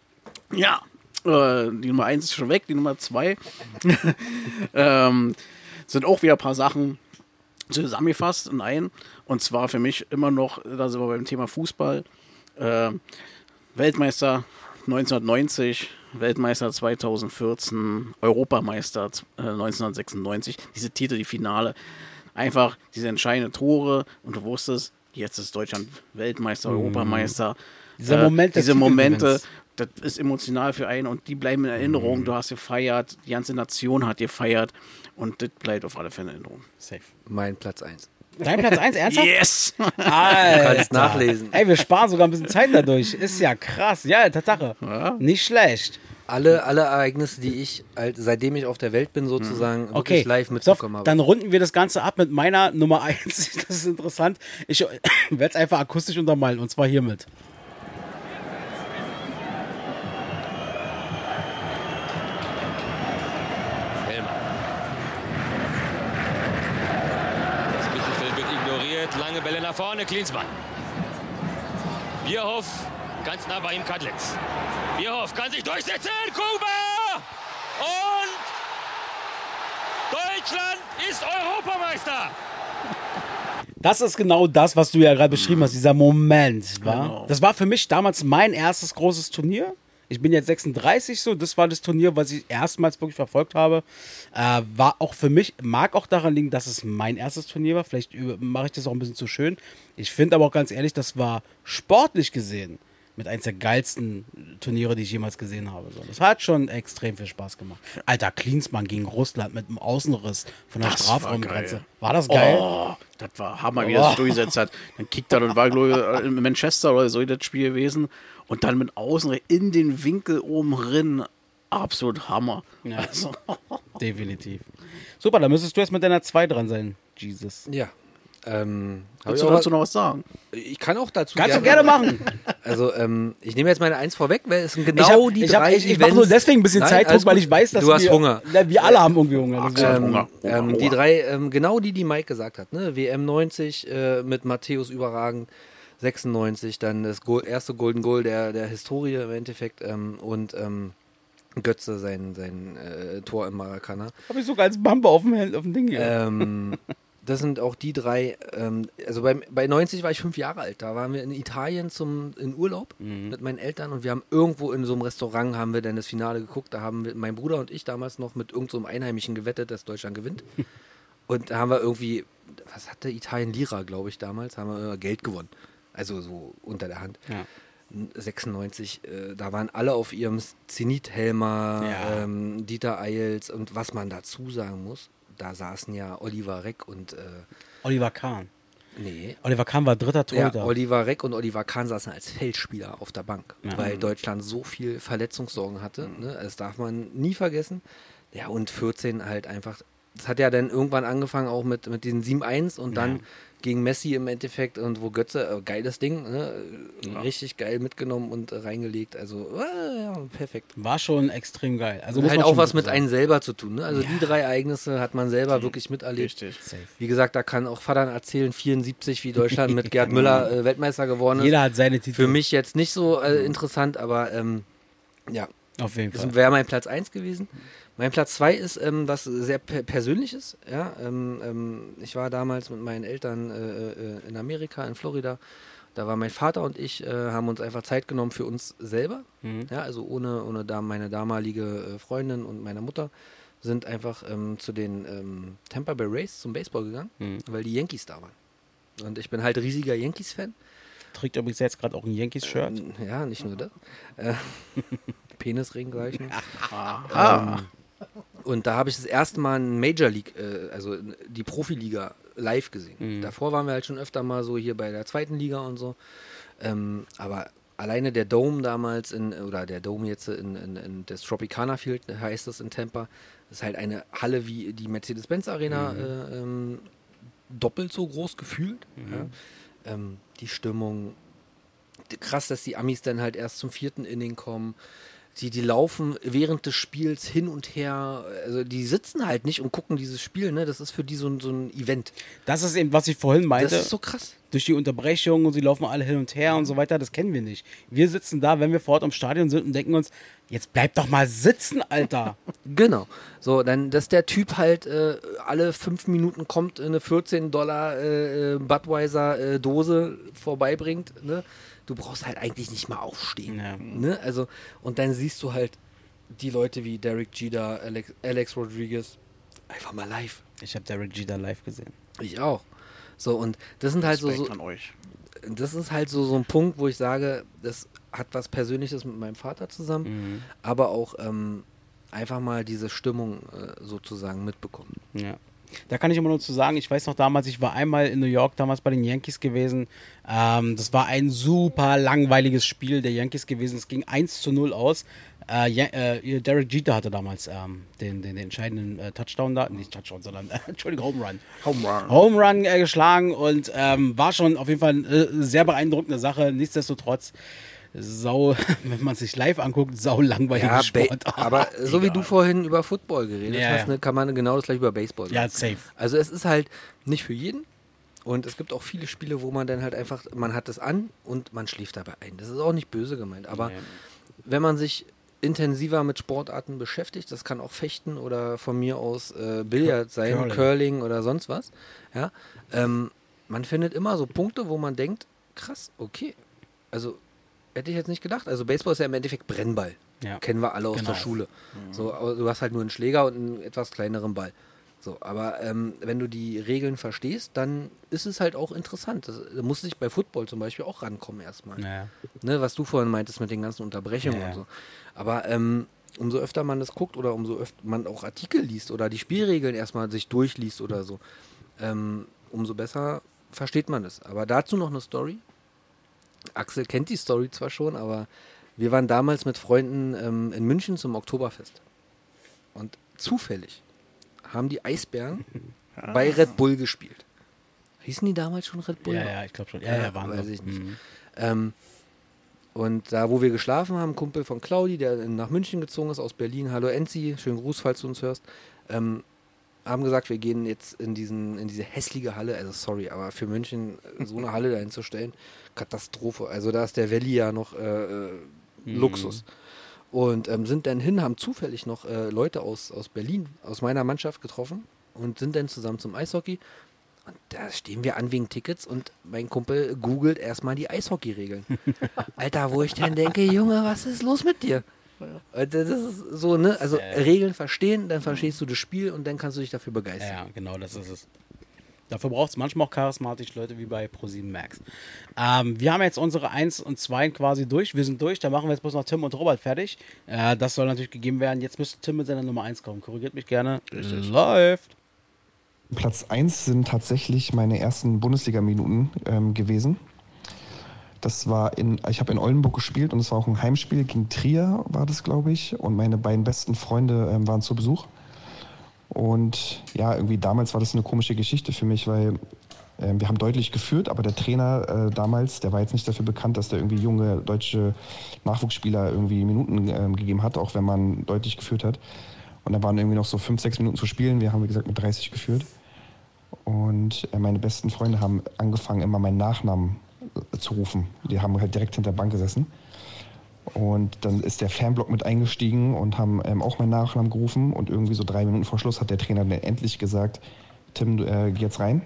[SPEAKER 3] Ja, äh, die Nummer 1 ist schon weg, die Nummer 2 ähm, sind auch wieder ein paar Sachen zusammengefasst in einen. Und zwar für mich immer noch, da sind wir beim Thema Fußball, äh, Weltmeister 1990, Weltmeister 2014, Europameister äh, 1996, diese Titel, die Finale, einfach diese entscheidenden Tore und du wusstest, jetzt ist Deutschland Weltmeister, Europameister.
[SPEAKER 1] Dieser Moment des
[SPEAKER 3] diese Momente, das ist emotional für einen und die bleiben in Erinnerung. Du hast gefeiert, die ganze Nation hat gefeiert und das bleibt auf alle Fälle in Erinnerung.
[SPEAKER 1] Safe.
[SPEAKER 2] Mein Platz 1.
[SPEAKER 1] Dein Platz 1, ernsthaft?
[SPEAKER 3] Yes!
[SPEAKER 1] Alter.
[SPEAKER 2] Du kannst nachlesen.
[SPEAKER 1] Ey, wir sparen sogar ein bisschen Zeit dadurch. Ist ja krass. Ja, Tatsache. Nicht schlecht.
[SPEAKER 2] Alle, alle Ereignisse, die ich, halt, seitdem ich auf der Welt bin, sozusagen,
[SPEAKER 1] Okay,
[SPEAKER 2] wirklich live
[SPEAKER 1] so,
[SPEAKER 2] mitbekommen habe.
[SPEAKER 1] dann runden wir das Ganze ab mit meiner Nummer 1. Das ist interessant. Ich werde es einfach akustisch untermalen und zwar hiermit.
[SPEAKER 9] Hellmann. Das Mittelfeld wird ignoriert. Lange Bälle nach vorne. Klinsmann. Bierhoff. Ganz nah bei ihm Kadletz. Bierhoff kann sich durchsetzen. Kuba! Und Deutschland ist Europameister.
[SPEAKER 1] Das ist genau das, was du ja gerade beschrieben hast, dieser Moment. War?
[SPEAKER 3] Genau.
[SPEAKER 1] Das war für mich damals mein erstes großes Turnier. Ich bin jetzt 36 so, das war das Turnier, was ich erstmals wirklich verfolgt habe. Äh, war auch für mich, mag auch daran liegen, dass es mein erstes Turnier war. Vielleicht mache ich das auch ein bisschen zu schön. Ich finde aber auch ganz ehrlich, das war sportlich gesehen mit eins der geilsten Turniere, die ich jemals gesehen habe. So, das hat schon extrem viel Spaß gemacht. Alter, Klinsmann gegen Russland mit einem Außenriss von der
[SPEAKER 3] Das war
[SPEAKER 1] Strafraumgrenze.
[SPEAKER 3] geil.
[SPEAKER 1] War, das geil?
[SPEAKER 3] Oh, das war Hammer, wie er sich durchgesetzt hat. Dann kickt er und war, glaube ich, in Manchester oder so das Spiel gewesen. Und dann mit außen in den Winkel oben rin. Absolut Hammer.
[SPEAKER 1] Ja.
[SPEAKER 3] Also,
[SPEAKER 1] Definitiv. Super, dann müsstest du jetzt mit deiner 2 dran sein. Jesus.
[SPEAKER 2] Ja. Ähm, hab
[SPEAKER 3] willst du dazu noch was sagen?
[SPEAKER 2] ich kann auch dazu
[SPEAKER 1] Kannst du gerne machen.
[SPEAKER 2] Also, ähm, ich nehme jetzt meine Eins vorweg, weil es sind genau
[SPEAKER 1] ich
[SPEAKER 2] die
[SPEAKER 1] ich, hab,
[SPEAKER 2] drei
[SPEAKER 1] ich, ich mache nur deswegen ein bisschen
[SPEAKER 2] Nein,
[SPEAKER 1] Zeitdruck, weil ich weiß, dass
[SPEAKER 2] Du hast
[SPEAKER 1] wir,
[SPEAKER 2] Hunger.
[SPEAKER 1] Na, wir alle haben irgendwie Hunger.
[SPEAKER 3] Hat
[SPEAKER 1] ist-
[SPEAKER 3] Hunger. Hunger,
[SPEAKER 2] Ähm, die
[SPEAKER 3] Hunger.
[SPEAKER 2] drei, ähm, genau die, die Mike gesagt hat, ne? WM 90 äh, mit Matthäus überragend, 96, dann das Goal, erste Golden Goal der, der Historie im Endeffekt ähm, und ähm, Götze sein, sein äh, Tor im Maracana.
[SPEAKER 1] Hab ich sogar als Bamba auf dem, auf dem Ding hier.
[SPEAKER 2] Ähm, das sind auch die drei, ähm, also beim, bei 90 war ich fünf Jahre alt, da waren wir in Italien zum, in Urlaub mit meinen Eltern und wir haben irgendwo in so einem Restaurant haben wir dann das Finale geguckt, da haben wir, mein Bruder und ich damals noch mit irgendeinem so Einheimischen gewettet, dass Deutschland gewinnt. Und da haben wir irgendwie, was hatte Italien, Lira glaube ich damals, haben wir Geld gewonnen, also so unter der Hand.
[SPEAKER 1] Ja.
[SPEAKER 2] 96, äh, da waren alle auf ihrem Zenit Helmer,
[SPEAKER 1] Ja.
[SPEAKER 2] ähm, Dieter Eils und was man dazu sagen muss, da saßen ja Oliver Reck und äh,
[SPEAKER 1] Oliver Kahn.
[SPEAKER 2] nee,
[SPEAKER 1] Oliver Kahn war dritter
[SPEAKER 2] ja,
[SPEAKER 1] Torhüter.
[SPEAKER 2] Oliver Reck und Oliver Kahn saßen als Feldspieler auf der Bank,
[SPEAKER 1] Ja.
[SPEAKER 2] weil Deutschland so viel Verletzungssorgen hatte. Ne? Das darf man nie vergessen. Ja, und 14 halt einfach. Das hat ja dann irgendwann angefangen auch mit, mit diesen 7-1 und dann gegen Messi im Endeffekt und wo Götze, äh, geiles Ding, ne? richtig geil mitgenommen und äh, reingelegt. Also, äh, ja, perfekt.
[SPEAKER 1] War schon extrem geil. Also
[SPEAKER 2] halt auch was mit einem selber zu tun. Ne? Also die drei Ereignisse hat man selber wirklich miterlebt.
[SPEAKER 3] Richtig.
[SPEAKER 1] Safe.
[SPEAKER 2] Wie gesagt, da kann auch Vater erzählen, 74, wie Deutschland mit Gerd Müller äh, Weltmeister geworden ist.
[SPEAKER 1] Jeder hat seine Titel.
[SPEAKER 2] Für mich jetzt nicht so äh, interessant, aber ähm, ja,
[SPEAKER 1] Auf jeden Fall.
[SPEAKER 2] Das wäre mein Platz 1 gewesen. Mein Platz 2 ist ähm, was sehr per persönliches. Ja? Ähm, ähm, ich war damals mit meinen Eltern äh, äh, in Amerika, in Florida. Da war mein Vater und ich, äh, haben uns einfach Zeit genommen für uns selber.
[SPEAKER 1] Mhm.
[SPEAKER 2] Ja, also ohne, ohne da meine damalige äh, Freundin und meine Mutter sind einfach ähm, zu den ähm, Tampa Bay Rays zum Baseball gegangen,
[SPEAKER 1] Mhm.
[SPEAKER 2] weil die Yankees da waren. Und ich bin halt riesiger Yankees-Fan.
[SPEAKER 1] Trägt übrigens jetzt gerade auch ein Yankees-Shirt.
[SPEAKER 2] Ähm, Ja, nicht nur das. Äh, Penisring gleich.
[SPEAKER 3] Ah.
[SPEAKER 2] Ähm, und da habe ich das erste Mal ein Major League, äh, also die Profiliga live gesehen.
[SPEAKER 1] Mhm.
[SPEAKER 2] Davor waren wir halt schon öfter mal so hier bei der zweiten Liga und so. Ähm, aber alleine der Dome damals in, oder der Dome jetzt in, in, in das Tropicana Field heißt es in Tampa, ist halt eine Halle wie die Mercedes-Benz Arena
[SPEAKER 1] Mhm.
[SPEAKER 2] äh, ähm, doppelt so groß gefühlt.
[SPEAKER 1] Mhm.
[SPEAKER 2] Ja. Ähm, die Stimmung, krass, dass die Amis dann halt erst zum vierten Inning kommen. Die, die laufen während des Spiels hin und her. Also die sitzen halt nicht und gucken dieses Spiel. Ne? Das ist für die so, ein- so ein Event.
[SPEAKER 1] Das ist eben, was ich vorhin meinte.
[SPEAKER 2] Das ist so krass.
[SPEAKER 1] Durch die Unterbrechung und sie laufen alle hin und her und so weiter, das kennen wir nicht. Wir sitzen da, wenn wir vor Ort im Stadion sind und denken uns, jetzt bleib doch mal sitzen, Alter.
[SPEAKER 2] Genau. So, dann, dass der Typ halt äh, alle fünf Minuten kommt, eine 14 Dollar äh, äh, Budweiser äh, Dose vorbeibringt. Ne? Du brauchst halt eigentlich nicht mal aufstehen.
[SPEAKER 1] Ja.
[SPEAKER 2] Ne? Also, und dann siehst du halt die Leute wie Derek Jeter, Alex, Alex Rodriguez, einfach mal live.
[SPEAKER 1] Ich habe Derek Jeter live gesehen.
[SPEAKER 2] Ich auch. So, und das sind halt so,
[SPEAKER 3] Respekt
[SPEAKER 2] so
[SPEAKER 3] an euch.
[SPEAKER 2] das ist halt so, so ein Punkt, wo ich sage, das hat was Persönliches mit meinem Vater zusammen,
[SPEAKER 1] Mhm.
[SPEAKER 2] aber auch ähm, einfach mal diese Stimmung äh, sozusagen mitbekommen.
[SPEAKER 1] Ja. Da kann ich immer nur zu sagen, ich weiß noch damals, ich war einmal in New York damals bei den Yankees gewesen. Ähm, das war ein super langweiliges Spiel der Yankees gewesen. Es ging 1 zu 0 aus. Äh, ja, äh, Derek Jeter hatte damals ähm, den, den, den entscheidenden äh, Touchdown da, nicht Touchdown, sondern Entschuldigung, Home Run.
[SPEAKER 3] Home Run.
[SPEAKER 1] Home Run äh, geschlagen und ähm, war schon auf jeden Fall eine äh, sehr beeindruckende Sache. Nichtsdestotrotz, sau, wenn man sich live anguckt, sau langweilige
[SPEAKER 2] Ja, Ba-
[SPEAKER 1] Sport.
[SPEAKER 2] aber so wie du vorhin über Football geredet
[SPEAKER 1] Ja,
[SPEAKER 2] hast, ne, kann man genau das gleich über Baseball sagen.
[SPEAKER 1] Ja, safe.
[SPEAKER 2] Also es ist halt nicht für jeden und es gibt auch viele Spiele, wo man dann halt einfach, man hat es an und man schläft dabei ein. Das ist auch nicht böse gemeint, aber
[SPEAKER 1] Nee.
[SPEAKER 2] wenn man sich intensiver mit Sportarten beschäftigt, das kann auch Fechten oder von mir aus äh, Billard sein,
[SPEAKER 1] Curling.
[SPEAKER 2] Curling. oder sonst was, ja, ähm, man findet immer so Punkte, wo man denkt, krass, okay, also hätte ich jetzt nicht gedacht. Also Baseball ist ja im Endeffekt Brennball.
[SPEAKER 1] Ja.
[SPEAKER 2] Kennen wir alle aus
[SPEAKER 1] Genau.
[SPEAKER 2] der Schule. So, aber du hast halt nur einen Schläger und einen etwas kleineren Ball. So, aber ähm, wenn du die Regeln verstehst, dann ist es halt auch interessant. Das, da muss sich bei Football zum Beispiel auch rankommen erstmal.
[SPEAKER 1] Ja.
[SPEAKER 2] Ne, was du vorhin meintest mit den ganzen Unterbrechungen
[SPEAKER 1] Ja, ja.
[SPEAKER 2] und so. Aber ähm, umso öfter man das guckt oder umso öfter man auch Artikel liest oder die Spielregeln erstmal sich durchliest oder so, ähm, umso besser versteht man es. Aber dazu noch eine Story. Axel kennt die Story zwar schon, aber wir waren damals mit Freunden ähm, in München zum Oktoberfest. Und zufällig haben die Eisbären bei Red Bull gespielt. Hießen die damals schon Red Bull?
[SPEAKER 1] Ja, ja, ich glaube schon. Ja, ja, waren
[SPEAKER 2] weiß ich nicht.
[SPEAKER 1] Mhm.
[SPEAKER 2] Ähm, und da, wo wir geschlafen haben, Kumpel von Claudi, der nach München gezogen ist, aus Berlin, hallo Enzi, schönen Gruß, falls du uns hörst, ähm, haben gesagt, wir gehen jetzt in, diesen, in diese hässliche Halle, also sorry, aber für München so eine Halle dahin zu stellen, Katastrophe. Also da ist der Valley ja noch äh, äh,
[SPEAKER 1] Mhm.
[SPEAKER 2] Luxus. Und ähm, sind dann hin, haben zufällig noch äh, Leute aus, aus Berlin, aus meiner Mannschaft getroffen und sind dann zusammen zum Eishockey. Und da stehen wir an wegen Tickets und mein Kumpel googelt erstmal die Eishockey-Regeln. Alter, wo ich dann denke, Junge, was ist los mit dir? Und Das ist so, ne? Also
[SPEAKER 1] Ja, ja.
[SPEAKER 2] Regeln verstehen, dann verstehst du das Spiel und dann kannst du dich dafür begeistern.
[SPEAKER 1] Ja, ja, genau, das ist es. Dafür braucht es manchmal auch charismatische Leute wie bei ProSieben Max. Ähm, wir haben jetzt unsere 1 und 2 quasi durch. Wir sind durch. Da machen wir jetzt bloß noch Tim und Robert fertig. Äh, das soll natürlich gegeben werden. Jetzt müsste Tim mit seiner Nummer 1 kommen. Korrigiert mich gerne. Läuft.
[SPEAKER 7] Platz 1 sind tatsächlich meine ersten Bundesliga-Minuten ähm, gewesen. Das war in, ich habe in Oldenburg gespielt und es war auch ein Heimspiel gegen Trier, war das, glaube ich. Und meine beiden besten Freunde ähm, waren zu Besuch. Und ja, irgendwie damals war das eine komische Geschichte für mich, weil ähm, wir haben deutlich geführt, aber der Trainer äh, damals, der war jetzt nicht dafür bekannt, dass der irgendwie junge deutsche Nachwuchsspieler irgendwie Minuten ähm, gegeben hat, auch wenn man deutlich geführt hat. Und da waren irgendwie noch so fünf, sechs Minuten zu spielen. Wir haben, wie gesagt, mit 30 geführt. Und äh, meine besten Freunde haben angefangen, immer meinen Nachnamen äh, zu rufen. Die haben halt direkt hinter der Bank gesessen. Und dann ist der Fanblock mit eingestiegen und haben ähm, auch meinen Nachnamen gerufen. Und irgendwie so drei Minuten vor Schluss hat der Trainer dann endlich gesagt, Tim, äh, geh jetzt rein.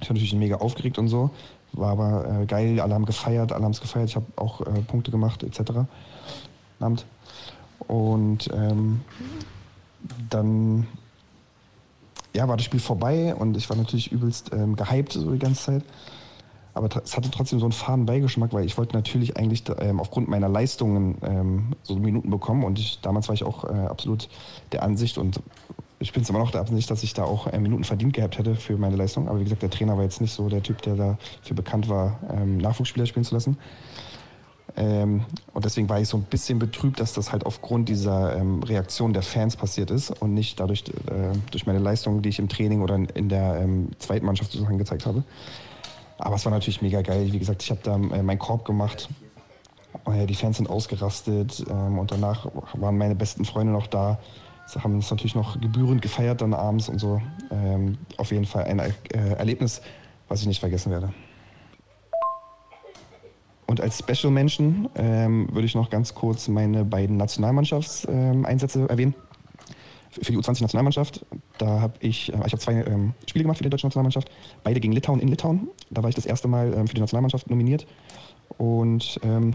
[SPEAKER 7] Ich war natürlich mega aufgeregt und so. War aber äh, geil, alle haben gefeiert, alle haben es gefeiert. Ich habe auch äh, Punkte gemacht etc. Abend. Und ähm, dann ja, war das Spiel vorbei und ich war natürlich übelst ähm, gehypt so die ganze Zeit. Aber es hatte trotzdem so einen faden Beigeschmack, weil ich wollte natürlich eigentlich ähm, aufgrund meiner Leistungen ähm, so Minuten bekommen und ich, damals war ich auch äh, absolut der Ansicht und ich bin es immer noch der Ansicht, dass ich da auch äh, Minuten verdient gehabt hätte für meine Leistung. Aber wie gesagt, der Trainer war jetzt nicht so der Typ, der dafür bekannt war, ähm, Nachwuchsspieler spielen zu lassen. Ähm, und deswegen war ich so ein bisschen betrübt, dass das halt aufgrund dieser ähm, Reaktion der Fans passiert ist und nicht dadurch äh, durch meine Leistung, die ich im Training oder in, in der ähm, zweiten Mannschaft sozusagen gezeigt habe. Aber es war natürlich mega geil. Wie gesagt, ich habe da äh, meinen Korb gemacht. Äh, die Fans sind ausgerastet ähm, und danach waren meine besten Freunde noch da. Sie haben es natürlich noch gebührend gefeiert dann abends und so. Ähm, auf jeden Fall ein äh, Erlebnis, was ich nicht vergessen werde. Und als Special-Menschen ähm, würde ich noch ganz kurz meine beiden Nationalmannschaftseinsätze erwähnen. Für die U20-Nationalmannschaft, da habe ich, äh, ich habe zwei ähm, Spiele gemacht für die deutsche Nationalmannschaft, beide gegen Litauen in Litauen. Da war ich das erste Mal ähm, für die Nationalmannschaft nominiert. Und ähm,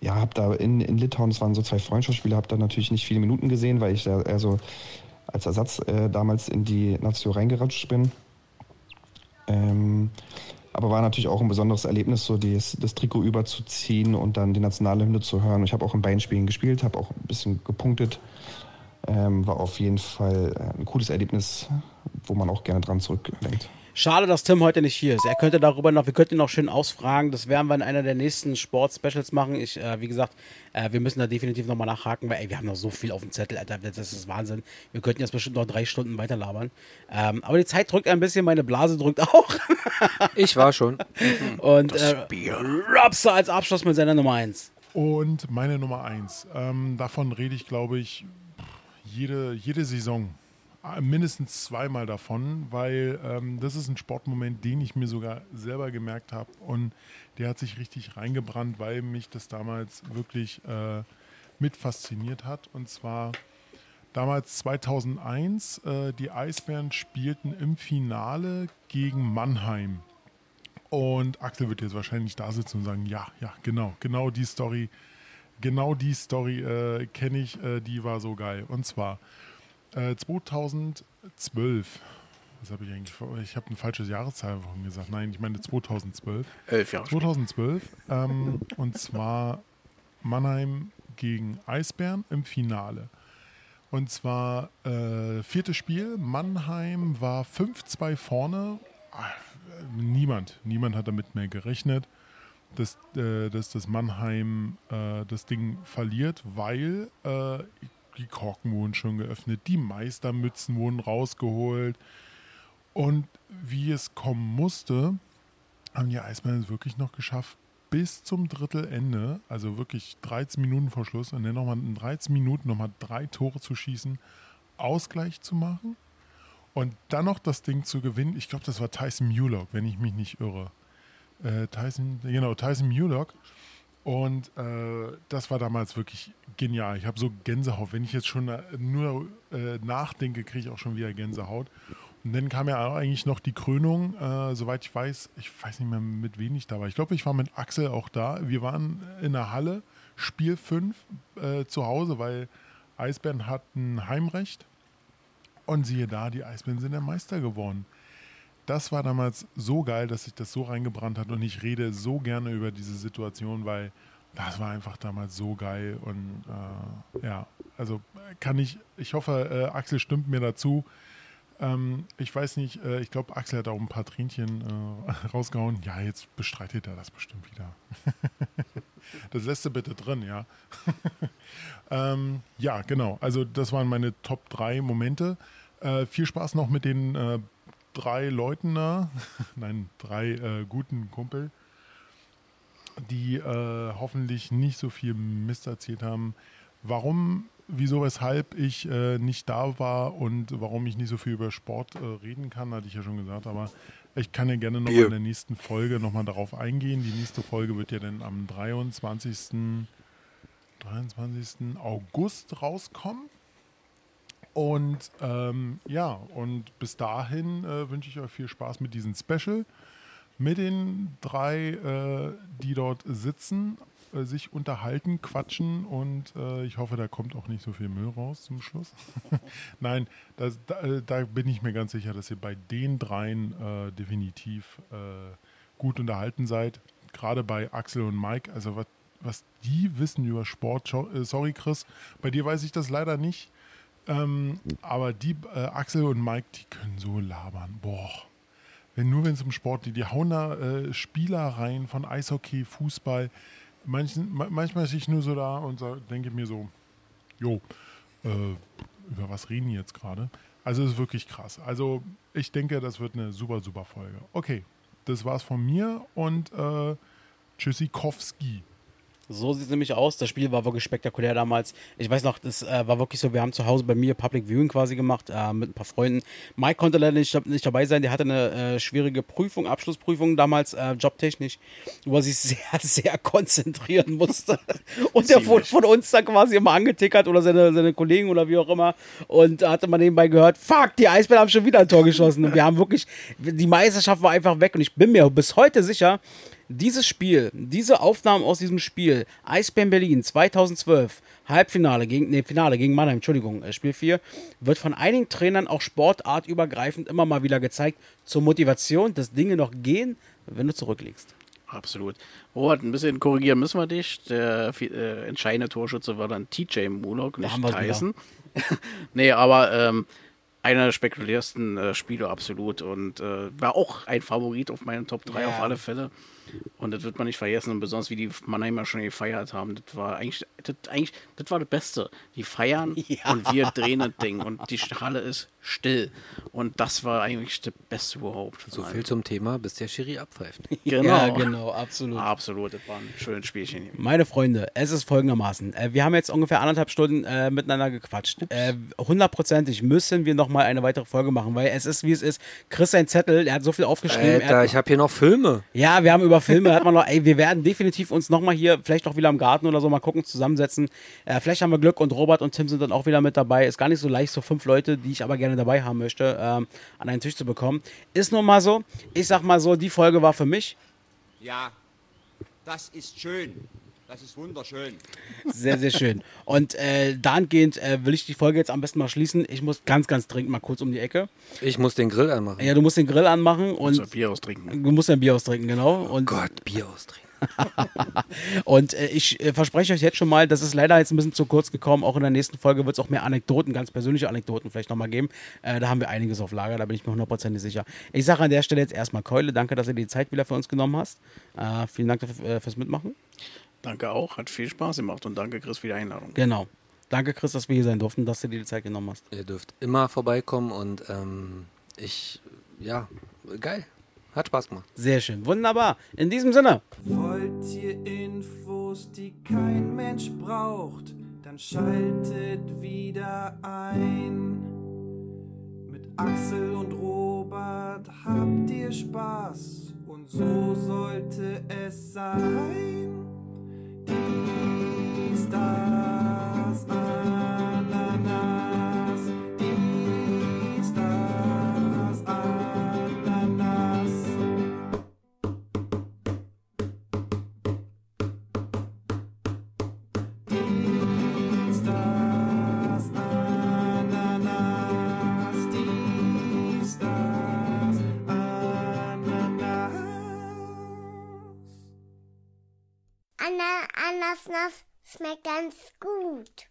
[SPEAKER 7] ja, habe da in, in Litauen, das waren so zwei Freundschaftsspiele, habe da natürlich nicht viele Minuten gesehen, weil ich da eher so als Ersatz äh, damals in die Nation reingeratscht bin. Ähm, aber war natürlich auch ein besonderes Erlebnis, so das, das Trikot überzuziehen und dann die Nationalhymne zu hören. Ich habe auch in beiden Spielen gespielt, habe auch ein bisschen gepunktet. Ähm, war auf jeden Fall äh, ein cooles Erlebnis, wo man auch gerne dran zurückdenkt.
[SPEAKER 1] Schade, dass Tim heute nicht hier ist. Er könnte darüber noch, wir könnten ihn noch schön ausfragen. Das werden wir in einer der nächsten Sport-Specials machen. Ich, äh, wie gesagt, äh, wir müssen da definitiv nochmal nachhaken, weil ey, wir haben noch so viel auf dem Zettel, Alter. Das ist Wahnsinn. Wir könnten jetzt bestimmt noch drei Stunden weiterlabern. Ähm, aber die Zeit drückt ein bisschen, meine Blase drückt auch.
[SPEAKER 2] Ich war schon.
[SPEAKER 1] Und äh, Robster als Abschluss mit seiner Nummer 1.
[SPEAKER 8] Und meine Nummer eins. Ähm, davon rede ich, glaube ich, jede, jede Saison. Äh, Mindestens zweimal davon, weil ähm, das ist ein Sportmoment, den ich mir sogar selber gemerkt habe. Und der hat sich richtig reingebrannt, weil mich das damals wirklich äh, mit fasziniert hat. Und zwar damals 2001, äh, die Eisbären spielten im Finale gegen Mannheim. Und Axel wird jetzt wahrscheinlich da sitzen und sagen, ja, ja, genau, genau die Story, genau die Story äh, kenne ich, äh, die war so geil. Und zwar äh, 2012, was habe ich eigentlich vor? Ich habe ein falsches Jahreszahl gesagt. Nein, ich meine 2012.
[SPEAKER 3] Elf Jahre später.
[SPEAKER 8] 2012. Ähm, und zwar Mannheim gegen Eisbären im Finale. Und zwar äh, viertes Spiel. Mannheim war 5-2 vorne. Ah, Niemand, niemand hat damit mehr gerechnet, dass, äh, dass das Mannheim äh, das Ding verliert, weil äh, die Korken wurden schon geöffnet, die Meistermützen wurden rausgeholt. Und wie es kommen musste, haben die Eisbären es wirklich noch geschafft, bis zum Drittelende, also wirklich 13 Minuten vor Schluss und dann nochmal in 13 Minuten nochmal drei Tore zu schießen, Ausgleich zu machen und dann noch das Ding zu gewinnen. Ich glaube, das war Tyson Mulock, wenn ich mich nicht irre. Äh, Tyson, genau, Tyson Mulock. Und äh, das war damals wirklich genial. Ich habe so Gänsehaut. Wenn ich jetzt schon äh, nur äh, nachdenke, kriege ich auch schon wieder Gänsehaut. Und dann kam ja eigentlich noch die Krönung, äh, soweit ich weiß, ich weiß nicht mehr mit wem ich da war. Ich glaube, ich war mit Axel auch da. Wir waren in der Halle, Spiel 5 äh, zu Hause, weil Eisbären hatten Heimrecht. Und siehe da, die Eisbären sind der Meister geworden. Das war damals so geil, dass sich das so reingebrannt hat und ich rede so gerne über diese Situation, weil das war einfach damals so geil und äh, ja, also kann ich, ich hoffe, äh, Axel stimmt mir dazu. Ähm, ich weiß nicht, äh, ich glaube, Axel hat auch ein paar Tränchen äh, rausgehauen. Ja, jetzt bestreitet er das bestimmt wieder. das lässt du bitte drin, ja. ähm, ja, genau. Also das waren meine Top 3 Momente. Äh, viel Spaß noch mit den äh, drei Leuten da. Nein, drei äh, guten Kumpel, die äh, hoffentlich nicht so viel Mist erzählt haben. Warum, wieso, weshalb ich äh, nicht da war und warum ich nicht so viel über Sport äh, reden kann, hatte ich ja schon gesagt, aber ich kann ja gerne noch in der nächsten Folge nochmal darauf eingehen. Die nächste Folge wird ja dann am 23. 23. August rauskommen. Und ähm, ja, und bis dahin äh, wünsche ich euch viel Spaß mit diesem Special. Mit den drei, äh, die dort sitzen, äh, sich unterhalten, quatschen und äh, ich hoffe, da kommt auch nicht so viel Müll raus zum Schluss. Nein, das, da, äh, da bin ich mir ganz sicher, dass ihr bei den dreien äh, definitiv gut unterhalten seid. Gerade bei Axel und Mike, also was, was die wissen über Sport. Sorry, Chris, bei dir weiß ich das leider nicht. Ähm, aber die äh, Axel und Mike, die können so labern. Boah. Wenn nur wenn es um Sport geht, die hauen da äh, Spieler rein von Eishockey, Fußball. Manchen, ma manchmal stehe ich nur so da und so, denke mir so, jo, äh, über was reden die jetzt gerade? Also es ist wirklich krass. Also ich denke, das wird eine super, super Folge. Okay, das war's von mir und äh, Tschüssikowski.
[SPEAKER 1] So sieht es nämlich aus. Das Spiel war wirklich spektakulär damals. Ich weiß noch, das äh, war wirklich so, wir haben zu Hause bei mir Public Viewing quasi gemacht äh, mit ein paar Freunden. Mike konnte leider nicht, nicht dabei sein. Der hatte eine äh, schwierige Prüfung, Abschlussprüfung damals, äh, jobtechnisch, wo er sich sehr, sehr konzentrieren musste. Und der wurde von uns dann quasi immer angetickert oder seine, seine Kollegen oder wie auch immer. Und da hatte man nebenbei gehört, fuck, die Eisbären haben schon wieder ein Tor geschossen. Und wir haben wirklich, die Meisterschaft war einfach weg. Und ich bin mir bis heute sicher, dieses Spiel, diese Aufnahmen aus diesem Spiel, Eisbären Berlin 2012, Halbfinale gegen, nee, Finale gegen Mannheim, Entschuldigung, äh, Spiel 4, wird von einigen Trainern auch sportartübergreifend immer mal wieder gezeigt, zur Motivation, dass Dinge noch gehen, wenn du zurückliegst.
[SPEAKER 3] Absolut. Robert, ein bisschen korrigieren müssen wir dich. Der äh, entscheidende Torschütze war dann TJ Mullock, nicht. Tyson. nee, aber ähm, einer der spektakulärsten äh, Spiele absolut und äh, war auch ein Favorit auf meinen Top 3
[SPEAKER 1] Ja.
[SPEAKER 3] auf alle Fälle. Und das wird man nicht vergessen und besonders wie die Mannheimer schon gefeiert haben. Das war eigentlich, das, eigentlich, das war das Beste. Die feiern
[SPEAKER 1] Ja.
[SPEAKER 3] und wir drehen das Ding und die Halle ist still. Und das war eigentlich das Beste überhaupt.
[SPEAKER 2] So viel zum Thema, bis der Schiri abpfeift.
[SPEAKER 3] Genau.
[SPEAKER 1] Ja, genau, absolut.
[SPEAKER 3] Absolut, das war ein schönes Spielchen. hier.
[SPEAKER 1] Meine Freunde, es ist folgendermaßen. Äh, wir haben jetzt ungefähr anderthalb Stunden äh, miteinander gequatscht. Äh, Hundertprozentig müssen wir nochmal eine weitere Folge machen, weil es ist, wie es ist. Chris sein Zettel, er hat so viel aufgeschrieben. er
[SPEAKER 2] Alter,
[SPEAKER 1] hat,
[SPEAKER 2] ich habe hier noch Filme.
[SPEAKER 1] ja, wir haben über Filme, hat man noch, ey, wir werden definitiv uns nochmal hier, vielleicht auch wieder im Garten oder so, mal gucken, zusammensetzen. Äh, vielleicht haben wir Glück und Robert und Tim sind dann auch wieder mit dabei. Ist gar nicht so leicht, so fünf Leute, die ich aber gerne dabei haben möchte, ähm, an einen Tisch zu bekommen. Ist nun mal so. Ich sag mal so, die Folge war für mich
[SPEAKER 11] Ja, das ist schön. Das ist wunderschön.
[SPEAKER 1] Sehr, sehr schön. Und äh, dahingehend äh, will ich die Folge jetzt am besten mal schließen. Ich muss ganz, ganz dringend mal kurz um die Ecke.
[SPEAKER 2] Ich muss den Grill anmachen.
[SPEAKER 1] Ja, du musst den Grill anmachen und
[SPEAKER 3] So Bier austrinken.
[SPEAKER 1] du musst ein Bier austrinken, genau. Und,
[SPEAKER 2] Gott, Bier austrinken.
[SPEAKER 1] und äh, ich äh, verspreche euch jetzt schon mal, das ist leider jetzt ein bisschen zu kurz gekommen. Auch in der nächsten Folge wird es auch mehr Anekdoten, ganz persönliche Anekdoten vielleicht nochmal geben. Äh, da haben wir einiges auf Lager, da bin ich mir hundertprozentig sicher. Ich sage an der Stelle jetzt erstmal Keule, danke, dass du dir die Zeit wieder für uns genommen hast. Äh, vielen Dank dafür, äh, fürs Mitmachen.
[SPEAKER 3] Danke auch, hat viel Spaß gemacht und danke Chris für die Einladung.
[SPEAKER 1] Genau. Danke, Chris, dass wir hier sein durften, dass du dir die Zeit genommen hast.
[SPEAKER 2] Ihr dürft immer vorbeikommen und ähm, ich, ja, geil. Hat Spaß gemacht.
[SPEAKER 1] Sehr schön. Wunderbar. In diesem Sinne.
[SPEAKER 12] Wollt ihr Infos, die kein Mensch braucht, dann schaltet wieder ein. Mit Axel und Robert habt ihr Spaß und so sollte es sein. Dies, das, Ananas.
[SPEAKER 6] Anna, Anasnas schmeckt ganz gut.